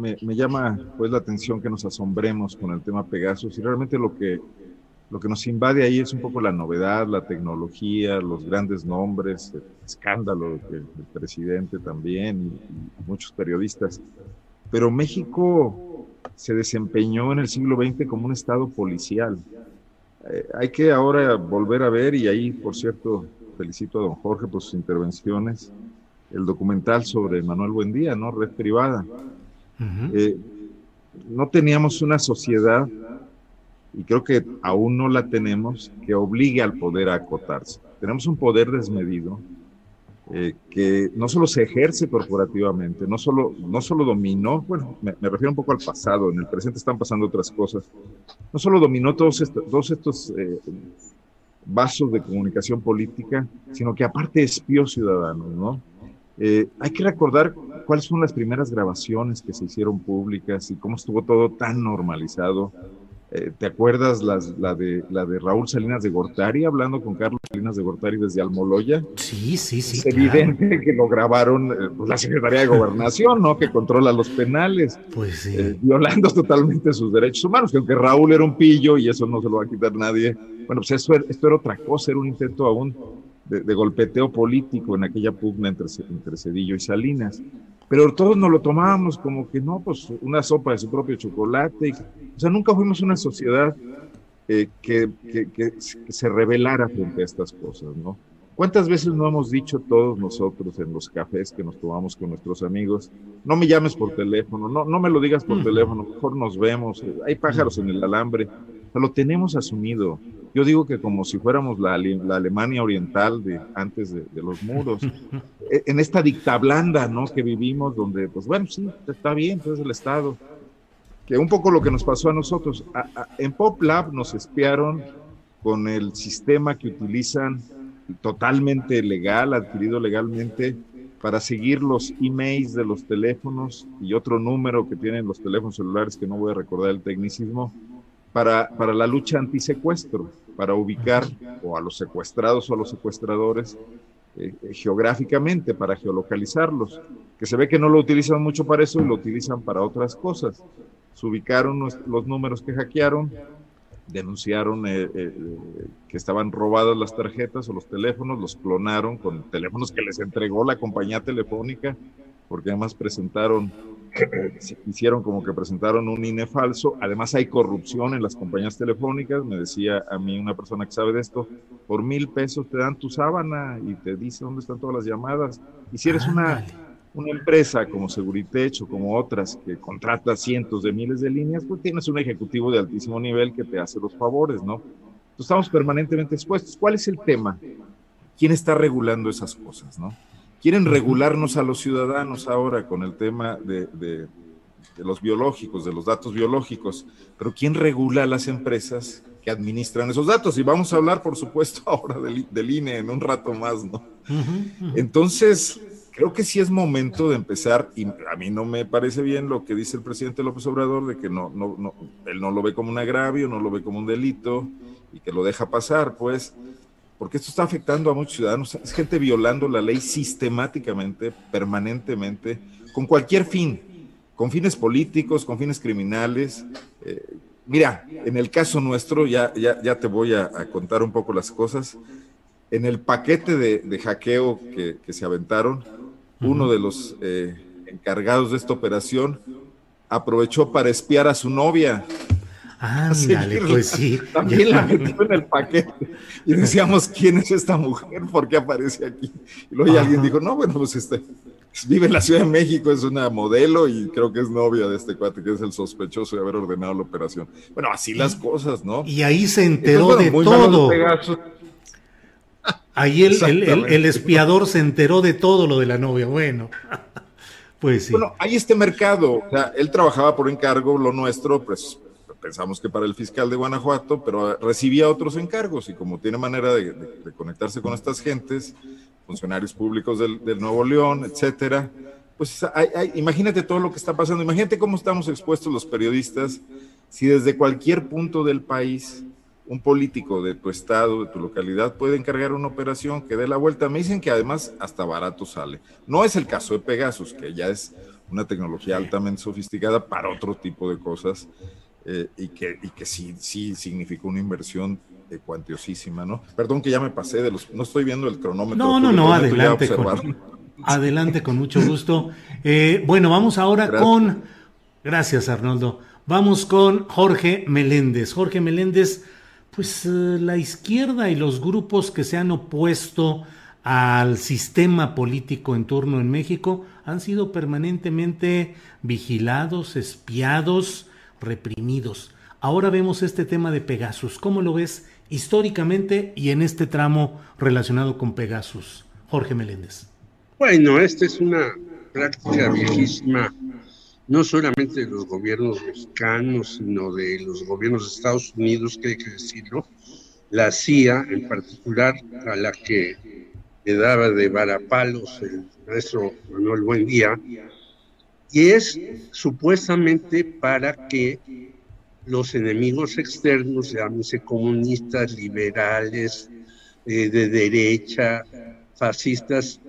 me, llama pues la atención que nos asombremos con el tema Pegasus y realmente lo que, lo que nos invade ahí es un poco la novedad, la tecnología, los grandes nombres, el escándalo del presidente también y, y muchos periodistas. Pero México se desempeñó en el siglo XX como un estado policial. Eh, hay que ahora volver a ver, y ahí, por cierto, felicito a don Jorge por sus intervenciones, el documental sobre Manuel Buendía, ¿no? Red privada. Eh, no teníamos una sociedad, y creo que aún no la tenemos, que obligue al poder a acotarse. Tenemos un poder desmedido eh, que no solo se ejerce corporativamente, no solo, no solo dominó, bueno, me, refiero un poco al pasado, en el presente están pasando otras cosas, no solo dominó todos, estos, estos eh, vasos de comunicación política, sino que aparte espió ciudadanos, ¿no? Eh, hay que recordar cuáles fueron las primeras grabaciones que se hicieron públicas y cómo estuvo todo tan normalizado. Eh, ¿Te acuerdas las, la, de, la de Raúl Salinas de Gortari hablando con Carlos Salinas de Gortari desde Almoloya? Sí, sí, sí. Es claro. evidente que lo grabaron eh, pues, la Secretaría de Gobernación, ¿no? Que controla los penales. Pues sí. Eh, violando [laughs] totalmente sus derechos humanos, que aunque Raúl era un pillo y eso no se lo va a quitar nadie. Bueno, pues eso, esto era otra cosa, era un intento aún de, de, golpeteo político en aquella pugna entre, entre Cedillo y Salinas. Pero todos nos lo tomábamos como que no, pues una sopa de su propio chocolate. O sea, nunca fuimos una sociedad eh, que, que, que, se rebelara frente a estas cosas, ¿no? ¿Cuántas veces no hemos dicho todos nosotros en los cafés que nos tomamos con nuestros amigos, no me llames por teléfono, no, no me lo digas por teléfono, mejor nos vemos, hay pájaros en el alambre, o sea, lo tenemos asumido. Yo digo que como si fuéramos la, la Alemania oriental de antes de, de, los muros, [laughs] en esta dicta blanda, ¿no? Que vivimos, donde, pues bueno, sí, está bien, pues es el Estado. Que un poco lo que nos pasó a nosotros, a, a, en Pop Lab nos espiaron con el sistema que utilizan totalmente legal, adquirido legalmente, para seguir los emails de los teléfonos y otro número que tienen los teléfonos celulares que no voy a recordar el tecnicismo, para, para la lucha antisecuestro, para ubicar o a los secuestrados o a los secuestradores eh, eh, geográficamente, para geolocalizarlos, que se ve que no lo utilizan mucho para eso y lo utilizan para otras cosas. Se ubicaron los números que hackearon, denunciaron eh, que estaban robadas las tarjetas o los teléfonos, los clonaron con teléfonos que les entregó la compañía telefónica, porque además presentaron [clears throat] hicieron como que presentaron un INE falso. Además hay corrupción en las compañías telefónicas. Me decía a mí una persona que sabe de esto, por mil pesos te dan tu sábana y te dice dónde están todas las llamadas. Y si eres una, una empresa como Seguritech o como otras que contrata cientos de miles de líneas, pues tienes un ejecutivo de altísimo nivel que te hace los favores, ¿no? Entonces estamos permanentemente expuestos. ¿Cuál es el tema? ¿Quién está regulando esas cosas, no? Quieren regularnos a los ciudadanos ahora con el tema de, los biológicos, de los datos biológicos, pero ¿quién regula a las empresas que administran esos datos? Y vamos a hablar, por supuesto, [laughs] ahora del, INE en un rato más, ¿no? Entonces, creo que sí es momento de empezar, y a mí no me parece bien lo que dice el presidente López Obrador, de que no, no, no, él no lo ve como un agravio, no lo ve como un delito, y que lo deja pasar, pues porque esto está afectando a muchos ciudadanos. Es gente violando la ley sistemáticamente, permanentemente, con cualquier fin, con fines políticos, con fines criminales. Eh, mira, en el caso nuestro, ya, ya, ya te voy a, contar un poco las cosas. En el paquete de, hackeo que, se aventaron, uno de los eh, encargados de esta operación aprovechó para espiar a su novia. Ándale, pues sí. [laughs] También la metió en el paquete. Y decíamos, ¿quién es esta mujer? ¿Por qué aparece aquí? Y luego alguien dijo, no, bueno, pues este, vive en la Ciudad de México, es una modelo y creo que es novia de este cuate, que es el sospechoso de haber ordenado la operación. Bueno, así las cosas, ¿no? Y ahí se enteró de todo. Ahí el, el, espiador se enteró de todo lo de la novia. Bueno, [laughs] pues sí. Bueno, hay este mercado. O sea, él trabajaba por encargo, lo nuestro, pues pensamos que para el fiscal de Guanajuato, pero recibía otros encargos y como tiene manera de, conectarse con estas gentes, funcionarios públicos del, Nuevo León, etcétera, pues imagínate todo lo que está pasando, imagínate cómo estamos expuestos los periodistas si desde cualquier punto del país un político de tu estado, de tu localidad, puede encargar una operación que dé la vuelta. Me dicen que además hasta barato sale. No es el caso de Pegasus, que ya es una tecnología altamente sofisticada para otro tipo de cosas. Eh, y, que, y que sí, sí significó una inversión eh, cuantiosísima, ¿no? Perdón que ya me pasé de los, no estoy viendo el cronómetro. No, no, no, adelante con, adelante con mucho gusto. Eh, bueno, vamos ahora con, gracias Arnoldo, vamos con Jorge Meléndez. Jorge Meléndez, pues la izquierda y los grupos que se han opuesto al sistema político en turno en México han sido permanentemente vigilados, espiados, reprimidos. Ahora vemos este tema de Pegasus. ¿Cómo lo ves históricamente y en este tramo relacionado con Pegasus? Jorge Meléndez. Bueno, esta es una práctica viejísima, no solamente de los gobiernos mexicanos, sino de los gobiernos de Estados Unidos, que hay que decirlo. La CIA, en particular, a la que le daba de varapalos el maestro Manuel Buendía, y es supuestamente para que los enemigos externos, llámese comunistas, liberales, eh, de derecha, fascistas,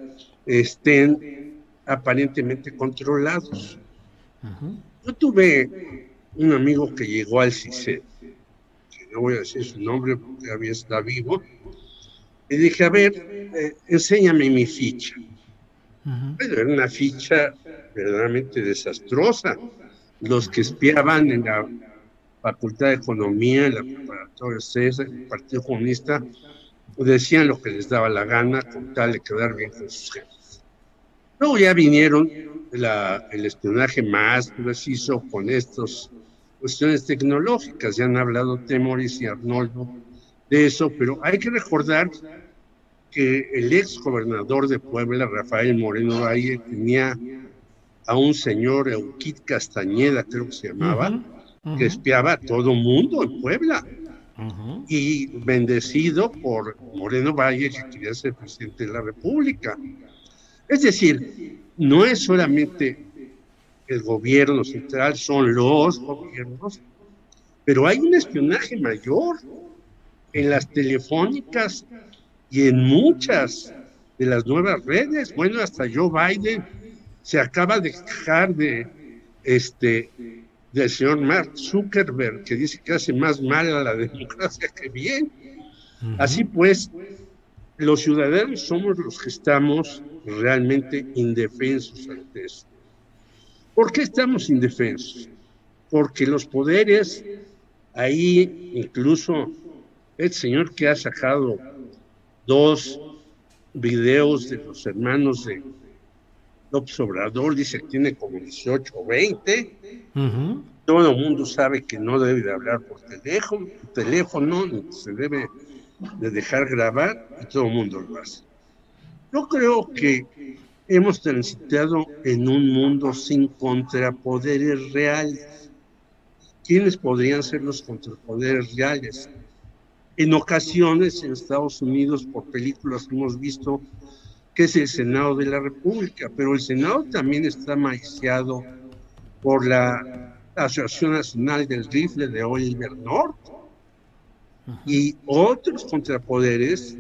estén aparentemente controlados. Yo tuve un amigo que llegó al CICED, que no voy a decir su nombre porque había está vivo, y dije, a ver, eh, enséñame mi ficha. era una ficha verdaderamente desastrosa. Los que espiaban en la Facultad de Economía, en la preparatoria César, el Partido Comunista, decían lo que les daba la gana con tal de quedar bien con sus jefes. Luego ya vinieron el espionaje más preciso con estas cuestiones tecnológicas. Ya han hablado Temoris y Arnoldo de eso, pero hay que recordar que el ex gobernador de Puebla, Rafael Moreno Valle, tenía a un señor Euquid Castañeda, creo que se llamaba, que espiaba a todo mundo en Puebla. Y bendecido por Moreno Valle, que quería ser presidente de la República. Es decir, no es solamente el gobierno central, son los gobiernos Pero hay un espionaje mayor en las telefónicas y en muchas de las nuevas redes. Bueno, hasta Joe Biden se acaba de quejar de este del señor Mark Zuckerberg, que dice que hace más mal a la [laughs] democracia que bien. Así pues, los ciudadanos somos los que estamos realmente indefensos ante eso. ¿Por qué estamos indefensos? Porque los poderes, ahí incluso el señor que ha sacado dos videos de los hermanos de López Obrador, dice que tiene como 18 o 20. Todo el mundo sabe que no debe de hablar por teléfono, teléfono, se debe de dejar grabar y todo el mundo lo hace. Yo creo que hemos transitado en un mundo sin contrapoderes reales. ¿Quiénes podrían ser los contrapoderes reales? En ocasiones en Estados Unidos, por películas que hemos visto, que es el Senado de la República, pero el Senado también está maiciado por la Asociación Nacional del Rifle de Oliver North y otros contrapoderes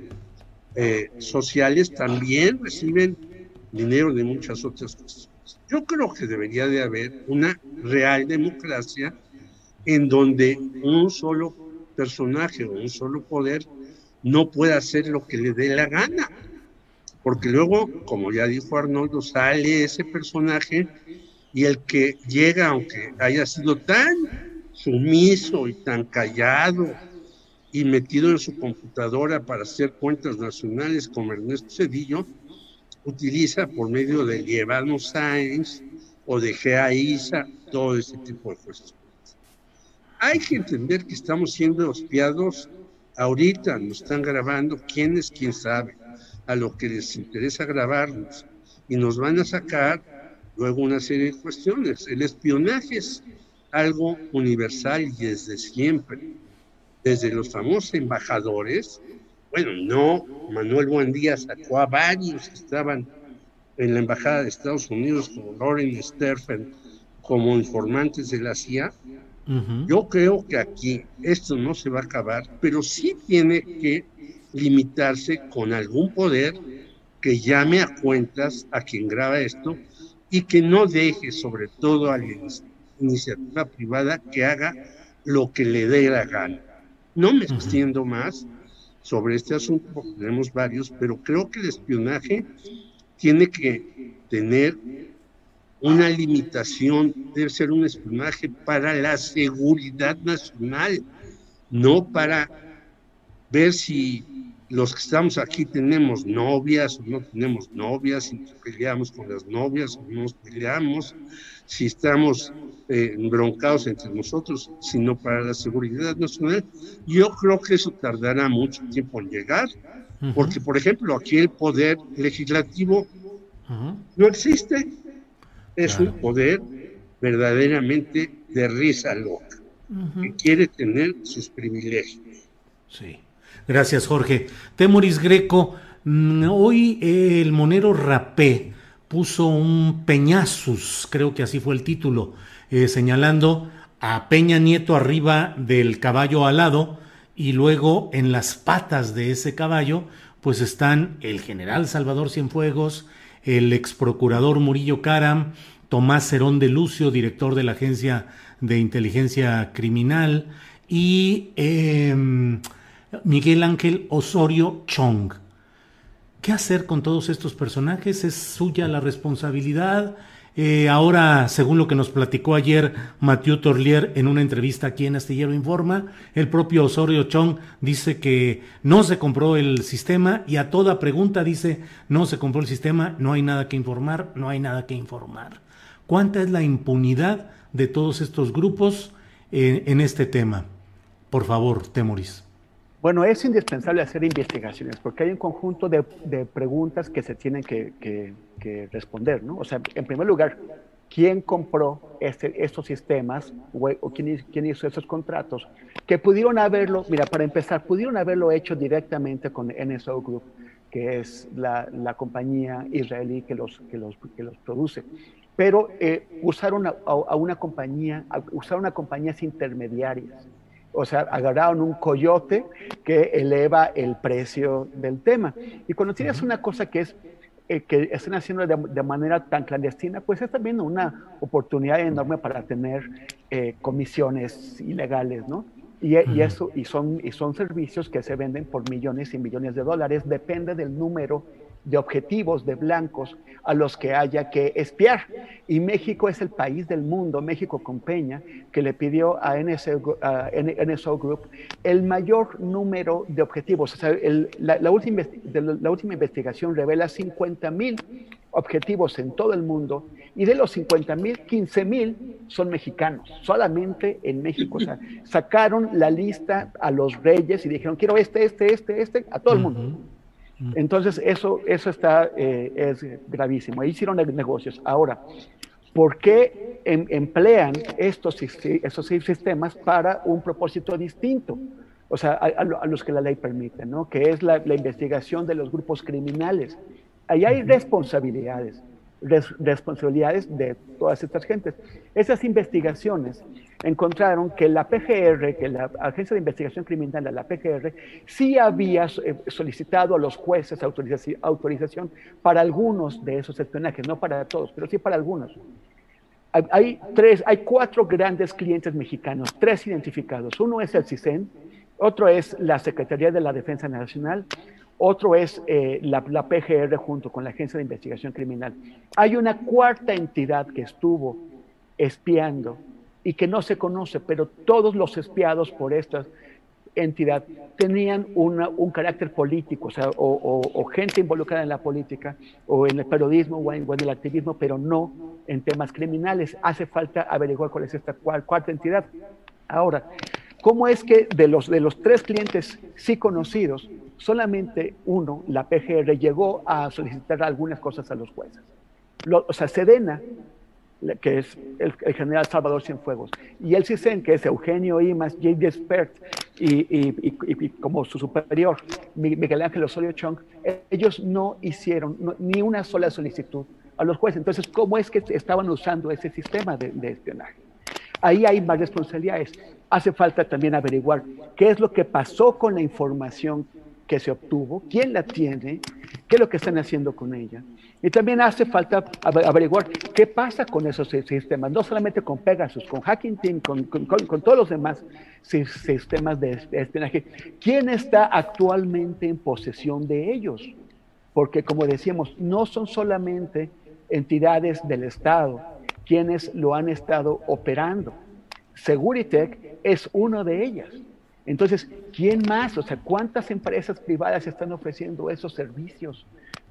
eh, sociales también reciben dinero de muchas otras cosas. Yo creo que debería de haber una real democracia en donde un solo personaje o un solo poder no pueda hacer lo que le dé la gana. Porque luego, como ya dijo Arnoldo, sale ese personaje y el que llega, aunque haya sido tan sumiso y tan callado y metido en su computadora para hacer cuentas nacionales como Ernesto Cedillo, utiliza por medio de Lievano Sáenz o de GAISA todo ese tipo de cuestiones. Hay que entender que estamos siendo espiados ahorita, nos están grabando, quién es quién sabe, a lo que les interesa grabarnos y nos van a sacar luego una serie de cuestiones. El espionaje es algo universal y desde siempre desde los famosos embajadores, bueno, no, Manuel Buendía sacó a varios que estaban en la embajada de Estados Unidos, como Lauren Sterfen, como informantes de la CIA. Yo creo que aquí esto no se va a acabar, pero sí tiene que limitarse con algún poder que llame a cuentas a quien graba esto y que no deje sobre todo a la iniciativa privada que haga lo que le dé la gana. No me extiendo más sobre este asunto, porque tenemos varios, pero creo que el espionaje tiene que tener una limitación, debe ser un espionaje para la seguridad nacional, no para ver si los que estamos aquí tenemos novias o no tenemos novias, si peleamos con las novias o no nos peleamos, si estamos eh, broncados entre nosotros, sino para la seguridad nacional. Yo creo que eso tardará mucho tiempo en llegar, porque, por ejemplo, aquí el poder legislativo no existe. Es un poder verdaderamente de risa loca, que quiere tener sus privilegios. Sí. Gracias, Jorge. Temoris Greco, mm, hoy el monero Rapé puso un peñazus, creo que así fue el título, eh, señalando a Peña Nieto arriba del caballo alado y luego en las patas de ese caballo pues están el general Salvador Cienfuegos, el ex procurador Murillo Caram, Tomás Cerón de Lucio, director de la Agencia de Inteligencia Criminal, y em, Miguel Ángel Osorio Chong. ¿Qué hacer con todos estos personajes? ¿Es suya la responsabilidad? Eh, ahora, según lo que nos platicó ayer Mathieu Torlier en una entrevista aquí en Astillero Informa, el propio Osorio Chong dice que no se compró el sistema y a toda pregunta dice no se compró el sistema, no hay nada que informar, no hay nada que informar. ¿Cuánta es la impunidad de todos estos grupos en, en este tema? Por favor, Temoris. Bueno, es indispensable hacer investigaciones porque hay un conjunto de, preguntas que se tienen que, responder, ¿no? O sea, en primer lugar, ¿quién compró este, estos sistemas o, quién, hizo esos contratos? Que pudieron haberlo, mira, para empezar, pudieron haberlo hecho directamente con NSO Group, que es la, compañía israelí que los, que los, que los produce. pero eh, usaron a, una compañía, usaron a compañías intermediarias. O sea, agarraron un coyote que eleva el precio del tema. Y cuando tienes una cosa que es eh, que están haciendo de, manera tan clandestina, pues es también una oportunidad enorme para tener eh, comisiones ilegales, ¿no? Y, y, eso, y son, y son servicios que se venden por millones y millones de dólares, depende del número de objetivos de blancos a los que haya que espiar. Y México es el país del mundo, México con Peña, que le pidió a NSO, Group el mayor número de objetivos. La, última, la última investigación revela 50 mil objetivos en todo el mundo y de los 50 mil, 15 mil son mexicanos, solamente en México. Sacaron la lista a los reyes y dijeron, quiero este, este, este, este, a todo el mundo. Entonces, eso, eso está, eh, es gravísimo. Ahí hicieron negocios. Ahora, ¿por qué em, emplean estos, estos sistemas para un propósito distinto? O sea, a, los que la ley permite, ¿no? Que es la, la investigación de los grupos criminales. Ahí hay responsabilidades responsabilidades de todas estas gentes. Esas investigaciones encontraron que la PGR, que la Agencia de Investigación Criminal de la PGR, sí había eh, solicitado a los jueces autorización, autorización para algunos de esos espionajes, no para todos, pero sí para algunos. Hay, tres, hay cuatro grandes clientes mexicanos, tres identificados. Uno es el CISEN, otro es la Secretaría de la Defensa Nacional, otro es eh, la, PGR junto con la Agencia de Investigación Criminal. Hay una cuarta entidad que estuvo espiando y que no se conoce, pero todos los espiados por esta entidad tenían un carácter político, o, sea, o, gente involucrada en la política, o en el periodismo, o en, el activismo, pero no en temas criminales. Hace falta averiguar cuál es esta cuarta entidad. Ahora, ¿cómo es que de los, de los tres clientes sí conocidos, solamente uno, la PGR, llegó a solicitar algunas cosas a los jueces. o sea, Sedena, que es el, general Salvador Cienfuegos, y el CISEN, que es Eugenio Imas, J. Despert, y, como su superior, Miguel Ángel Osorio Chong, ellos no hicieron ni una sola solicitud a los jueces. Entonces, ¿cómo es que estaban usando ese sistema de, de espionaje? Ahí hay más responsabilidades. Hace falta también averiguar qué es lo que pasó con la información que se obtuvo, quién la tiene, qué es lo que están haciendo con ella. Y también hace falta averiguar qué pasa con esos sistemas, no solamente con Pegasus, con Hacking Team, con, con, todos los demás sistemas de espionaje. ¿Quién está actualmente en posesión de ellos? Porque, como decíamos, no son solamente entidades del Estado quienes lo han estado operando. Seguritech es una de ellas. Entonces, ¿quién más? O sea, ¿cuántas empresas privadas están ofreciendo esos servicios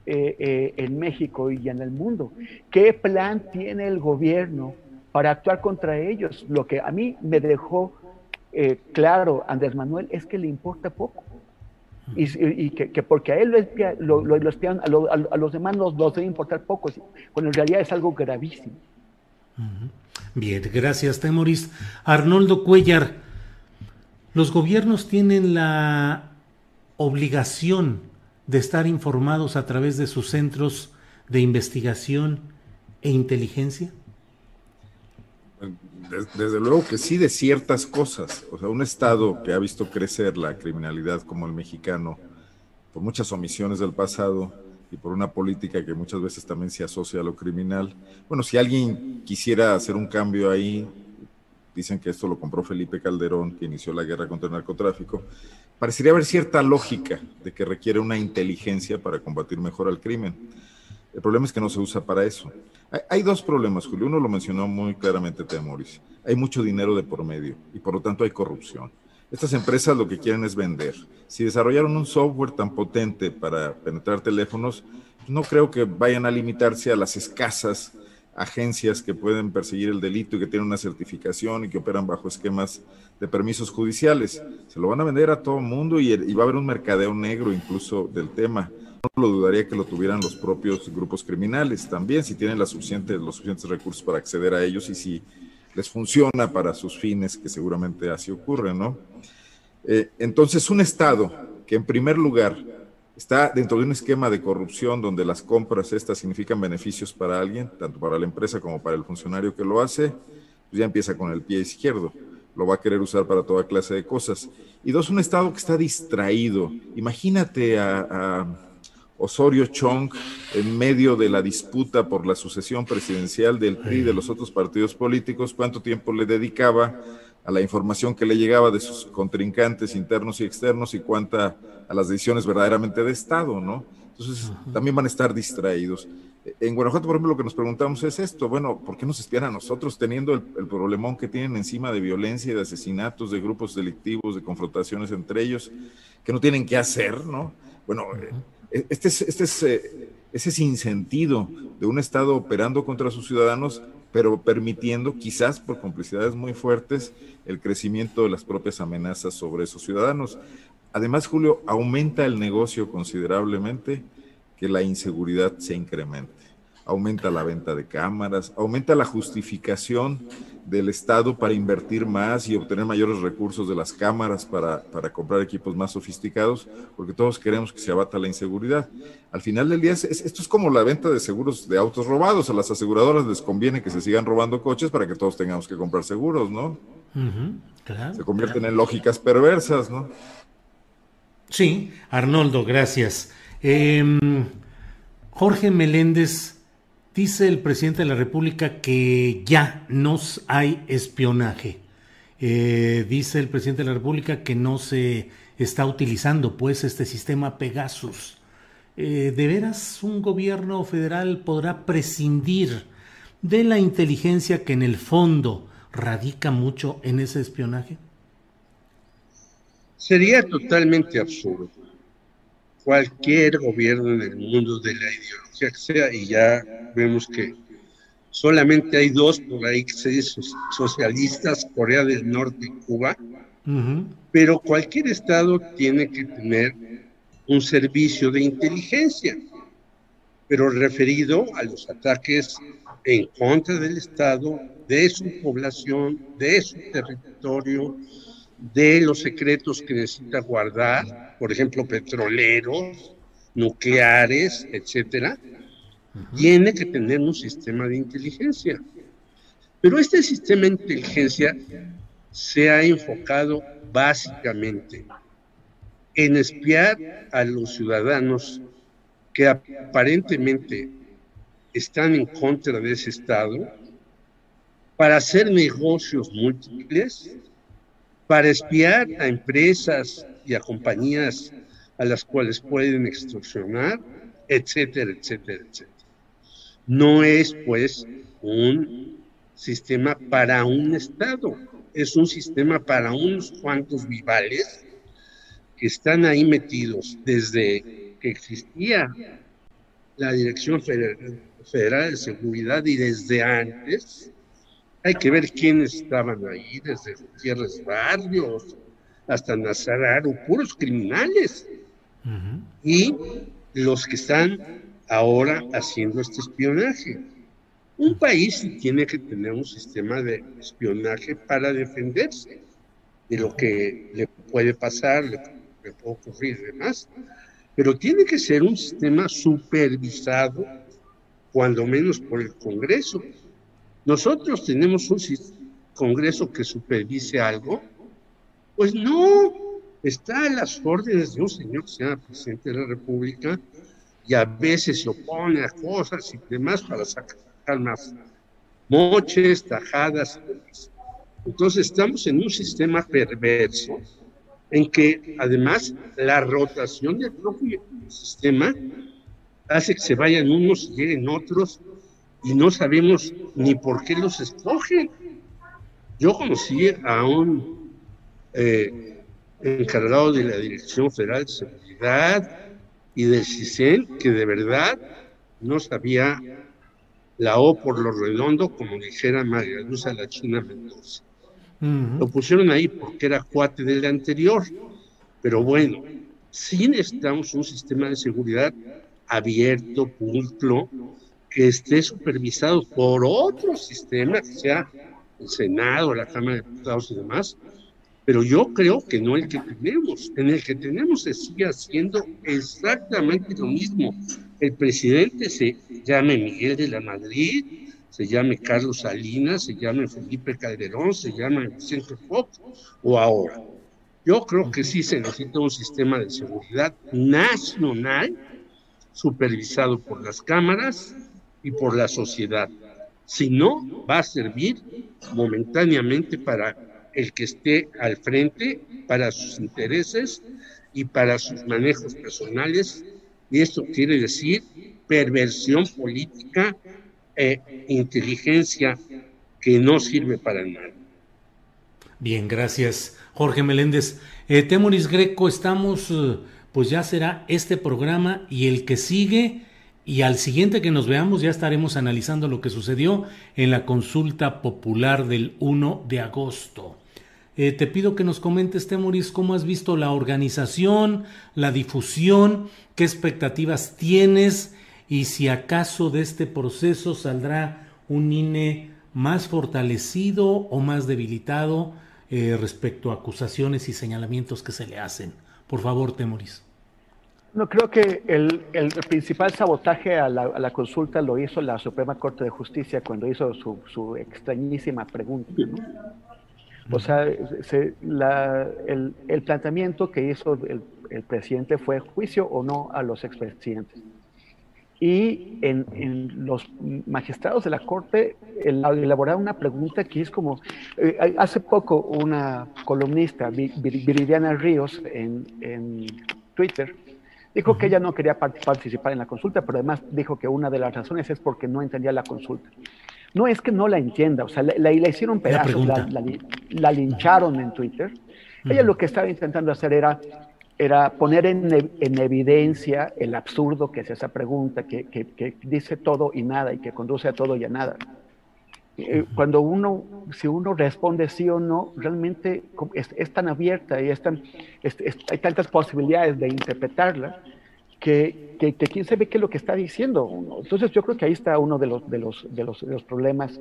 eh, eh, en México y en el mundo? ¿Qué plan tiene el gobierno para actuar contra ellos? Lo que a mí me dejó eh, claro Andrés Manuel es que le importa poco. Y, que, porque a él lo, lo, espian, a, los demás nos, debe importar poco, cuando en realidad es algo gravísimo. Bien, gracias, Temoris. Arnoldo Cuellar, los gobiernos tienen la obligación de estar informados a través de sus centros de investigación e inteligencia? Desde luego que sí, de ciertas cosas. O sea, un Estado que ha visto crecer la criminalidad como el mexicano por muchas omisiones del pasado y por una política que muchas veces también se asocia a lo criminal. Bueno, si alguien quisiera hacer un cambio ahí, dicen que esto lo compró Felipe Calderón, que inició la guerra contra el narcotráfico, parecería haber cierta lógica de que requiere una inteligencia para combatir mejor al crimen. El problema es que no se usa para eso. Hay, dos problemas, Julio. Uno lo mencionó muy claramente Temoris. Hay mucho dinero de por medio y por lo tanto hay corrupción. Estas empresas lo que quieren es vender. Si desarrollaron un software tan potente para penetrar teléfonos, no creo que vayan a limitarse a las escasas agencias que pueden perseguir el delito y que tienen una certificación y que operan bajo esquemas de permisos judiciales. Se lo van a vender a todo el mundo y, va a haber un mercadeo negro incluso del tema. No lo dudaría que lo tuvieran los propios grupos criminales también, si tienen los suficientes recursos para acceder a ellos y si les funciona para sus fines, que seguramente así ocurre, ¿no? Eh, entonces, un Estado que en primer lugar está dentro de un esquema de corrupción donde las compras estas significan beneficios para alguien, tanto para la empresa como para el funcionario que lo hace, pues ya empieza con el pie izquierdo. Lo va a querer usar para toda clase de cosas. Y dos, un Estado que está distraído. Imagínate a, Osorio Chong en medio de la disputa por la sucesión presidencial del PRI y de los otros partidos políticos, cuánto tiempo le dedicaba a la información que le llegaba de sus contrincantes internos y externos y cuánta a las decisiones verdaderamente de Estado, ¿no? Entonces también van a estar distraídos. En Guanajuato, por ejemplo, lo que nos preguntamos es esto, bueno, ¿por qué nos espían a nosotros teniendo el, problemón que tienen encima de violencia y de asesinatos, de grupos delictivos, de confrontaciones entre ellos, que no tienen qué hacer, ¿no? Bueno, eh, este es, este es eh, ese sinsentido de un Estado operando contra sus ciudadanos, pero permitiendo, quizás por complicidades muy fuertes, el crecimiento de las propias amenazas sobre esos ciudadanos. Además, Julio, aumenta el negocio considerablemente que la inseguridad se incremente. Aumenta la venta de cámaras, aumenta la justificación del Estado para invertir más y obtener mayores recursos de las cámaras para, para, comprar equipos más sofisticados, porque todos queremos que se abata la inseguridad. Al final del día, esto es como la venta de seguros de autos robados. A las aseguradoras les conviene que se sigan robando coches para que todos tengamos que comprar seguros, ¿no? se convierten en lógicas perversas, ¿no? Sí, Arnoldo, gracias. Em, Jorge Meléndez, dice el presidente de la República que ya no hay espionaje. Eh, dice el presidente de la República que no se está utilizando pues este sistema Pegasus. Eh, ¿De veras un gobierno federal podrá prescindir de la inteligencia que en el fondo radica mucho en ese espionaje? Sería totalmente absurdo. Cualquier gobierno en el mundo de la ideología que sea, y ya vemos que solamente hay dos por ahí que se dicen socialistas, Corea del Norte y Cuba, pero cualquier estado tiene que tener un servicio de inteligencia, pero referido a los ataques en contra del Estado, de su población, de su territorio, de los secretos que necesita guardar, por ejemplo, petroleros, nucleares, etcétera, tiene que tener un sistema de inteligencia. Pero este sistema de inteligencia se ha enfocado básicamente en espiar a los ciudadanos que aparentemente están en contra de ese Estado para hacer negocios múltiples, para espiar a empresas y a compañías a las cuales pueden extorsionar, etcétera, etcétera, etcétera. No es pues un sistema para un Estado, es un sistema para unos cuantos vivales que están ahí metidos desde que existía la Dirección Federal de Seguridad y desde antes, hay que ver quiénes estaban ahí, desde Gutiérrez Barrios hasta Nazararo, puros criminales. Y los que están ahora haciendo este espionaje. Un país tiene que tener un sistema de espionaje para defenderse de lo que le puede pasar, que le puede ocurrir y demás. Pero tiene que ser un sistema supervisado, cuando menos por el Congreso. Nosotros tenemos un Congreso que supervise algo, pues no, está a las órdenes de un señor que se llama presidente de la República y a veces se opone a cosas y demás para sacar más moches, tajadas. Entonces estamos en un sistema perverso en que además la rotación del propio sistema hace que se vayan unos y lleguen otros y no sabemos ni por qué los escogen. Yo conocí a un eh, encargado de la Dirección Federal de Seguridad y del CISEN que de verdad no sabía la O por lo redondo, como dijera María Luz a la China Mendoza. Lo pusieron ahí porque era cuate del anterior, pero bueno, sí necesitamos un sistema de seguridad abierto, pulcro, que esté supervisado por otro sistema, que sea el Senado, la Cámara de Diputados y demás, pero yo creo que no el que tenemos. En el que tenemos se sigue haciendo exactamente lo mismo. El presidente se llame Miguel de la Madrid, se llame Carlos Salinas, se llame Felipe Calderón, se llame Vicente Fox o ahora. Yo creo que sí se necesita un sistema de seguridad nacional supervisado por las cámaras y por la sociedad. Si no, va a servir momentáneamente para el que esté al frente, para sus intereses y para sus manejos personales. Y esto quiere decir perversión política e inteligencia que no sirve para nada. Bien, gracias Jorge Meléndez. Eh, Temoris Greco, estamos, eh, pues ya será este programa y el que sigue y al siguiente que nos veamos ya estaremos analizando lo que sucedió en la consulta popular del 1 de agosto. Eh, te pido que nos comentes, Temoris, cómo has visto la organización, la difusión, qué expectativas tienes y si acaso de este proceso saldrá un INE más fortalecido o más debilitado eh, respecto a acusaciones y señalamientos que se le hacen. Por favor, Temoris. No, creo que el, principal sabotaje a la, consulta lo hizo la Suprema Corte de Justicia cuando hizo su, extrañísima pregunta. O sea, el, planteamiento que hizo el, el, presidente fue juicio o no a los expresidentes y en, los magistrados de la Corte elaboraron una pregunta que es como, eh, hace poco una columnista, Viridiana Ríos, en, Twitter, dijo que ella no quería participar en la consulta, pero además dijo que una de las razones es porque no entendía la consulta. No es que no la entienda, o sea, la, hicieron pedazos, la, lincharon en Twitter. Ella lo que estaba intentando hacer era era poner en, evidencia el absurdo que es esa pregunta, que, dice todo y nada y que conduce a todo y a nada. Eh, cuando uno, si uno responde sí o no, realmente es, tan abierta y hay tantas posibilidades de interpretarla que, que, quién sabe qué es lo que está diciendo Entonces yo creo que ahí está uno de los, de los, de los, de los problemas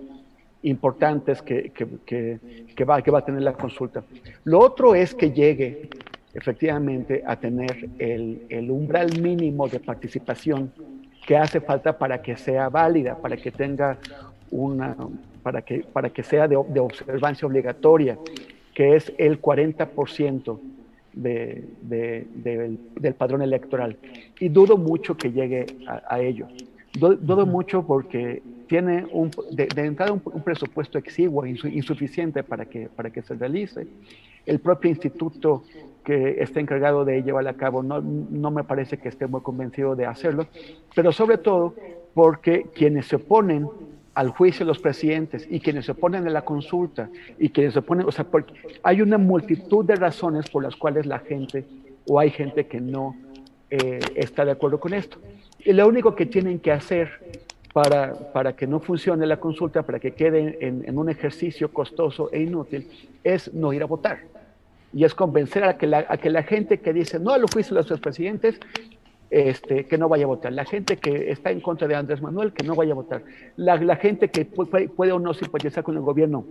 importantes que, que, va, que va a tener la consulta. Lo otro es que llegue efectivamente a tener el, umbral mínimo de participación que hace falta para que sea válida, para que tenga una, para que, para que sea de, observancia obligatoria, que es el 40% de, del, padrón electoral. Y dudo mucho que llegue a, ello. Dudo, mucho porque tiene un, de, entrada un, presupuesto exiguo, insuficiente para que, para que se realice. El propio instituto que está encargado de llevarla a cabo. No, no me parece que esté muy convencido de hacerlo, pero sobre todo porque quienes se oponen al juicio de los presidentes y quienes se oponen a la consulta y quienes se oponen, o sea, porque hay una multitud de razones por las cuales la gente o hay gente que no eh, está de acuerdo con esto. Y lo único que tienen que hacer para, para que no funcione la consulta, para que quede en, un ejercicio costoso e inútil, es no ir a votar y es convencer a que la, a que la gente que dice no a los juicios de los presidentes, este, que no vaya a votar. La gente que está en contra de Andrés Manuel, que no vaya a votar. La, gente que puede, o no simpatizar con el gobierno,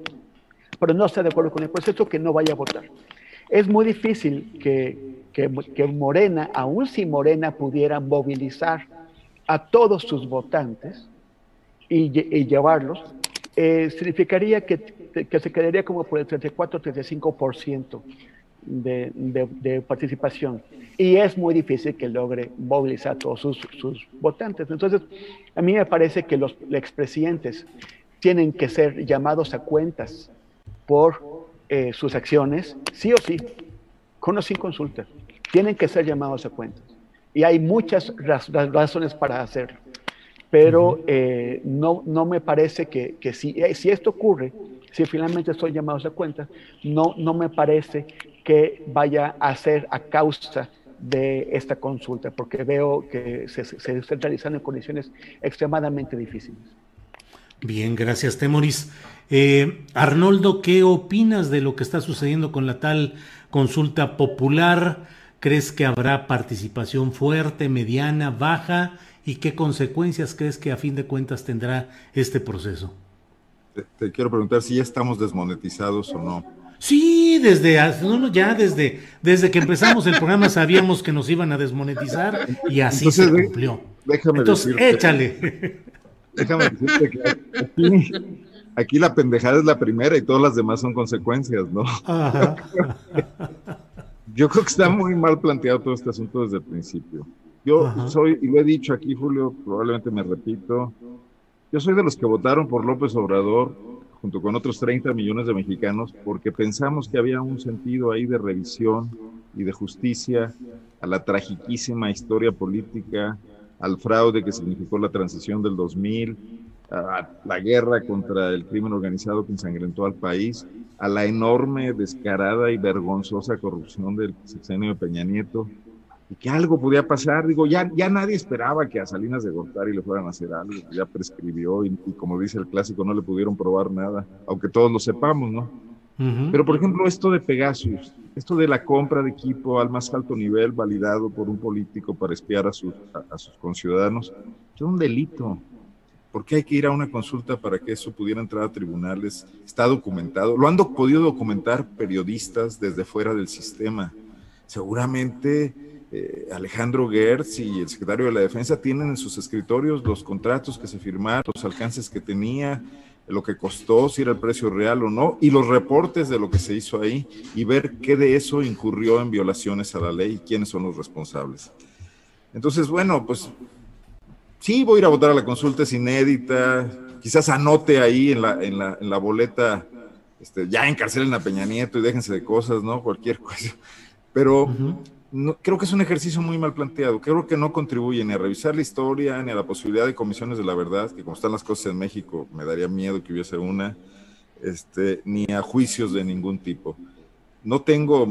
pero no está de acuerdo con el proceso, que no vaya a votar. Es muy difícil que, que, Morena, aun si Morena pudiera movilizar a todos sus votantes y, y llevarlos, eh, significaría que, que, se quedaría como por el 34-35% de, de, participación. Y es muy difícil que logre movilizar a todos sus, sus votantes. Entonces, a mí me parece que los expresidentes tienen que ser llamados a cuentas por eh, sus acciones, sí o sí, con o sin consulta. Tienen que ser llamados a cuentas. Y hay muchas razones para hacerlo pero eh, no, no me parece que, que si, eh, si, esto ocurre, si finalmente estoy llamados a cuenta, no, no me parece que vaya a ser a causa de esta consulta, porque veo que se, se están realizando en condiciones extremadamente difíciles. Bien, gracias, Temoris. Eh, Arnoldo, ¿qué opinas de lo que está sucediendo con la tal consulta popular? ¿Crees que habrá participación fuerte, mediana, baja? y qué consecuencias crees que a fin de cuentas tendrá este proceso? Te, quiero preguntar si ya estamos desmonetizados o no. Sí, desde no, ya desde, desde que empezamos el programa sabíamos que nos iban a desmonetizar y así se cumplió. Déjame Entonces, échale. Déjame decirte que aquí, aquí, la pendejada es la primera y todas las demás son consecuencias, ¿no? Yo creo que está muy mal planteado todo este asunto desde el principio. Yo soy, y lo he dicho aquí, Julio, probablemente me repito, yo soy de los que votaron por López Obrador junto con otros 30 millones de mexicanos, porque pensamos que había un sentido ahí de revisión y de justicia a la tragiquísima historia política, al fraude que significó la transición del 2000, a la guerra contra el crimen organizado que ensangrentó al país, a la enorme, descarada y vergonzosa corrupción del sexenio de Peña Nieto, y que algo podía pasar. Digo, ya, ya nadie esperaba que a Salinas de Gortari le fueran a hacer algo, ya prescribió y, como dice el clásico, no le pudieron probar nada, aunque todos lo sepamos, ¿no? Pero, por ejemplo, esto de Pegasus, esto de la compra de equipo al más alto nivel validado por un político para espiar a sus, a, sus conciudadanos, es un delito. ¿Por qué hay que ir a una consulta para que eso pudiera entrar a tribunales? Está documentado. Lo han podido documentar periodistas desde fuera del sistema. Seguramente eh, Alejandro Gertz y el secretario de la Defensa tienen en sus escritorios los contratos que se firmaron, los alcances que tenía, lo que costó, si era el precio real o no, y los reportes de lo que se hizo ahí y ver qué de eso incurrió en violaciones a la ley y quiénes son los responsables. Entonces, bueno, pues sí, voy a ir a votar a la consulta, es inédita, quizás anote ahí en la, en la, boleta, este, ya encarcelen a Peña Nieto y déjense de cosas, ¿no? Cualquier [laughs] cosa. Pero creo que es un ejercicio muy mal planteado. Creo que no contribuye ni a revisar la historia, ni a la posibilidad de comisiones de la verdad, que como están las cosas en México, me daría miedo que hubiese una, este, ni a juicios de ningún tipo. No tengo,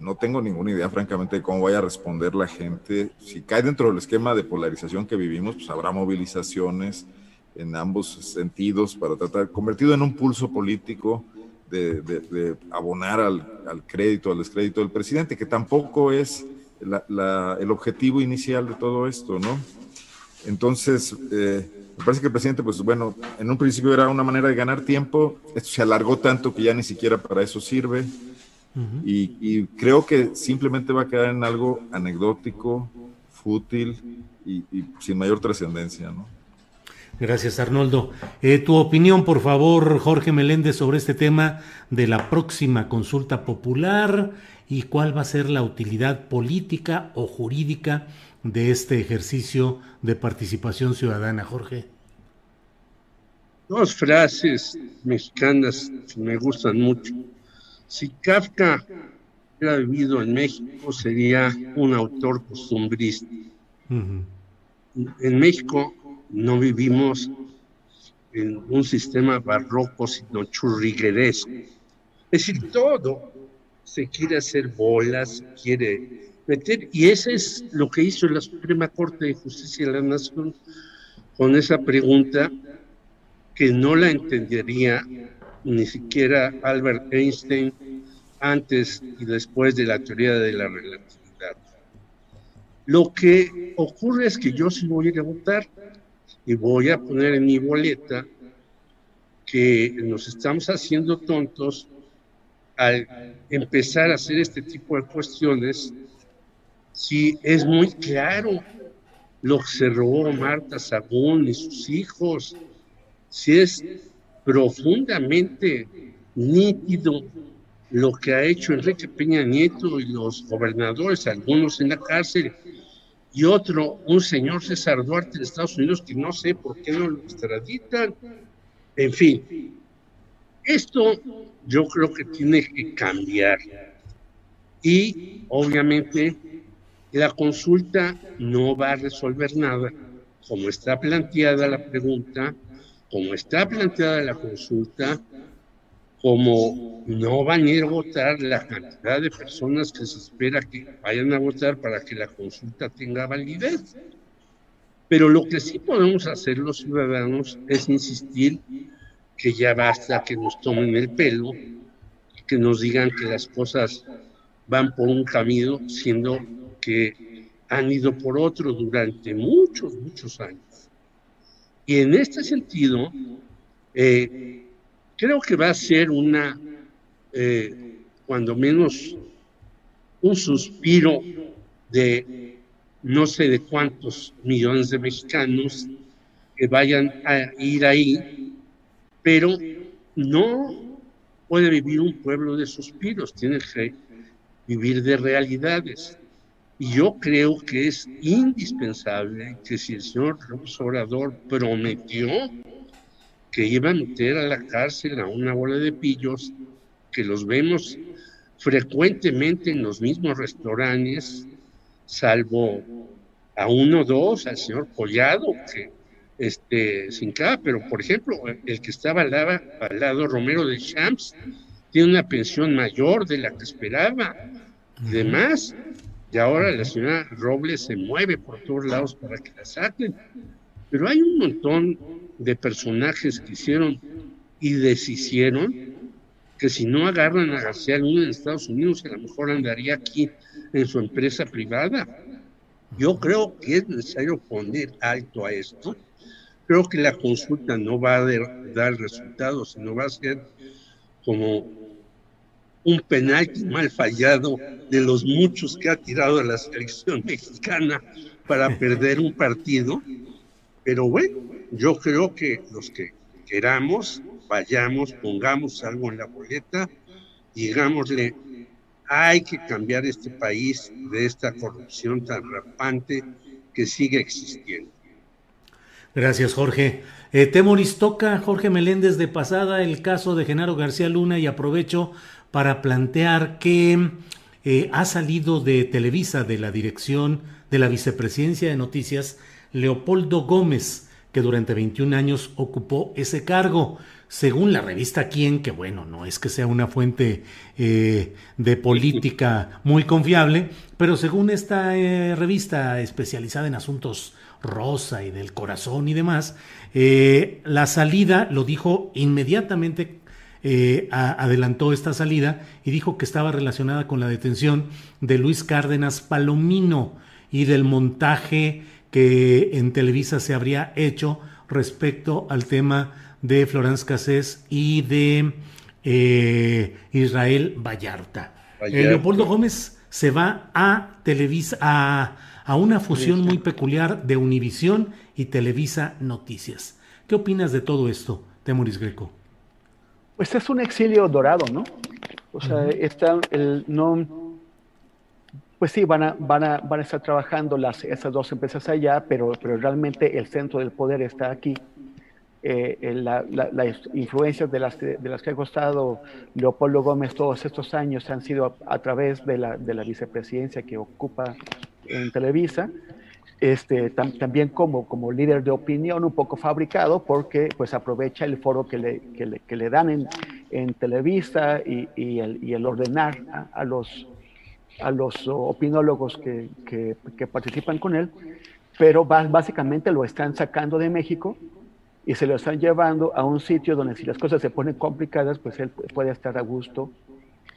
no tengo ninguna idea, francamente, de cómo vaya a responder la gente. Si cae dentro del esquema de polarización que vivimos, pues habrá movilizaciones en ambos sentidos para tratar, convertido en un pulso político, de, abonar al, crédito, al descrédito del presidente, que tampoco es el objetivo inicial de todo esto, ¿no? Entonces, eh, me parece que el presidente, pues bueno, en un principio era una manera de ganar tiempo, esto se alargó tanto que ya ni siquiera para eso sirve, y, creo que simplemente va a quedar en algo anecdótico, fútil y sin mayor trascendencia, ¿no? Gracias, Arnoldo. Eh, tu opinión, por favor, Jorge Meléndez, sobre este tema de la próxima consulta popular y cuál va a ser la utilidad política o jurídica de este ejercicio de participación ciudadana, Jorge. Dos frases mexicanas que me gustan mucho. Si Kafka hubiera vivido en México, sería un autor costumbrista. En México no vivimos en un sistema barroco, sino churrigueresco. Es decir, todo se quiere hacer bolas, quiere meter, y eso es lo que hizo la Suprema Corte de Justicia de la Nación con esa pregunta que no la entendería ni siquiera Albert Einstein antes y después de la teoría de la relatividad. Lo que ocurre es que yo sí voy a ir a votar, y voy a poner en mi boleta que nos estamos haciendo tontos al empezar a hacer este tipo de cuestiones. Si es muy claro lo que se robó Marta Sagún y sus hijos, si es profundamente nítido lo que ha hecho Enrique Peña Nieto y los gobernadores, algunos en la cárcel, y otro, un señor César Duarte de Estados Unidos, que no sé por qué no lo extraditan. En fin, esto yo creo que tiene que cambiar. Y obviamente la consulta no va a resolver nada, como está planteada la pregunta, como está planteada la consulta, como no van a ir a votar la cantidad de personas que se espera que vayan a votar para que la consulta tenga validez. Pero lo que sí podemos hacer los ciudadanos es insistir que ya basta que nos tomen el pelo, que nos digan que las cosas van por un camino, siendo que han ido por otro durante muchos, muchos años. Y en este sentido, eh, creo que va a ser una eh, cuando menos un suspiro de no sé de cuántos millones de mexicanos que vayan a ir ahí, pero no puede vivir un pueblo de suspiros, tiene que vivir de realidades. Y yo creo que es indispensable que si el señor Obrador prometió que iba a meter a la cárcel a una bola de pillos, que los vemos frecuentemente en los mismos restaurantes, salvo a uno o dos, al señor Collado, que este, sin cada, pero por ejemplo, el que estaba al lado, al lado Romero de Champs, tiene una pensión mayor de la que esperaba, además, y ahora la señora Robles se mueve por todos lados para que la saquen. Pero hay un montón de personajes que hicieron y deshicieron que si no agarran a García Luna en Estados Unidos, a lo mejor andaría aquí en su empresa privada. Yo creo que es necesario poner alto a esto. Creo que la consulta no va a dar resultados, sino va a ser como un penalti mal fallado de los muchos que ha tirado la selección mexicana para perder un partido. Pero bueno, yo creo que los que queramos, vayamos, pongamos algo en la boleta, digámosle, hay que cambiar este país de esta corrupción tan rampante que sigue existiendo. Gracias, Jorge. Eh, Temoris toca Jorge Meléndez de pasada el caso de Genaro García Luna y aprovecho para plantear que eh, ha salido de Televisa, de la dirección de la vicepresidencia de noticias, Leopoldo Gómez, que durante 21 años ocupó ese cargo. Según la revista Quién, que bueno, no es que sea una fuente eh, de política muy confiable, pero según esta eh, revista especializada en asuntos rosa y del corazón y demás, la salida lo dijo inmediatamente eh, adelantó esta salida y dijo que estaba relacionada con la detención de Luis Cárdenas Palomino y del montaje que en Televisa se habría hecho respecto al tema de Florence Cassés y de eh, Israel Vallarta. Eh, Leopoldo Gómez se va a Televisa, a, a una fusión muy peculiar de Univisión y Televisa Noticias. ¿Qué opinas de todo esto, Temoris Greco? Pues es un exilio dorado, ¿no? O sea, está el, no, pues sí, van a, van a, van a estar trabajando las, esas dos empresas allá, pero, pero realmente el centro del poder está aquí. Eh, las influencias de las, de las que ha costado Leopoldo Gómez todos estos años han sido a, través de la, de la vicepresidencia que ocupa en Televisa este, también como, como líder de opinión un poco fabricado porque pues aprovecha el foro que le, que le, que le dan en, en Televisa y, y, el, y el, ordenar a, los, a los opinólogos que, que, participan con él, pero básicamente lo están sacando de México y se lo están llevando a un sitio donde si las cosas se ponen complicadas, pues él puede estar a gusto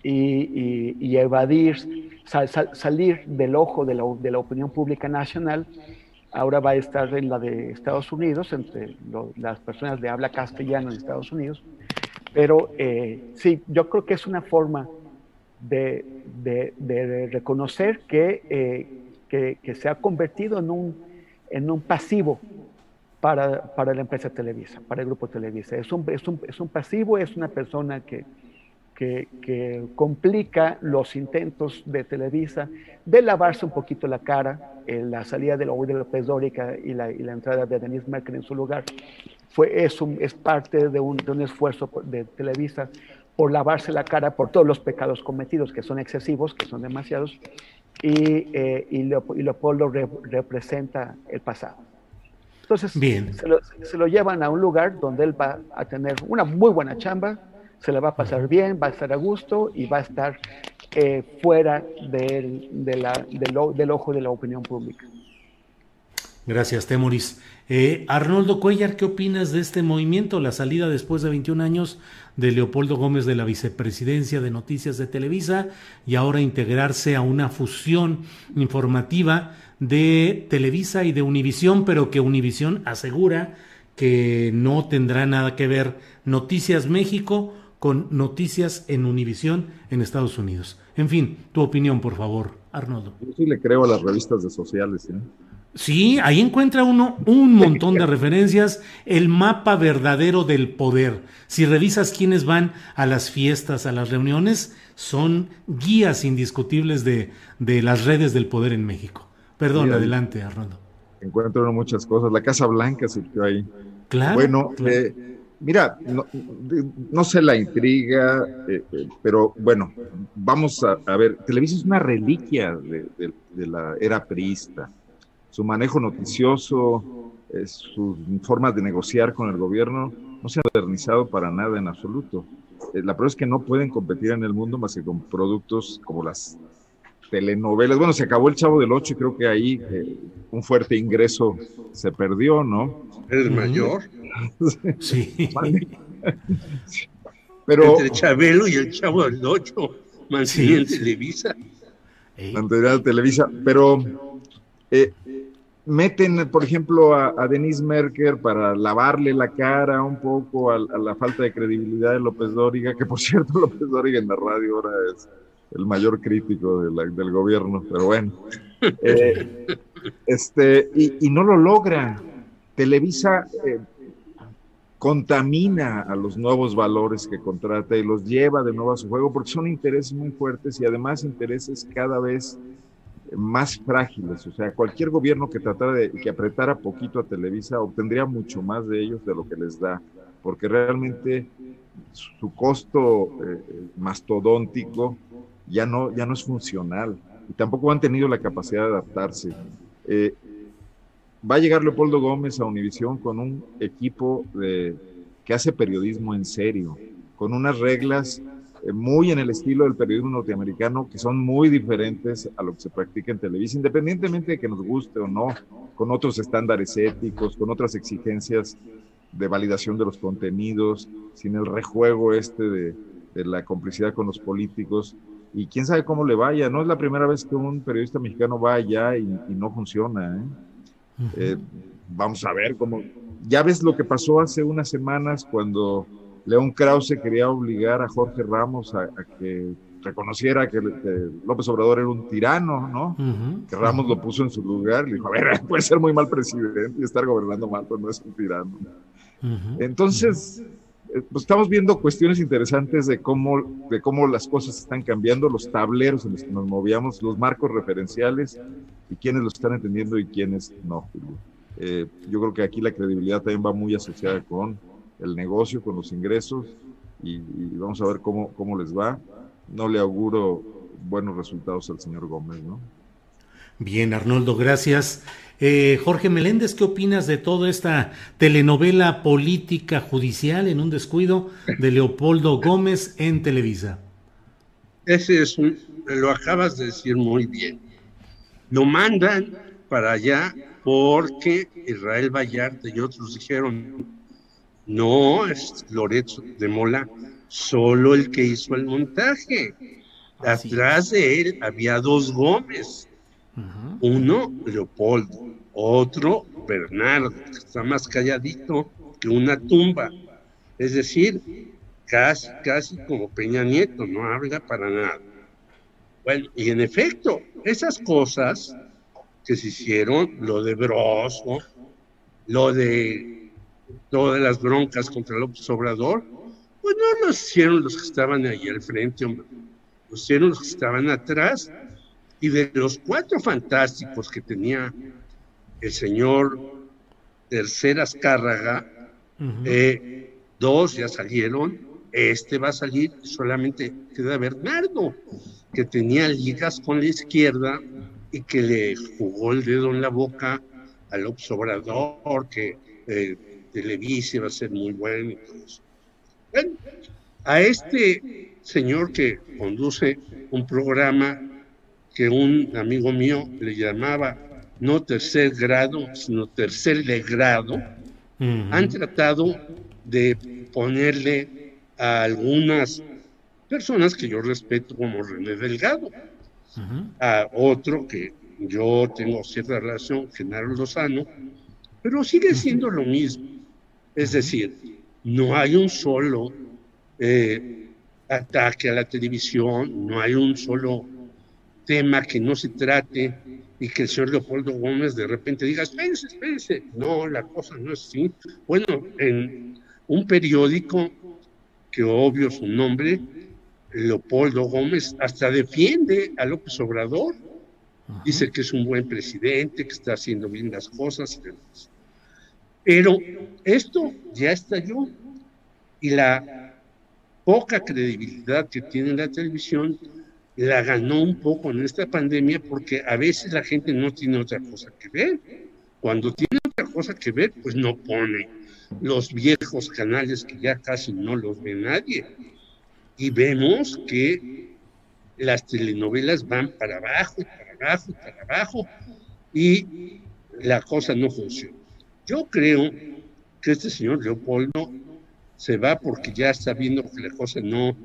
y, y, evadir, salir del ojo de la, de la, opinión pública nacional. Ahora va a estar en la de Estados Unidos, entre las personas de habla castellana en Estados Unidos. Pero eh, sí, yo creo que es una forma de, de, reconocer que, eh, que, que, se ha convertido en un, en un pasivo para, para, la empresa Televisa, para el grupo Televisa. Es un, es un, es un pasivo, es una persona que, que, complica los intentos de Televisa de lavarse un poquito la cara, en la salida de, de López Dórica y la, y la entrada de Denise Merkel en su lugar, fue, es, un, es parte de un, de un esfuerzo de Televisa por lavarse la cara por todos los pecados cometidos, que son excesivos, que son demasiados, y, eh, y, Leopoldo representa el pasado. Entonces, Bien. Se, lo, se lo llevan a un lugar donde él va a tener una muy buena chamba, se la va a pasar bien, va a estar a gusto y va a estar eh, fuera del, del, ojo de la opinión pública. Gracias, Temoris. Eh, Arnoldo Cuellar, ¿qué opinas de este movimiento? La salida después de 21 años de Leopoldo Gómez de la vicepresidencia de Noticias de Televisa y ahora integrarse a una fusión informativa de Televisa y de Univisión, pero que Univisión asegura que no tendrá nada que ver Noticias México con noticias en Univisión en Estados Unidos. En fin, tu opinión, por favor, Arnoldo. Yo sí le creo a las revistas de sociales. ¿eh? Sí, ahí encuentra uno un montón de referencias, el mapa verdadero del poder. Si revisas quiénes van a las fiestas, a las reuniones, son guías indiscutibles de, de las redes del poder en México. Perdón, adelante, Arnoldo. Encuentro muchas cosas. La Casa Blanca surgió ahí. Claro. Bueno, Eh, mira, no, sé la intriga, eh, eh, pero bueno, vamos a, ver. Televisa es una reliquia de, de la era priista su manejo noticioso, eh, sus formas de negociar con el gobierno, no se han modernizado para nada en absoluto. Eh, la prueba es que no pueden competir en el mundo más que con productos como las telenovelas. Bueno, se acabó el Chavo del Ocho y creo que ahí eh, un fuerte ingreso se perdió, ¿no? ¿Eres mayor? [laughs] sí. [laughs] Pero, Entre Chabelo y el Chavo del Ocho, mantenían Televisa. Mantenían Televisa, pero eh, meten, por ejemplo, a, Denise Merker para lavarle la cara un poco a, la falta de credibilidad de López Dóriga, que por cierto [laughs] López Dóriga en la radio ahora es el mayor crítico del gobierno, pero bueno. [laughs] Eh, este, y, no lo logra. Televisa eh, contamina a los nuevos valores que contrata y los lleva de nuevo a su juego porque son intereses muy fuertes y además intereses cada vez más frágiles. O sea, cualquier gobierno que tratara de que apretara poquito a Televisa obtendría mucho más de ellos de lo que les da, porque realmente su costo eh, mastodóntico ya no, ya no es funcional y tampoco han tenido la capacidad de adaptarse. Eh, va a llegar Leopoldo Gómez a Univisión con un equipo que hace periodismo en serio, con unas reglas eh, muy en el estilo del periodismo norteamericano, que son muy diferentes a lo que se practica en Televisa, independientemente de que nos guste o no, con otros estándares éticos, con otras exigencias de validación de los contenidos, sin el rejuego este de, la complicidad con los políticos. Y quién sabe cómo le vaya. No es la primera vez que un periodista mexicano va allá y, no funciona. ¿eh? Eh, vamos a ver cómo. Ya ves lo que pasó hace unas semanas cuando León Krause quería obligar a Jorge Ramos a, que reconociera que, López Obrador era un tirano, ¿no? Que Ramos lo puso en su lugar y le dijo, a ver, [laughs] puede ser muy mal presidente y estar gobernando mal, pero no es un tirano. Entonces, eh, pues estamos viendo cuestiones interesantes de cómo, de cómo las cosas están cambiando, los tableros en los que nos movíamos, los marcos referenciales y quiénes lo están entendiendo y quiénes no. Eh, yo creo que aquí la credibilidad también va muy asociada con el negocio, con los ingresos y, vamos a ver cómo, cómo les va. No le auguro buenos resultados al señor Gómez, ¿no? Bien, Arnoldo, gracias. Eh, Jorge Meléndez, ¿qué opinas de toda esta telenovela política judicial en un descuido de Leopoldo Gómez en Televisa? Ese es un, lo acabas de decir muy bien. Lo mandan para allá porque Israel Vallarta y otros dijeron, no, es Lorenzo de Mola, solo el que hizo el montaje. Atrás de él había dos Gómez. Uno, Leopoldo. Otro, Bernardo, que está más calladito que una tumba. Es decir, casi, casi como Peña Nieto, no habla para nada. Bueno, y en efecto, esas cosas que se hicieron, lo de Broso, lo de todas las broncas contra López Obrador, pues no lo hicieron los que estaban ahí al frente, hombre. Lo hicieron los que estaban atrás. Y de los cuatro fantásticos que tenía el señor Terceras Cárraga, eh, dos ya salieron, este va a salir, solamente queda Bernardo, que tenía ligas con la izquierda y que le jugó el dedo en la boca al Obrador, que eh, Televisa va a ser muy bueno Bueno, a este señor que conduce un programa que un amigo mío le llamaba no tercer grado, sino tercer de grado, han tratado de ponerle a algunas personas que yo respeto como René Delgado, a otro que yo tengo cierta relación, Genaro Lozano, pero sigue siendo lo mismo. Es decir, no hay un solo eh, ataque a la televisión, no hay un solo tema que no se trate y que el señor Leopoldo Gómez de repente diga, espérense, espérense. No, la cosa no es así. Bueno, en un periódico que obvio su nombre, Leopoldo Gómez, hasta defiende a López Obrador. Dice que es un buen presidente, que está haciendo bien las cosas. Pero esto ya estalló y la poca credibilidad que tiene la televisión la ganó un poco en esta pandemia porque a veces la gente no tiene otra cosa que ver. Cuando tiene otra cosa que ver, pues no pone los viejos canales que ya casi no los ve nadie. Y vemos que las telenovelas van para abajo y para abajo y para abajo y la cosa no funciona. Yo creo que este señor Leopoldo se va porque ya está viendo que la cosa no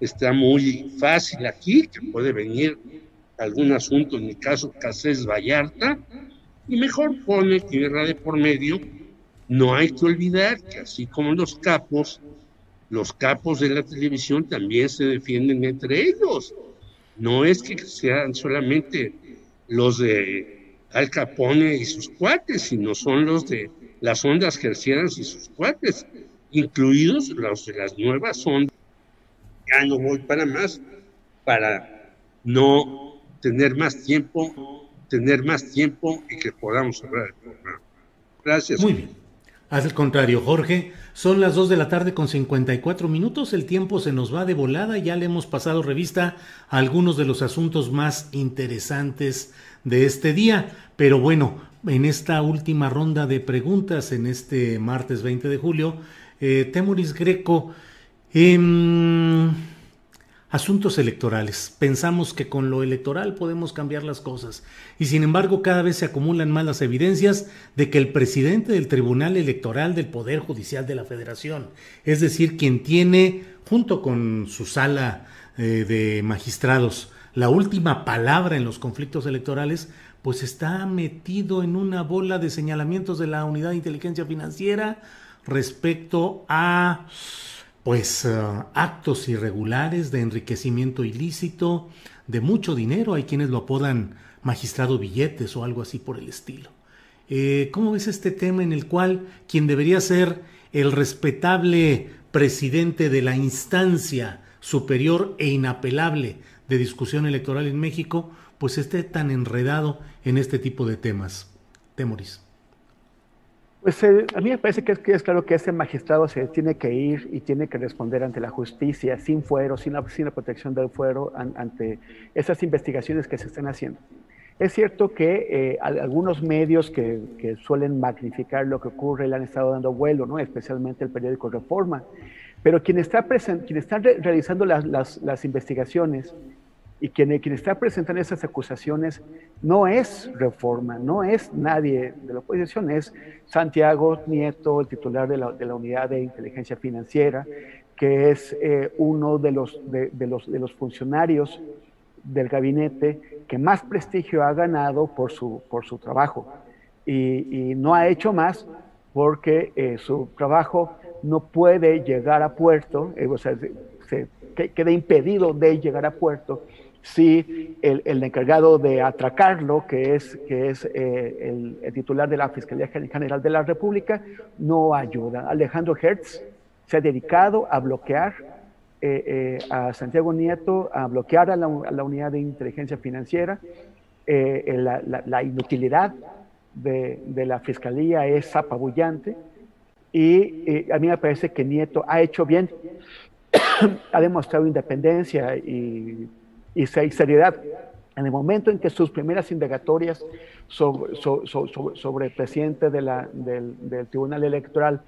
está muy fácil aquí, que puede venir algún asunto, en mi caso, Casés Vallarta, y mejor pone tierra de por medio. No hay que olvidar que así como los capos, los capos de la televisión también se defienden entre ellos. No es que sean solamente los de Al Capone y sus cuates, sino son los de las ondas gercianas y sus cuates, incluidos los de las nuevas ondas ya no voy para más, para no tener más tiempo, tener más tiempo y que podamos hablar del programa. Gracias. Muy bien. Al contrario, Jorge, son las 2 de la tarde con 54 minutos, el tiempo se nos va de volada, ya le hemos pasado revista a algunos de los asuntos más interesantes de este día, pero bueno, en esta última ronda de preguntas, en este martes 20 de julio, eh, Temuris Greco, eh, asuntos electorales. Pensamos que con lo electoral podemos cambiar las cosas y sin embargo cada vez se acumulan más las evidencias de que el presidente del Tribunal Electoral del Poder Judicial de la Federación, es decir, quien tiene junto con su sala eh, de magistrados la última palabra en los conflictos electorales, pues está metido en una bola de señalamientos de la Unidad de Inteligencia Financiera respecto a pues eh, actos irregulares de enriquecimiento ilícito, de mucho dinero, hay quienes lo apodan magistrado billetes o algo así por el estilo. Eh, ¿Cómo ves este tema en el cual quien debería ser el respetable presidente de la instancia superior e inapelable de discusión electoral en México, pues esté tan enredado en este tipo de temas? Temoris. Pues eh, a mí me parece que es, claro que ese magistrado se tiene que ir y tiene que responder ante la justicia sin fuero, sin la, sin la protección del fuero, ante esas investigaciones que se están haciendo. Es cierto que eh, algunos medios que, que, suelen magnificar lo que ocurre le han estado dando vuelo, ¿no? especialmente el periódico Reforma, pero quien está, quien está realizando las, las, las investigaciones y quien, quien está presentando esas acusaciones no es reforma, no es nadie de la oposición, es Santiago Nieto, el titular de la, unidad de inteligencia financiera, que es eh, uno de los, funcionarios del gabinete que más prestigio ha ganado por su, trabajo. Y, no ha hecho más porque eh, su trabajo no puede llegar a puerto, eh, o sea, se, se queda impedido de llegar a puerto si el, el, encargado de atracarlo, que es, que es eh, el, titular de la Fiscalía General de la República, no ayuda. Alejandro Hertz se ha dedicado a bloquear eh, eh, a Santiago Nieto, a bloquear a la, unidad de inteligencia financiera. La, la, inutilidad de, de, la Fiscalía es apabullante y a mí me parece que Nieto ha hecho bien, [coughs] ha demostrado independencia y y seriedad. En el momento en que sus primeras indagatorias sobre, sobre, el presidente de la, del, Tribunal Electoral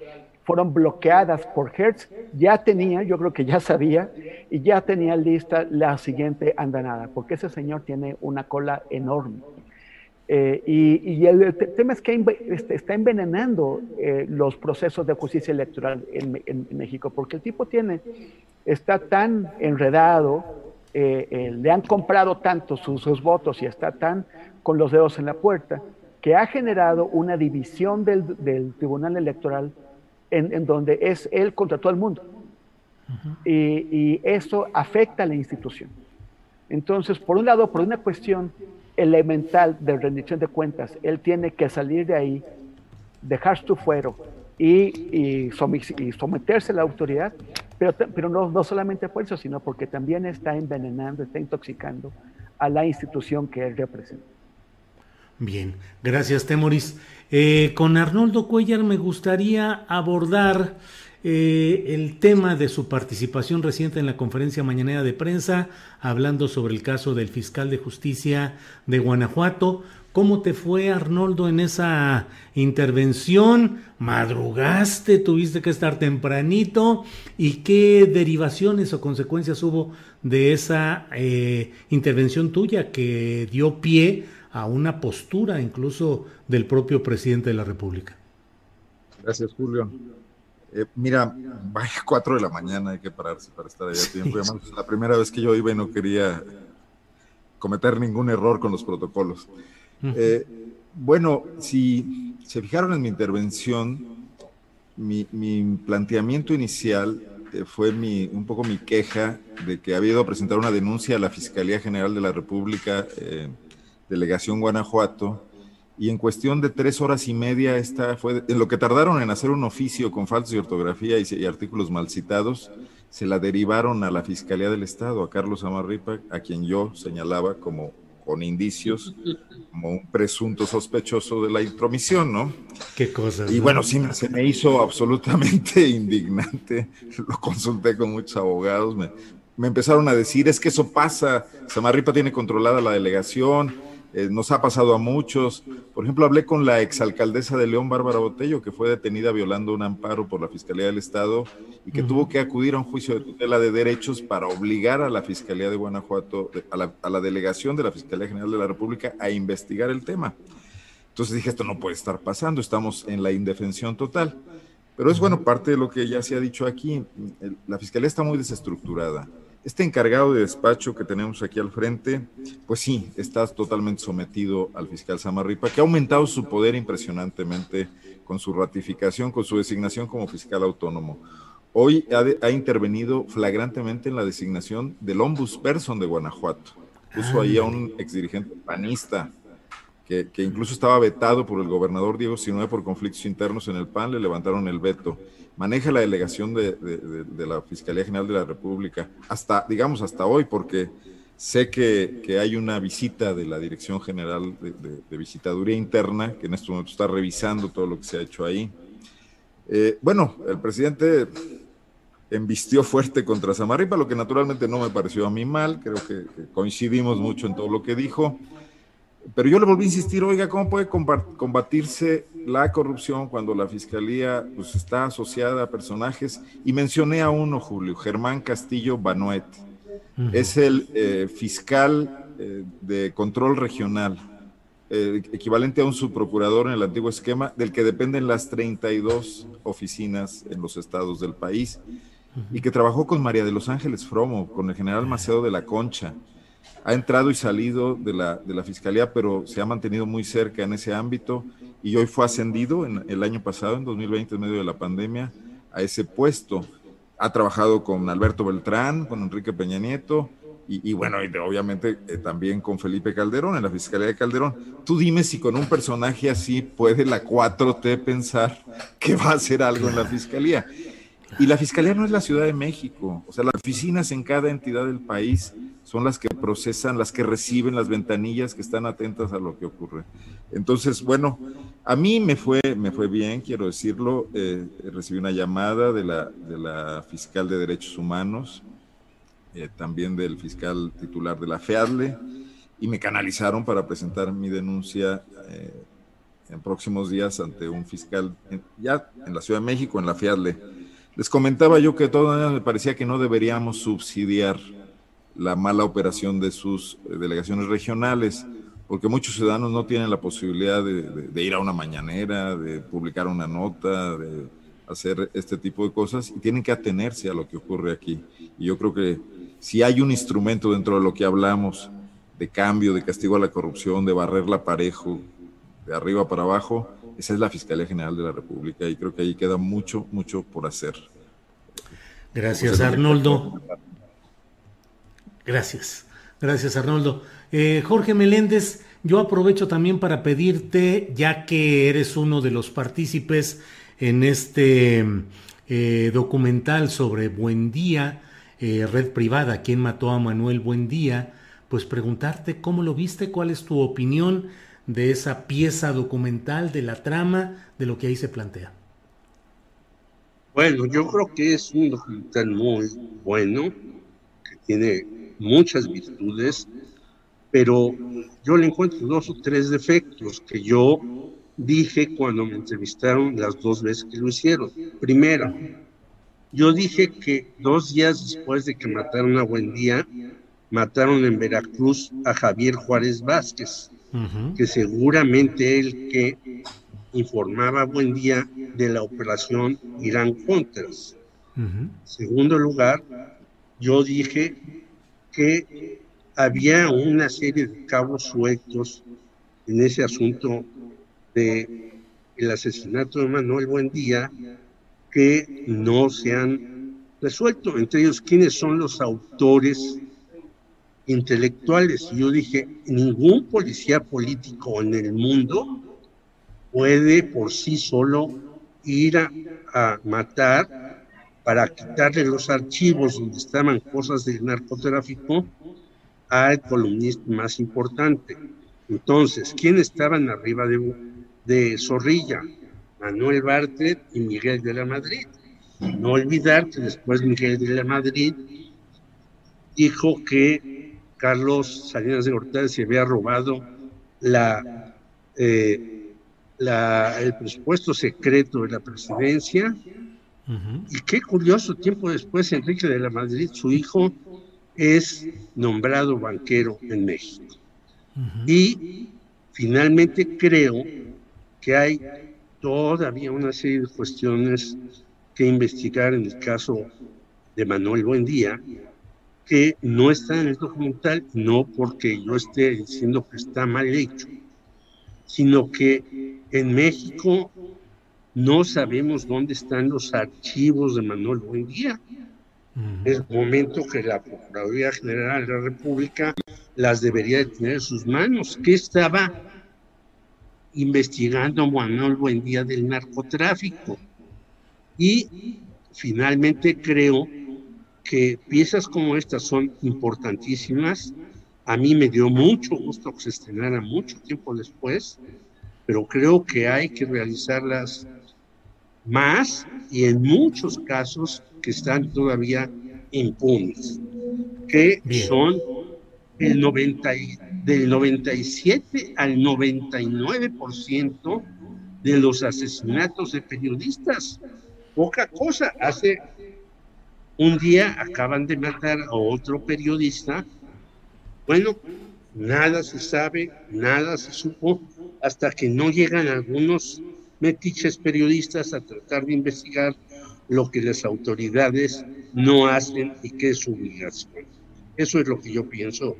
fueron bloqueadas por Hertz, ya tenía, yo creo que ya sabía, y ya tenía lista la siguiente andanada, porque ese señor tiene una cola enorme. Eh, y, el, tema es que este, está envenenando eh, los procesos de justicia electoral en, en, México, porque el tipo tiene, está tan enredado, eh, eh, le han comprado tanto sus, votos y está tan con los dedos en la puerta, que ha generado una división del, Tribunal Electoral en, donde es él contra todo el mundo. y, eso afecta a la institución. Entonces, por un lado, por una cuestión elemental de rendición de cuentas, él tiene que salir de ahí, dejar su fuero y, someterse a la autoridad, pero, pero no, no solamente por eso, sino porque también está envenenando, está intoxicando a la institución que él representa. Bien, gracias Temoris. Eh, con Arnoldo Cuellar me gustaría abordar eh, el tema de su participación reciente en la conferencia mañanera de prensa, hablando sobre el caso del fiscal de justicia de Guanajuato. ¿Cómo te fue, Arnoldo, en esa intervención? ¿Madrugaste? ¿Tuviste que estar tempranito? ¿Y qué derivaciones o consecuencias hubo de esa eh, intervención tuya que dio pie a una postura incluso del propio presidente de la República? Gracias, Julio. Eh, mira, vaya cuatro de la mañana, hay que pararse para estar allá a tiempo. es la primera vez que yo iba y no quería cometer ningún error con los protocolos. Eh, bueno, si se fijaron en mi intervención, mi, planteamiento inicial eh, fue mi, un poco mi queja de que había ido a presentar una denuncia a la Fiscalía General de la República, eh, Delegación Guanajuato, y en cuestión de tres horas y media, esta fue en lo que tardaron en hacer un oficio con faltas de ortografía y, y, artículos mal citados, se la derivaron a la Fiscalía del Estado, a Carlos Amarripa, a quien yo señalaba como con indicios [laughs] como un presunto sospechoso de la intromisión, ¿no? Qué cosa. Y bueno, sí, se me hizo absolutamente [laughs] indignante. [laughs] Lo consulté con muchos abogados. Me, me empezaron a decir, es que eso pasa. Samarripa tiene controlada la delegación eh, nos ha pasado a muchos. Por ejemplo, hablé con la exalcaldesa de León, Bárbara Botello, que fue detenida violando un amparo por la Fiscalía del Estado y que tuvo que acudir a un juicio de tutela de derechos para obligar a la Fiscalía de Guanajuato, a la, a la delegación de la Fiscalía General de la República a investigar el tema. Entonces dije, esto no puede estar pasando, estamos en la indefensión total. Pero es bueno, parte de lo que ya se ha dicho aquí, la Fiscalía está muy desestructurada este encargado de despacho que tenemos aquí al frente, pues sí, está totalmente sometido al fiscal Samarripa, que ha aumentado su poder impresionantemente con su ratificación, con su designación como fiscal autónomo. Hoy ha, intervenido flagrantemente en la designación del ombudsperson de Guanajuato. Puso ahí a un exdirigente panista que, que, incluso estaba vetado por el gobernador Diego Sinue por conflictos internos en el PAN, le levantaron el veto maneja la delegación de, la Fiscalía General de la República, hasta, digamos, hasta hoy, porque sé que, hay una visita de la Dirección General de, Visitaduría Interna, que en este momento está revisando todo lo que se ha hecho ahí. Eh, bueno, el presidente embistió fuerte contra Samarripa, lo que naturalmente no me pareció a mí mal, creo que coincidimos mucho en todo lo que dijo. Pero yo le volví a insistir, oiga, ¿cómo puede combatirse la corrupción cuando la fiscalía pues, está asociada a personajes? Y mencioné a uno, Julio, Germán Castillo Banoet. Es el eh, fiscal eh, de control regional, eh, equivalente a un subprocurador en el antiguo esquema, del que dependen las 32 oficinas en los estados del país, y que trabajó con María de los Ángeles Fromo, con el general Macedo de la Concha ha entrado y salido de la, de la fiscalía, pero se ha mantenido muy cerca en ese ámbito y hoy fue ascendido en, el año pasado, en 2020, en medio de la pandemia, a ese puesto. Ha trabajado con Alberto Beltrán, con Enrique Peña Nieto y, bueno, y obviamente eh, también con Felipe Calderón en la Fiscalía de Calderón. Tú dime si con un personaje así puede la 4T pensar que va a hacer algo en la Fiscalía. Y la Fiscalía no es la Ciudad de México, o sea, las oficinas en cada entidad del país son las que procesan, las que reciben las ventanillas, que están atentas a lo que ocurre. Entonces, bueno, a mí me fue, me fue bien, quiero decirlo. Eh, recibí una llamada de la, de la fiscal de Derechos Humanos, eh, también del fiscal titular de la FEADLE, y me canalizaron para presentar mi denuncia eh, en próximos días ante un fiscal ya en la Ciudad de México, en la FEADLE. Les comentaba yo que todo me parecía que no deberíamos subsidiar la mala operación de sus eh, delegaciones regionales, porque muchos ciudadanos no tienen la posibilidad de, ir a una mañanera, de publicar una nota, de hacer este tipo de cosas y tienen que atenerse a lo que ocurre aquí. Y yo creo que si hay un instrumento dentro de lo que hablamos de cambio, de castigo a la corrupción, de barrerla parejo, de arriba para abajo, esa es la Fiscalía General de la República y creo que ahí queda mucho, mucho por hacer. Gracias, Arnoldo. Gracias. Gracias, Arnoldo. Eh, Jorge Meléndez, yo aprovecho también para pedirte, ya que eres uno de los partícipes en este eh, documental sobre Buendía, eh, Red Privada, quién mató a Manuel Buendía, pues preguntarte cómo lo viste, cuál es tu opinión de esa pieza documental, de la trama, de lo que ahí se plantea. Bueno, yo creo que es un documental muy bueno, que tiene muchas virtudes, pero yo le encuentro dos o tres defectos que yo dije cuando me entrevistaron las dos veces que lo hicieron. Primero, yo dije que dos días después de que mataron a Buendía, mataron en Veracruz a Javier Juárez Vázquez, que seguramente él que informaba a Buendía de la operación Irán Contras. Segundo lugar, yo dije que había una serie de cabos sueltos en ese asunto de el asesinato de Manuel Buendía que no se han resuelto, entre ellos quiénes son los autores intelectuales. Yo dije, ningún policía político en el mundo puede por sí solo ir a, a matar para quitarle los archivos donde estaban cosas del narcotráfico al columnista más importante. Entonces, ¿quién estaban arriba de, de Zorrilla? Manuel Bartlett y Miguel de la Madrid. No olvidar que después Miguel de la Madrid dijo que Carlos Salinas de Gortari se había robado la, eh, la, el presupuesto secreto de la presidencia. Y qué curioso, tiempo después Enrique de la Madrid, su hijo, es nombrado banquero en México. Y finalmente creo que hay todavía una serie de cuestiones que investigar en el caso de Manuel Buendía, que no está en el documental, no porque yo esté diciendo que está mal hecho, sino que en México no sabemos dónde están los archivos de Manuel Buendía. Es momento que la Procuraduría General de la República las debería de tener en sus manos. ¿Qué estaba investigando Manuel Buendía del narcotráfico? Y finalmente creo que piezas como estas son importantísimas. A mí me dio mucho gusto que se estrenara mucho tiempo después, pero creo que hay que realizarlas más y en muchos casos que están todavía impunes, que son el 90, del 97 al 99% de los asesinatos de periodistas. Poca cosa. Hace un día acaban de matar a otro periodista. Bueno, nada se sabe, nada se supo, hasta que no llegan algunos metiches periodistas a tratar de investigar lo que las autoridades no hacen y que es su obligación. Eso es lo que yo pienso,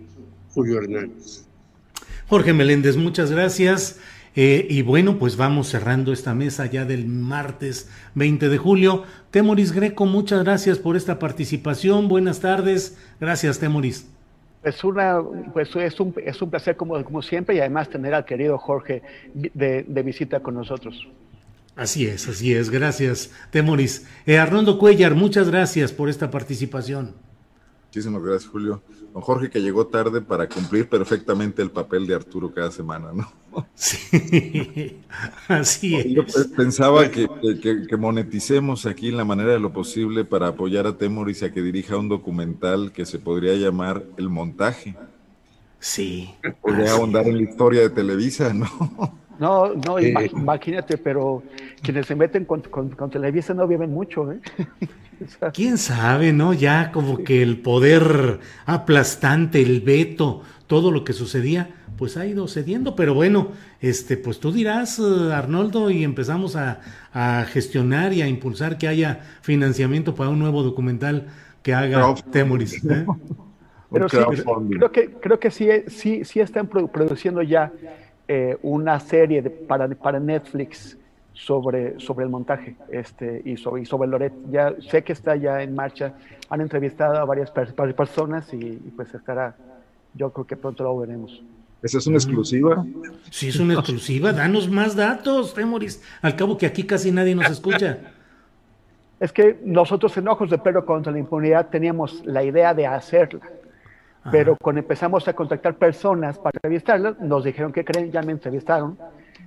Julio Hernández. Jorge Meléndez, muchas gracias. Eh, y bueno, pues vamos cerrando esta mesa ya del martes 20 de julio. Temoris Greco, muchas gracias por esta participación. Buenas tardes. Gracias, Temoris. Pues, una, pues es, un, es un placer como, como siempre y además tener al querido Jorge de, de visita con nosotros. Así es, así es. Gracias, Temoris. Eh, Arnoldo Cuellar, muchas gracias por esta participación. Muchísimas gracias, Julio. Don Jorge, que llegó tarde para cumplir perfectamente el papel de Arturo cada semana, ¿no? [laughs] Sí, así es. Yo pensaba que, que, que, moneticemos aquí en la manera de lo posible para apoyar a Temoris a que dirija un documental que se podría llamar El Montaje. Sí. Podría ahondar en la historia de Televisa, ¿no? No, no, eh, imagínate, pero quienes se meten con, con, con Televisa no viven mucho, ¿eh? [laughs] ¿Quién sabe, no? Ya como que el poder aplastante, el veto, todo lo que sucedía, pues ha ido cediendo, pero bueno, este, pues tú dirás, eh, Arnoldo, y empezamos a, a gestionar y a impulsar que haya financiamiento para un nuevo documental que haga Temoris. ¿eh? Pero sí, creo que, creo que sí, sí, sí están produciendo ya eh, una serie de, para, para Netflix sobre, sobre el montaje este, y, sobre, y sobre Loret. Ya sé que está ya en marcha, han entrevistado a varias personas y, pues estará, yo creo que pronto lo veremos. ¿Esa es una exclusiva? Sí, es una [laughs] exclusiva. Danos más datos, Temoris. Al cabo que aquí casi nadie nos escucha. Es que nosotros en Ojos de Perro contra la Impunidad teníamos la idea de hacerla. Pero cuando empezamos a contactar personas para entrevistarlas, nos dijeron que creen, ya me entrevistaron.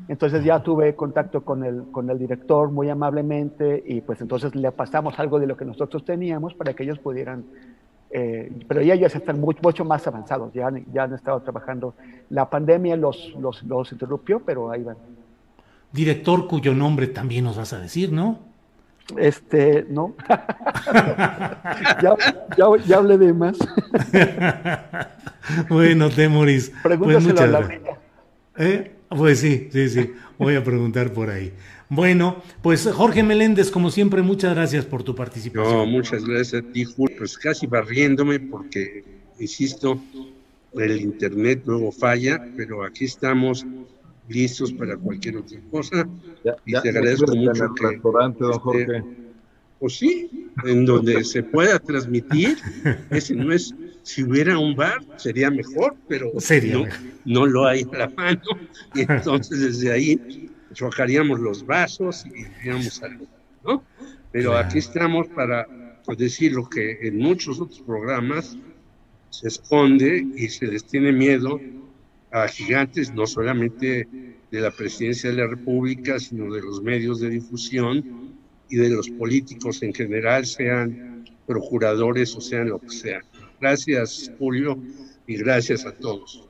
Entonces ya tuve contacto con el, con el director muy amablemente y pues entonces le pasamos algo de lo que nosotros teníamos para que ellos pudieran, eh, pero ya ellos están mucho, mucho más avanzados, ya, ya han estado trabajando. La pandemia los, los, los interrumpió, pero ahí van. Director cuyo nombre también nos vas a decir, ¿no? Este, no. ya, ya, hablé de más. [laughs] bueno, Temoris. Pregúntaselo pues a la ¿Eh? Pues sí, sí, sí. Voy a preguntar por ahí. Bueno, pues Jorge Meléndez, como siempre, muchas gracias por tu participación. No, muchas gracias a ti, Julio. Pues casi barriéndome porque, insisto, el internet luego falla, pero aquí estamos listos para cualquier otra cosa. y te agradezco mucho que... Restaurante, don Jorge. pues sí, en donde se pueda transmitir, ese no es si hubiera un bar sería mejor, pero no, lo hay a la mano. Y entonces desde ahí chocaríamos los vasos y diríamos algo, ¿no? Pero aquí estamos para decir lo que en muchos otros programas se esconde y se les tiene miedo a gigantes, no solamente de la presidencia de la República, sino de los medios de difusión y de los políticos en general, sean procuradores o sean lo que sean. Gracias, Julio, y gracias a todos.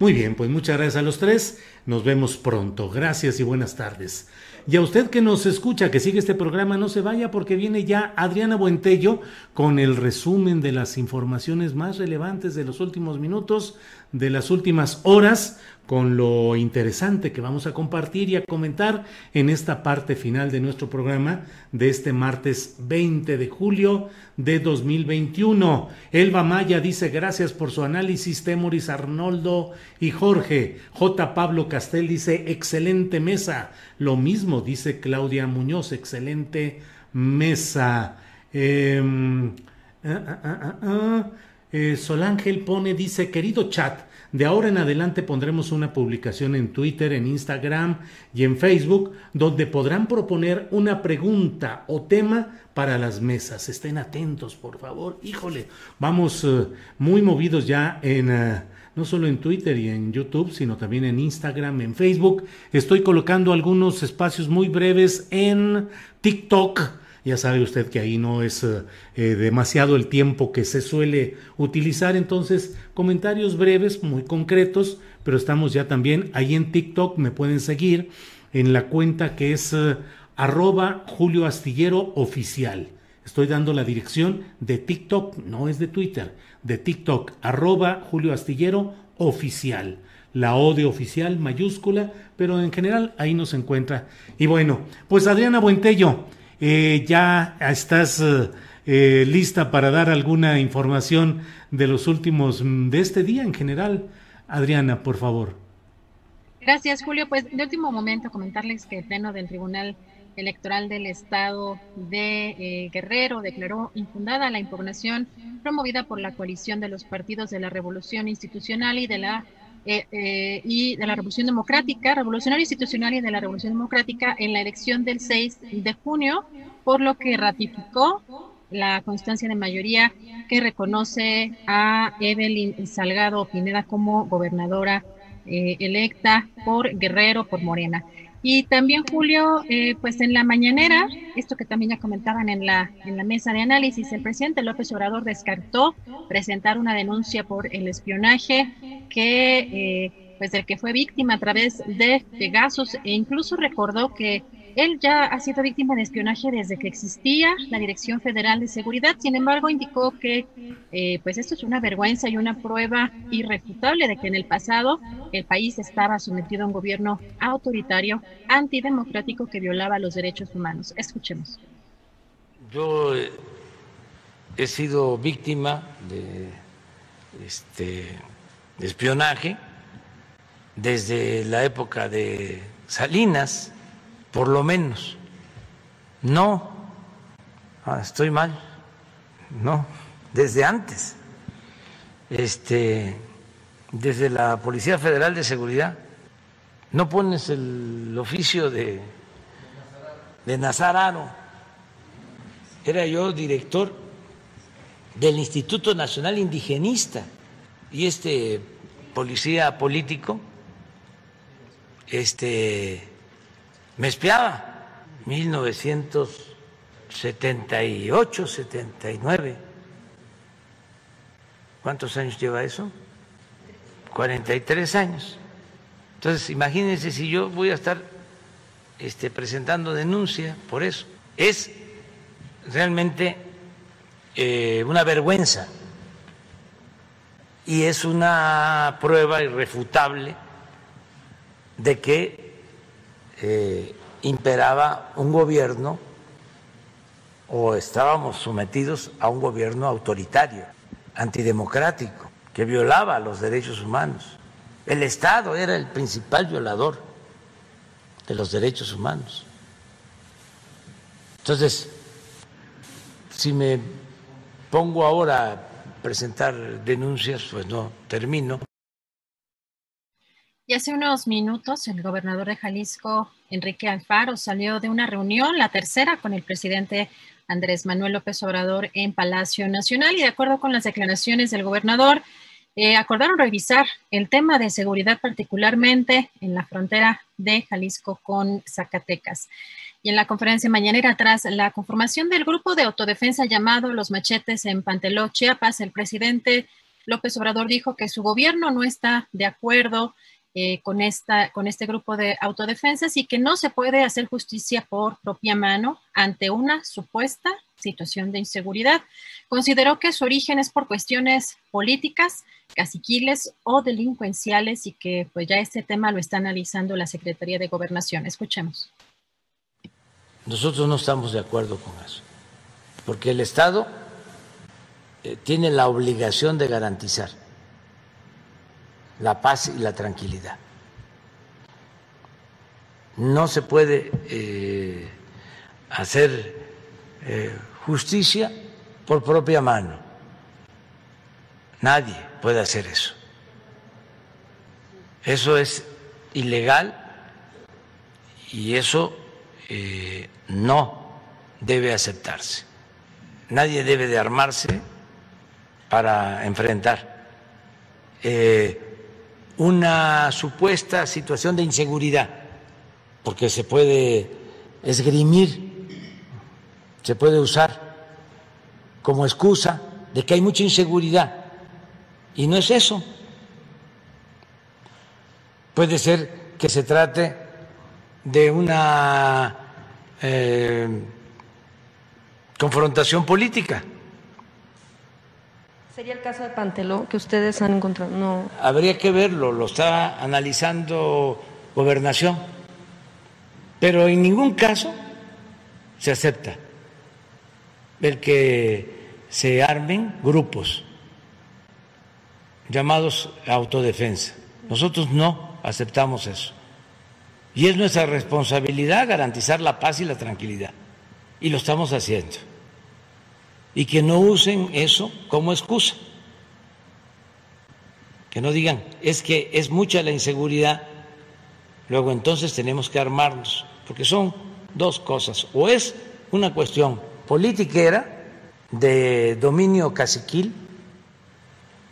Muy bien, pues muchas gracias a los tres. Nos vemos pronto. Gracias y buenas tardes. Y a usted que nos escucha, que sigue este programa, no se vaya porque viene ya Adriana Buentello con el resumen de las informaciones más relevantes de los últimos minutos, de las últimas horas, con lo interesante que vamos a compartir y a comentar en esta parte final de nuestro programa de este martes 20 de julio de 2021. Elba Maya dice gracias por su análisis, Temoris Arnoldo y Jorge. J. Pablo Castel dice excelente mesa. Lo mismo dice Claudia Muñoz, excelente mesa. Ah, eh, Solángel pone, dice, querido chat, de ahora en adelante pondremos una publicación en Twitter, en Instagram y en Facebook donde podrán proponer una pregunta o tema para las mesas. Estén atentos, por favor. Híjole, vamos eh, muy movidos ya en... Eh, no solo en Twitter y en YouTube, sino también en Instagram, en Facebook. Estoy colocando algunos espacios muy breves en TikTok ya sabe usted que ahí no es eh, eh, demasiado el tiempo que se suele utilizar, entonces comentarios breves, muy concretos, pero estamos ya también ahí en TikTok, me pueden seguir en la cuenta que es eh, arroba Julio Astillero Oficial. Estoy dando la dirección de TikTok, no es de Twitter, de TikTok, arroba Julio Astillero Oficial la O de oficial mayúscula, pero en general ahí nos encuentra. Y bueno, pues Adriana Buentello, eh, ya estás eh, eh, lista para dar alguna información de los últimos, mm, de este día en general. Adriana, por favor. Gracias, Julio. Pues de último momento comentarles que el Pleno del Tribunal Electoral del Estado de Guerrero declaró infundada la impugnación promovida por la coalición de los partidos de la Revolución Institucional y de la y de la Revolución Democrática, Revolucionaria Institucional y de la Revolución Democrática en la elección del 6 de junio, por lo que ratificó la constancia de mayoría que reconoce a Evelyn Salgado Pineda como gobernadora eh, electa por Guerrero, por Morena. Y también, Julio, eh, pues en la mañanera, esto que también ya comentaban en la, en la mesa de análisis, el presidente López Obrador descartó presentar una denuncia por el espionaje que, eh, pues del que fue víctima a través de Pegasus e incluso recordó que él ya ha sido víctima de espionaje desde que existía la Dirección Federal de Seguridad. Sin embargo, indicó que eh, pues esto es una vergüenza y una prueba irrefutable de que en el pasado el país estaba sometido a un gobierno autoritario, antidemocrático que violaba los derechos humanos. Escuchemos. Yo he sido víctima de este espionaje desde la época de Salinas por lo menos. No, ah, estoy mal, no, desde antes, este, desde la Policía Federal de Seguridad, no pones el oficio de, de Nazararo, era yo director del Instituto Nacional Indigenista. Y este policía político este me espiaba 1978, 79. ¿Cuántos años lleva eso? 43 años. Entonces, imagínense si yo voy a estar este, presentando denuncia por eso. Es realmente eh, una vergüenza y es una prueba irrefutable de que eh, imperaba un gobierno o estábamos sometidos a un gobierno autoritario, antidemocrático, que violaba los derechos humanos. El Estado era el principal violador de los derechos humanos. Entonces, si me pongo ahora a presentar denuncias, pues no termino. Y hace unos minutos el gobernador de Jalisco, Enrique Alfaro, salió de una reunión, la tercera, con el presidente Andrés Manuel López Obrador en Palacio Nacional y de acuerdo con las declaraciones del gobernador, eh, acordaron revisar el tema de seguridad particularmente en la frontera de Jalisco con Zacatecas. Y en la conferencia mañanera tras la conformación del grupo de autodefensa llamado Los Machetes en Panteló, Chiapas, el presidente López Obrador dijo que su gobierno no está de acuerdo eh, con, esta, con este grupo de autodefensas y que no se puede hacer justicia por propia mano ante una supuesta situación de inseguridad. Consideró que su origen es por cuestiones políticas, caciquiles o delincuenciales y que pues ya este tema lo está analizando la Secretaría de Gobernación. Escuchemos. Nosotros no estamos de acuerdo con eso, porque el Estado eh, tiene la obligación de garantizar la paz y la tranquilidad. No se puede eh, hacer eh, justicia por propia mano. Nadie puede hacer eso. Eso es ilegal y eso eh, no debe aceptarse. Nadie debe de armarse para enfrentar una supuesta situación de inseguridad, porque se puede esgrimir, se puede usar como excusa de que hay mucha inseguridad. Y no es eso. Puede ser que se trate de una eh, confrontación política ¿Sería el caso de Panteló que ustedes han encontrado? No. Habría que verlo, lo está analizando gobernación, pero en ningún caso se acepta el que se armen grupos llamados autodefensa. Nosotros no aceptamos eso. Y es nuestra responsabilidad garantizar la paz y la tranquilidad. Y lo estamos haciendo y que no usen eso como excusa. Que no digan, es que es mucha la inseguridad, luego entonces tenemos que armarnos, porque son dos cosas, o es una cuestión politiquera de dominio caciquil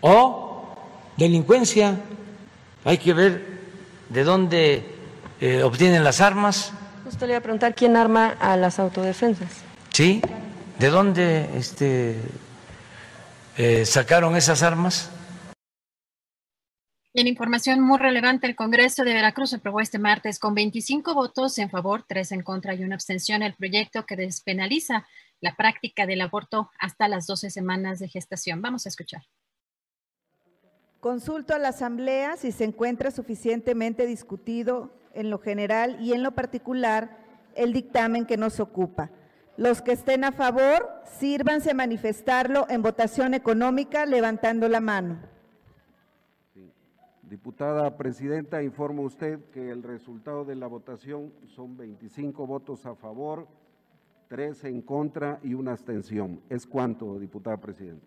o delincuencia. Hay que ver de dónde eh, obtienen las armas. Justo le iba a preguntar quién arma a las autodefensas. Sí, ¿De dónde este, eh, sacaron esas armas? En información muy relevante, el Congreso de Veracruz aprobó este martes con 25 votos en favor, 3 en contra y una abstención el proyecto que despenaliza la práctica del aborto hasta las 12 semanas de gestación. Vamos a escuchar. Consulto a la Asamblea si se encuentra suficientemente discutido en lo general y en lo particular el dictamen que nos ocupa. Los que estén a favor, sírvanse a manifestarlo en votación económica levantando la mano. Diputada Presidenta, informa usted que el resultado de la votación son 25 votos a favor, 3 en contra y una abstención. ¿Es cuánto, diputada Presidenta?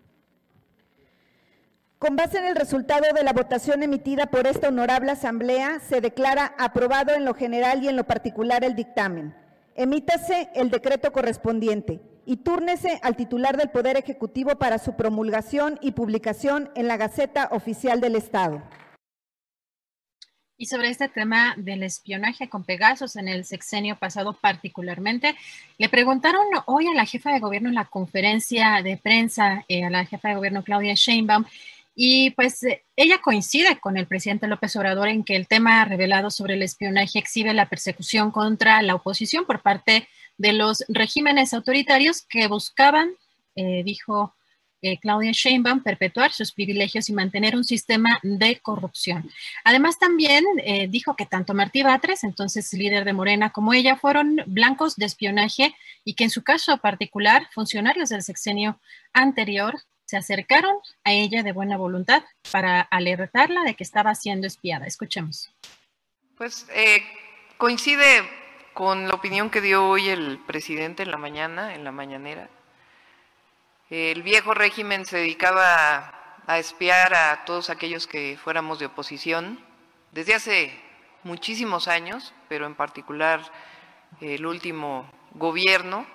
Con base en el resultado de la votación emitida por esta honorable Asamblea, se declara aprobado en lo general y en lo particular el dictamen. Emítase el decreto correspondiente y túrnese al titular del Poder Ejecutivo para su promulgación y publicación en la Gaceta Oficial del Estado. Y sobre este tema del espionaje con Pegasus en el sexenio pasado particularmente, le preguntaron hoy a la jefa de gobierno en la conferencia de prensa, eh, a la jefa de gobierno Claudia Sheinbaum, y pues eh, ella coincide con el presidente López Obrador en que el tema revelado sobre el espionaje exhibe la persecución contra la oposición por parte de los regímenes autoritarios que buscaban, eh, dijo eh, Claudia Sheinbaum perpetuar sus privilegios y mantener un sistema de corrupción. Además, también dijo que tanto Martí Batres, entonces líder de Morena, como ella fueron blancos de espionaje y que en su caso particular, funcionarios del sexenio anterior se acercaron a ella de buena voluntad para alertarla de que estaba siendo espiada. Escuchemos. Pues eh, coincide con la opinión que dio hoy el presidente en la mañana, en la mañanera el viejo régimen se dedicaba a, espiar a todos aquellos que fuéramos de oposición desde hace muchísimos años, pero en particular el último gobierno.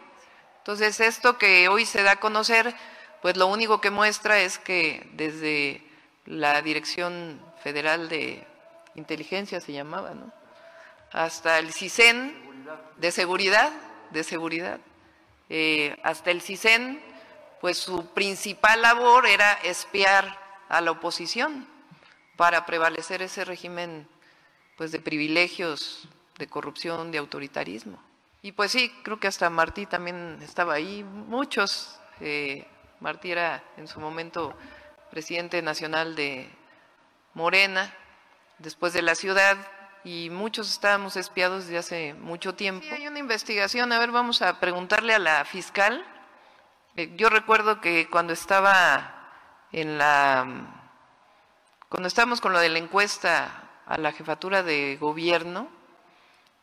Entonces, esto que hoy se da a conocer, pues lo único que muestra es que desde la Dirección Federal de Inteligencia se llamaba, ¿no? Hasta el CISEN de seguridad, de seguridad, eh, hasta el CISEN pues su principal labor era espiar a la oposición para prevalecer ese régimen pues de privilegios, de corrupción, de autoritarismo. Y pues sí, creo que hasta Martí también estaba ahí, muchos. Eh, Martí era en su momento presidente nacional de Morena, después de la ciudad, y muchos estábamos espiados desde hace mucho tiempo. hay una investigación, a ver, vamos a preguntarle a la fiscal eh, yo recuerdo que cuando estaba en la, cuando estábamos con lo de la encuesta a la jefatura de gobierno,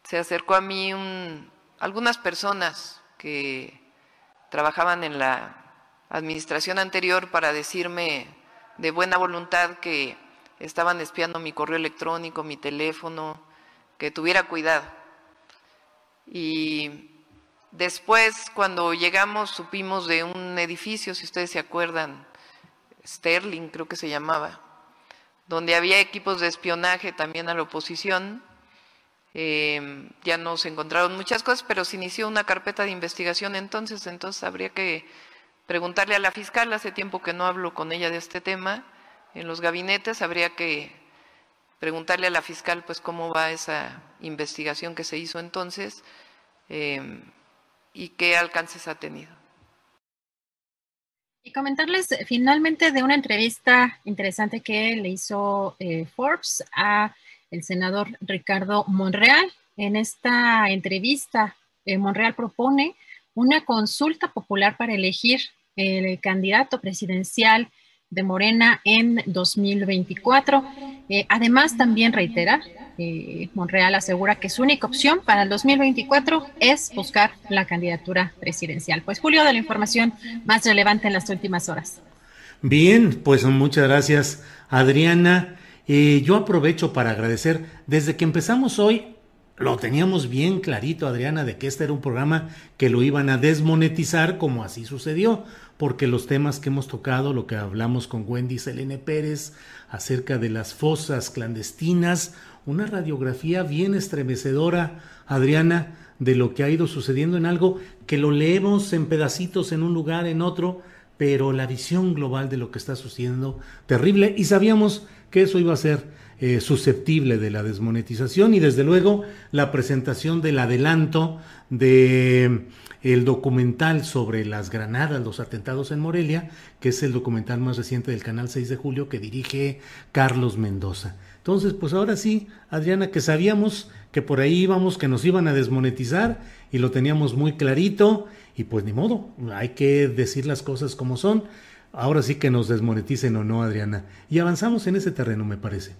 se acercó a mí algunas personas que trabajaban en la administración anterior para decirme de buena voluntad que estaban espiando mi correo electrónico, mi teléfono, que tuviera cuidado. Y Después, cuando llegamos, supimos de un edificio, si ustedes se acuerdan, Sterling creo que se llamaba, donde había equipos de espionaje también a la oposición. Em, ya no se encontraron muchas cosas, pero se inició una carpeta de investigación entonces, entonces habría que preguntarle a la fiscal, hace tiempo que no hablo con ella de este tema, en los gabinetes habría que preguntarle a la fiscal pues cómo va esa investigación que se hizo entonces. Em, y qué alcances ha tenido. Y comentarles eh, finalmente de una entrevista interesante que le hizo eh, Forbes a el senador Ricardo Monreal. En esta entrevista, eh, Monreal propone una consulta popular para elegir el candidato presidencial de Morena en 2024. además, también reitera Monreal asegura que su única opción para el 2024 es buscar la candidatura presidencial. Pues Julio, de la información más relevante en las últimas horas. Bien, pues muchas gracias Adriana. Eh, yo aprovecho para agradecer, desde que empezamos hoy, lo teníamos bien clarito, Adriana, de que este era un programa que lo iban a desmonetizar, como así sucedió, porque los temas que hemos tocado, lo que hablamos con Wendy Selene Pérez acerca de las fosas clandestinas, una radiografía bien estremecedora, Adriana, de lo que ha ido sucediendo en algo que lo leemos en pedacitos en un lugar, en otro, pero la visión global de lo que está sucediendo, terrible, y sabíamos que eso iba a ser eh, susceptible de la desmonetización y desde luego la presentación del adelanto de el documental sobre las granadas, los atentados en Morelia, que es el documental más reciente del canal 6 de julio que dirige Carlos Mendoza. Entonces, pues ahora sí, Adriana, que sabíamos que por ahí íbamos, que nos iban a desmonetizar y lo teníamos muy clarito y pues ni modo, hay que decir las cosas como son. Ahora sí que nos desmoneticen o no, Adriana. Y avanzamos en ese terreno, me parece.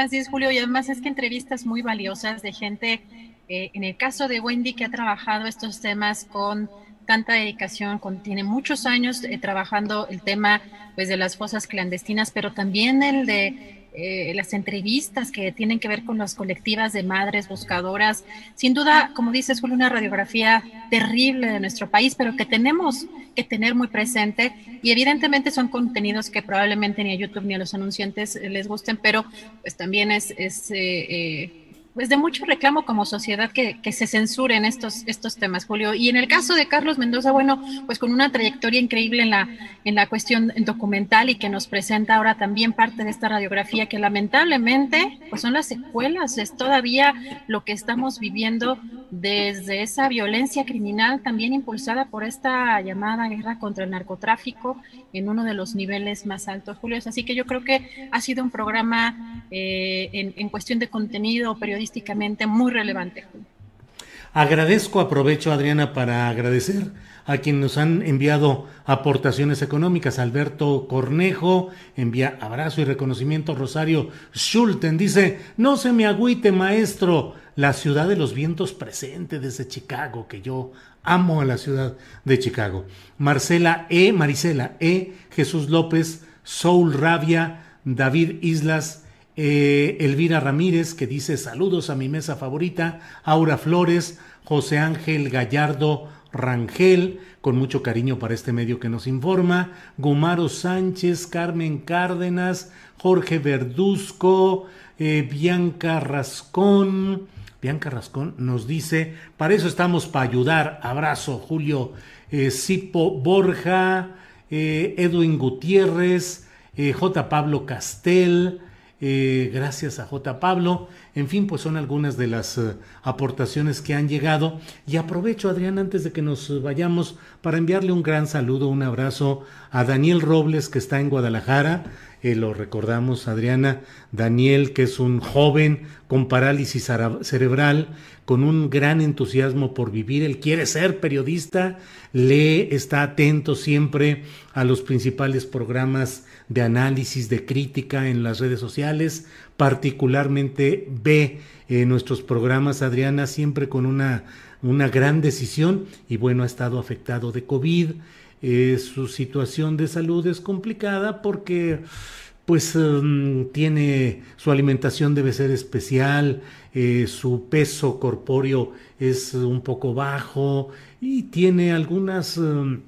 Así es, Julio, y además es que entrevistas muy valiosas de gente, eh, en el caso de Wendy, que ha trabajado estos temas con tanta dedicación, con, tiene muchos años eh, trabajando el tema pues, de las fosas clandestinas, pero también el de eh, las entrevistas que tienen que ver con las colectivas de madres buscadoras. Sin duda, como dices, fue una radiografía terrible de nuestro país, pero que tenemos que tener muy presente y evidentemente son contenidos que probablemente ni a YouTube ni a los anunciantes les gusten, pero pues también es, es eh, pues de mucho reclamo como sociedad que, se censuren estos, estos temas, Julio. Y en el caso de Carlos Mendoza, bueno, pues con una trayectoria increíble en la, en la cuestión documental y que nos presenta ahora también parte de esta radiografía que lamentablemente pues son las secuelas, es todavía lo que estamos viviendo desde esa violencia criminal también impulsada por esta llamada guerra contra el narcotráfico en uno de los niveles más altos, Julio. Así que yo creo que ha sido un programa eh, en, en cuestión de contenido periodístico muy relevante. Agradezco, aprovecho Adriana para agradecer a quienes nos han enviado aportaciones económicas. Alberto Cornejo envía abrazo y reconocimiento. Rosario Schulten dice, no se me agüite maestro, la ciudad de los vientos presente desde Chicago, que yo amo a la ciudad de Chicago. Marcela E, Marisela E, Jesús López, Soul Rabia, David Islas, eh, Elvira Ramírez, que dice saludos a mi mesa favorita, Aura Flores, José Ángel Gallardo Rangel, con mucho cariño para este medio que nos informa, Gumaro Sánchez, Carmen Cárdenas, Jorge Verduzco, eh, Bianca Rascón, Bianca Rascón nos dice, para eso estamos para ayudar, abrazo, Julio eh, Borja, Edwin Gutiérrez, J. Pablo Castel, eh, gracias a J. Pablo. En fin, pues son algunas de las eh, aportaciones que han llegado. Y aprovecho, Adrián, antes de que nos vayamos, para enviarle un gran saludo, un abrazo a Daniel Robles, que está en Guadalajara. Eh, lo recordamos, Adriana. Daniel, que es un joven con parálisis cerebral, con un gran entusiasmo por vivir. Él quiere ser periodista, lee, está atento siempre a los principales programas de análisis, de crítica en las redes sociales, particularmente ve eh, nuestros programas, Adriana, siempre con una, una gran decisión y bueno, ha estado afectado de COVID. Eh, su situación de salud es complicada porque pues em, tiene su alimentación debe ser especial, eh, su peso corpóreo es un poco bajo y tiene algunos em,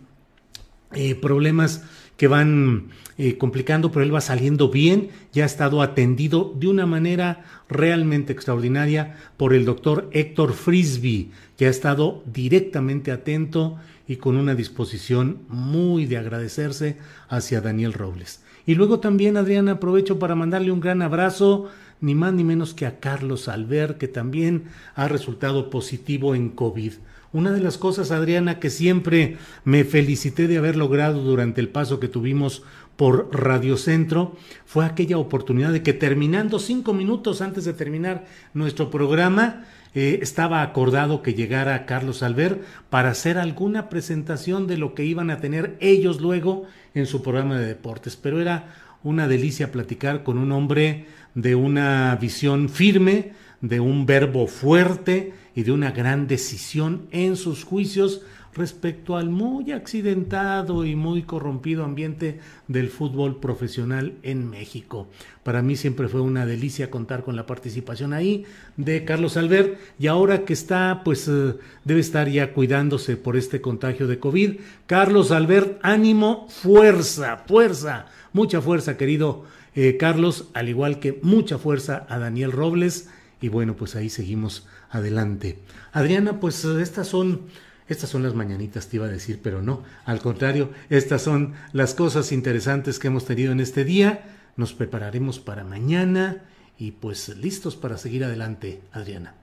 problemas que van eh, complicando, pero él va saliendo bien, ya ha estado atendido de una manera realmente extraordinaria por el doctor Héctor Frisby, que ha estado directamente atento y con una disposición muy de agradecerse hacia Daniel Robles. Y luego también, Adriana, aprovecho para mandarle un gran abrazo, ni más ni menos que a Carlos Alber, que también ha resultado positivo en COVID. Una de las cosas, Adriana, que siempre me felicité de haber logrado durante el paso que tuvimos por Radio Centro fue aquella oportunidad de que terminando cinco minutos antes de terminar nuestro programa, eh, estaba acordado que llegara Carlos Alver para hacer alguna presentación de lo que iban a tener ellos luego en su programa de deportes. Pero era una delicia platicar con un hombre de una visión firme, de un verbo fuerte y de una gran decisión en sus juicios respecto al muy accidentado y muy corrompido ambiente del fútbol profesional en México. Para mí siempre fue una delicia contar con la participación ahí de Carlos Albert y ahora que está, pues eh, debe estar ya cuidándose por este contagio de COVID. Carlos Albert, ánimo, fuerza, fuerza, mucha fuerza, querido eh, Carlos, al igual que mucha fuerza a Daniel Robles y bueno, pues ahí seguimos adelante. Adriana, pues estas son estas son las mañanitas, te iba a decir, pero no. Al contrario, estas son las cosas interesantes que hemos tenido en este día. Nos prepararemos para mañana y pues listos para seguir adelante, Adriana.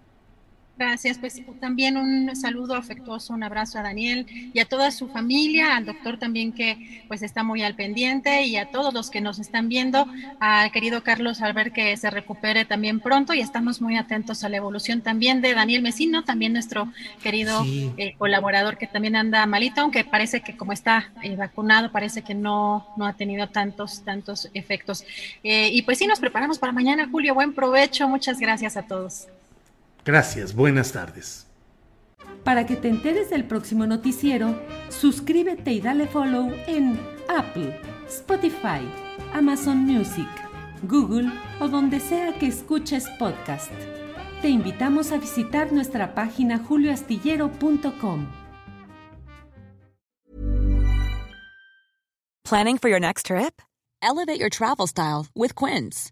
Gracias, pues también un saludo afectuoso, un abrazo a Daniel y a toda su familia, al doctor también que pues está muy al pendiente y a todos los que nos están viendo, al querido Carlos al ver que se recupere también pronto y estamos muy atentos a la evolución también de Daniel Mesino, también nuestro querido eh, colaborador que también anda malito, aunque parece que como está eh, vacunado, parece que no, no ha tenido tantos, tantos efectos. Eh, y pues sí, nos preparamos para mañana, Julio, buen provecho, muchas gracias a todos. Gracias, buenas tardes. Para que te enteres del próximo noticiero, suscríbete y dale follow en Apple, Spotify, Amazon Music, Google o donde sea que escuches podcast. Te invitamos a visitar nuestra página julioastillero.com. Planning for your next trip? Elevate your travel style with Quince.